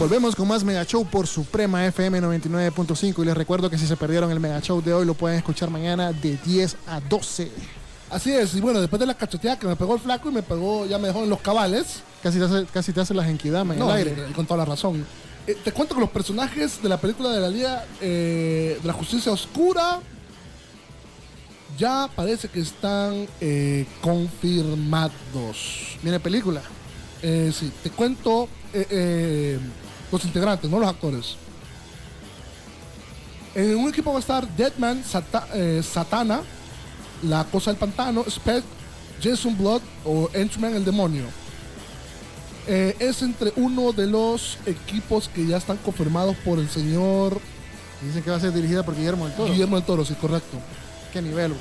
F: Volvemos con más Mega Show por Suprema FM 99.5 y les recuerdo que si se perdieron el Mega Show de hoy lo pueden escuchar mañana de 10 a 12.
E: Así es, y bueno, después de la cacheteada que me pegó el flaco y me pegó, ya me dejó en los cabales.
F: Casi te hace, casi te hace la genkidama en
E: No,
F: el aire.
E: y- y con toda la razón. Eh, te cuento que los personajes de la película de la Liga eh, de la Justicia Oscura ya parece que están eh, confirmados.
F: Viene película.
E: Eh, sí, te cuento eh, eh, los integrantes, no los actores. En un equipo va a estar Deadman, Sata- eh, Satana, La Cosa del Pantano, Spec, Jason Blood o Henchman el Demonio. Eh, es entre uno de los equipos que ya están confirmados por el señor
F: Dicen que va a ser dirigida por Guillermo del Toro.
E: Guillermo del Toro, sí, correcto.
F: ¿Qué nivel?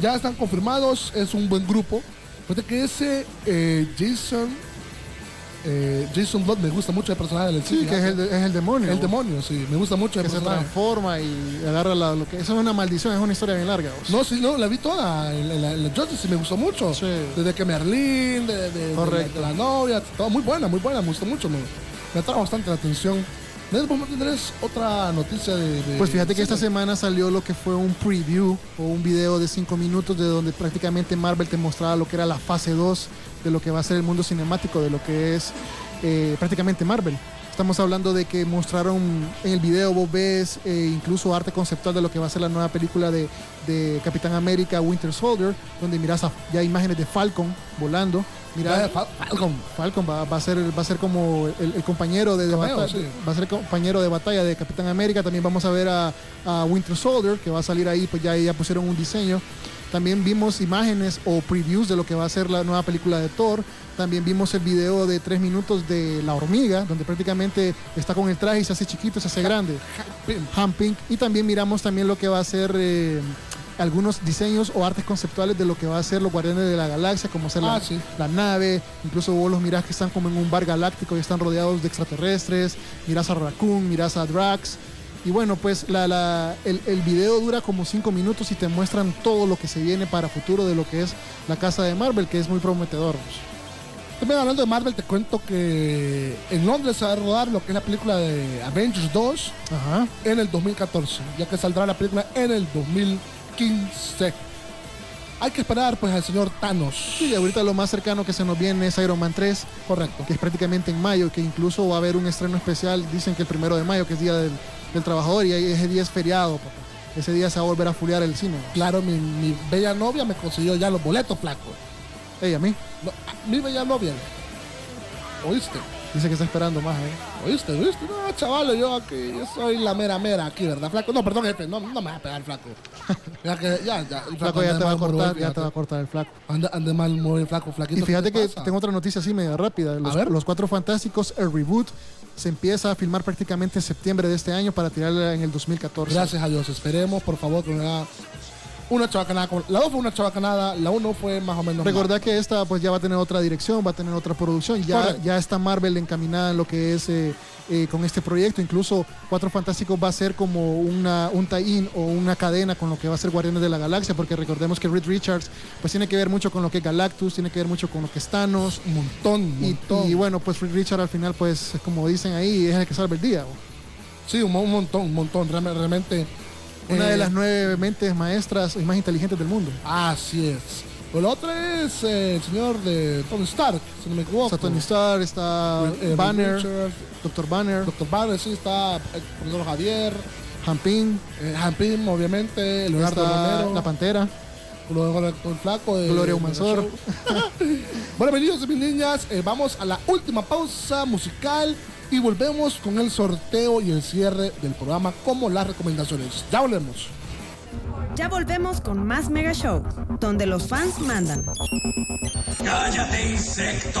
E: Ya están confirmados, es un buen grupo. Fíjate que ese eh, Jason, eh, Jason Blood me gusta mucho el personaje del
F: Sí, que es el, es el demonio.
E: El demonio, sí, me gusta mucho el
F: Que se
E: personaje.
F: transforma y agarra la, lo que... Eso es una maldición, es una historia bien larga.
E: No, sí, no, la vi toda, la, en la Justice me gustó mucho.
F: Sí.
E: Desde que Merlín, la, de la novia, todo muy buena, muy buena, me gustó mucho, me, me atrajo bastante la atención. Tendrás otra noticia de... de-
F: Pues fíjate que esta semana salió lo que fue un preview o un video de 5 minutos de donde prácticamente Marvel te mostraba lo que era la fase 2 de lo que va a ser el mundo cinemático, de lo que es eh, prácticamente Marvel. Estamos hablando de que mostraron en el video, vos ves eh, incluso arte conceptual de lo que va a ser la nueva película de, de Capitán América Winter Soldier, donde miras a- ya imágenes de Falcon volando. Mira,
E: Fal- Falcon.
F: Falcon va, va a ser va a ser como el, el compañero de, de
E: Cameo,
F: batalla,
E: sí.
F: va a ser compañero de batalla de Capitán América. También vamos a ver a, a Winter Soldier que va a salir ahí pues ya, ya pusieron un diseño. También vimos imágenes o previews de lo que va a ser la nueva película de Thor. También vimos el video de tres minutos de la hormiga donde prácticamente está con el traje y se hace chiquito se hace grande. Han Pink. Y también miramos también lo que va a ser eh, algunos diseños o artes conceptuales de lo que va a ser los Guardianes de la Galaxia, como ser la,
E: Ah, sí.
F: la nave, incluso vos los mirás que están como en un bar galáctico y están rodeados de extraterrestres, mirás a Raccoon, mirás a Drax. Y bueno, pues la, la- el, el video dura como 5 minutos y te muestran todo lo que se viene para futuro de lo que es la casa de Marvel, que es muy prometedor.
E: También hablando de Marvel, te cuento que en Londres se va a rodar lo que es la película de Avengers 2
F: Ajá.
E: en el 2014, ya que saldrá la película en el 2015. hay que esperar pues al señor Thanos.
F: Sí, ahorita lo más cercano que se nos viene es Iron Man 3,
E: Correcto.
F: que es prácticamente en mayo, que incluso va a haber un estreno especial, dicen que el primero de mayo, que es Día del, del Trabajador, y ese día es feriado, papá. Ese día se va a volver a fulear el cine.
E: Claro, mi, mi bella novia me consiguió ya los boletos, flaco.
F: Ey, a mí,
E: No, a- mi bella novia. ¿Oíste?
F: Dice que está esperando más, ¿eh?
E: ¿Oíste? ¿Oíste? No, chaval, yo aquí, yo soy la mera mera aquí, ¿verdad, flaco? No, perdón, jefe, no, no me vas a pegar, flaco. Ya que, ya, ya. el
F: Flaco ya te va a cortar, ya te va a cortar el flaco.
E: Anda, anda mal muy flaco, flaquito.
F: Y fíjate
E: ¿qué te
F: que
E: pasa?
F: tengo otra noticia así media rápida. Los,
E: ver.
F: los Cuatro Fantásticos, el reboot, se empieza a filmar prácticamente en septiembre de este año para tirarla en el 2014.
E: Gracias a Dios. Esperemos, por favor, que me haga una chavacanada. La 2 fue una chavacanada, la 1 fue más o menos.
F: Recordad que esta pues ya va a tener otra dirección, va a tener otra producción. Ya, ya está Marvel encaminada en lo que es eh, eh, con este proyecto. Incluso Cuatro Fantásticos va a ser como una, un tie-in o una cadena con lo que va a ser Guardianes de la Galaxia, porque recordemos que Reed Richards pues tiene que ver mucho con lo que es Galactus, tiene que ver mucho con lo que es Thanos.
E: Un montón, un
F: Y,
E: montón.
F: y bueno, pues Reed Richards al final pues como dicen ahí es el que salva el día.
E: Sí, un, un montón, un montón. Realmente.
F: Una
E: eh,
F: de las nueve mentes maestras y más inteligentes del mundo.
E: Así es. Pero la otra es eh, el señor de Tony Stark, si no me equivoco.
F: Está Tony Stark, está
E: Eh,
F: Banner,
E: Richards,
F: Doctor Banner,
E: Doctor Banner, sí, está el profesor Javier,
F: Hampin,
E: eh, Hampim, obviamente, Leonardo Romero,
F: La Pantera.
E: luego el, el flaco de
F: Gloria Humansor.
E: Bueno, bienvenidos mis niñas, eh, vamos a la última pausa musical y volvemos con el sorteo y el cierre del programa como las recomendaciones. Ya volvemos.
B: Ya volvemos con más Mega Show, donde los fans mandan.
A: ¡Cállate, insecto!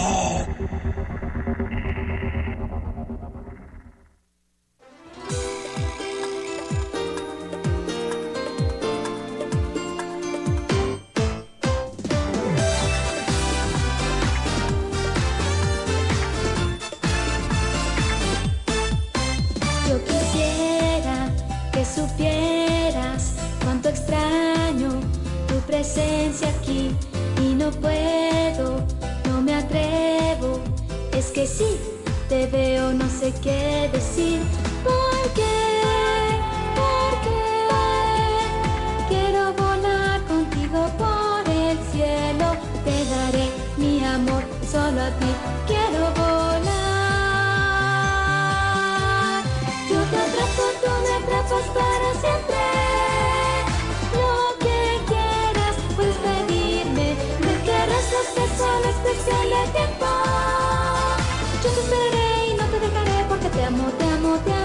C: Cuánto extraño tu presencia aquí y no puedo, no me atrevo. Es que si te veo no sé qué decir. ¿Por qué? ¿Por qué? Quiero volar contigo por el cielo. Te daré mi amor solo a ti. Quiero volar. Yo te atrapo, tú me atrapas para siempre. Solo especial el tiempo. Yo te esperaré y no te dejaré porque te amo, te amo, te amo,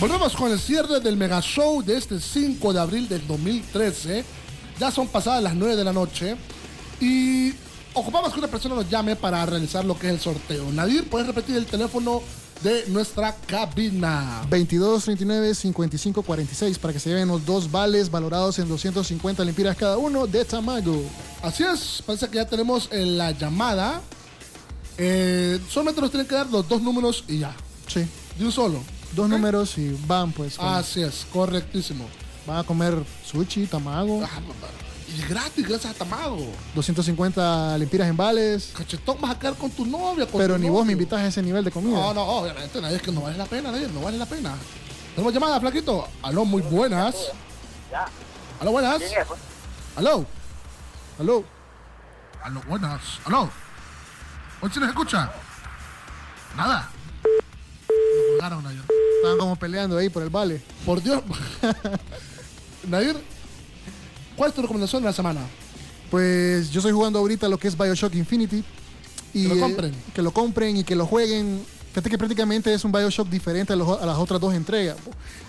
E: Volvemos con el cierre del mega show de este 5 de abril del 2013. Ya son pasadas las 9 de la noche y ocupamos que una persona nos llame para realizar lo que es el sorteo. Nadir, ¿puedes repetir el teléfono de nuestra cabina?
F: 22, 39, 55, 46 para que se lleven los dos vales valorados en 250 lempiras cada uno de Tamago.
E: Así es, parece que ya tenemos eh, la llamada. Eh, solamente nos tienen que dar los dos números y ya.
F: Sí,
E: De un solo.
F: Dos números y van pues. con-
E: Así es, correctísimo.
F: Van a comer sushi, Tamago,
E: Ah. Y gratis, gracias a Tamago.
F: 250 lempiras en vales.
E: Cachetón, vas a quedar con tu novia. con
F: Pero
E: tu
F: ni vos me invitas a ese nivel de comida.
E: No, no, obviamente, nadie es que no vale la pena, nadie, no vale la pena. Tenemos llamada, flaquito. Aló, muy buenas. Aló, buenas. Aló.
F: Aló.
E: Aló, buenas. Aló. ¿Hoy se les escucha? Nada. Me colgaron ayer.
F: Estaban como peleando ahí por el vale.
E: Por Dios. Nadir, ¿cuál es tu recomendación de la semana?
F: Pues yo estoy jugando ahorita lo que es Bioshock Infinity. Y,
E: Que lo
F: eh,
E: compren.
F: que lo compren y que lo jueguen. Fíjate que prácticamente es un Bioshock diferente a, los- a las otras dos entregas.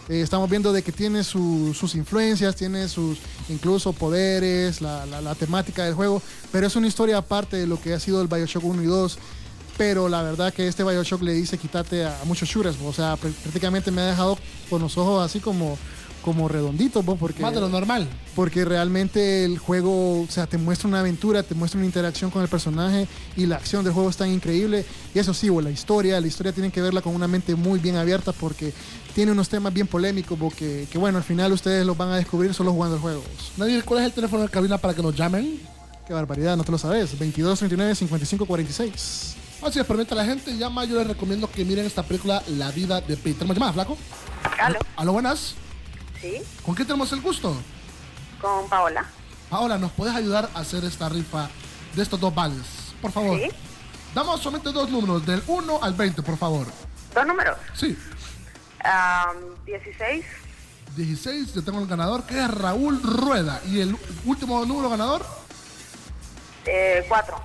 F: Eh, estamos viendo de que tiene su- sus influencias, tiene sus incluso poderes, la, la- la temática del juego, pero es una historia aparte de lo que ha sido el Bioshock 1 y 2. Pero la verdad que este Bioshock le dice quítate a, a muchos shooters. O sea, pr- prácticamente me ha dejado con los ojos así como, como redonditos, vos, porque...
E: Más de lo normal.
F: Porque realmente el juego, o sea, te muestra una aventura, te muestra una interacción con el personaje y la acción del juego es tan increíble. Y eso sí, vos, la historia, la historia tienen que verla con una mente muy bien abierta porque tiene unos temas bien polémicos, vos, que, bueno, al final ustedes los van a descubrir solo jugando el juego. vos.
E: Nadir, ¿cuál es el teléfono de cabina para que nos llamen?
F: Qué barbaridad, no te lo sabes. 22 39 55 46.
E: Así es, permite a la gente, llama, yo les recomiendo que miren esta película La vida de Pi. ¿Tenemos llamada, flaco?
I: Aló.
E: Aló, buenas.
I: Sí,
E: ¿Con qué tenemos el gusto?
I: con Paola.
E: Paola, ¿nos puedes ayudar a hacer esta rifa de estos dos vales? Por favor.
I: Sí.
E: Damos solamente dos números, del 1 al 20, por favor.
I: Dos números.
E: Sí.
I: Am, 16,
E: 16, yo tengo el ganador, que es Raúl Rueda. Y el último número ganador,
I: eh, 4.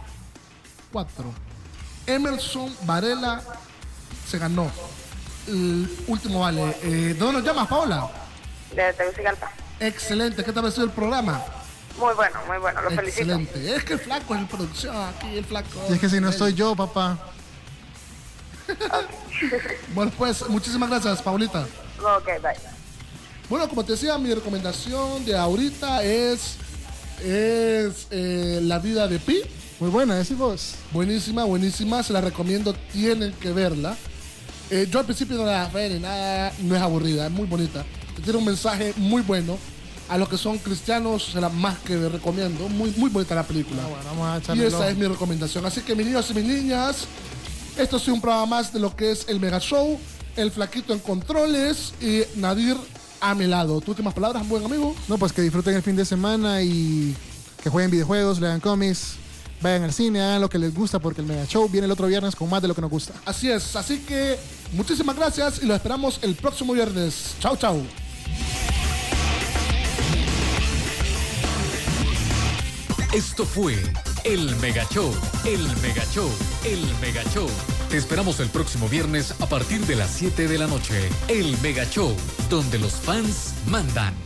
E: 4. Emerson Varela se ganó el último vale. Eh, ¿De dónde nos llamas, Paola?
I: De Tegucigalpa.
E: Excelente, ¿qué te ha parecido el programa?
I: Muy bueno, muy bueno. Lo felicito.
E: Excelente. Es que el flaco es en producción aquí, el flaco.
F: Y es que si no estoy yo, papá.
E: Bueno, pues muchísimas gracias, Paulita.
I: Ok, bye.
E: Bueno, como te decía, mi recomendación de ahorita es, es eh, La vida de Pi.
F: Muy buena, decís vos.
E: Buenísima, buenísima, se la recomiendo, tienen que verla. Eh, yo al principio no la fe ni nada, no es aburrida, es muy bonita. Tiene un mensaje muy bueno. A los que son cristianos, se la más que recomiendo. Muy, muy bonita la película.
F: Ah, bueno, vamos a
E: Y esa es mi recomendación. Así que mis niños y mis niñas, esto ha sido un programa más de lo que es el Mega Show, el Flaquito en controles y Nadir a mi lado. ¿Tus últimas palabras, buen amigo?
F: No, pues que disfruten el fin de semana y que jueguen videojuegos, lean cómics, vayan al cine, hagan lo que les gusta porque el Mega Show viene el otro viernes con más de lo que nos gusta.
E: Así es, así que muchísimas gracias y lo esperamos el próximo viernes. Chau, chau.
L: Esto fue El Mega Show, El Mega Show, El Mega Show. Te esperamos el próximo viernes a partir de las 7 de la noche. El Mega Show, donde los fans mandan.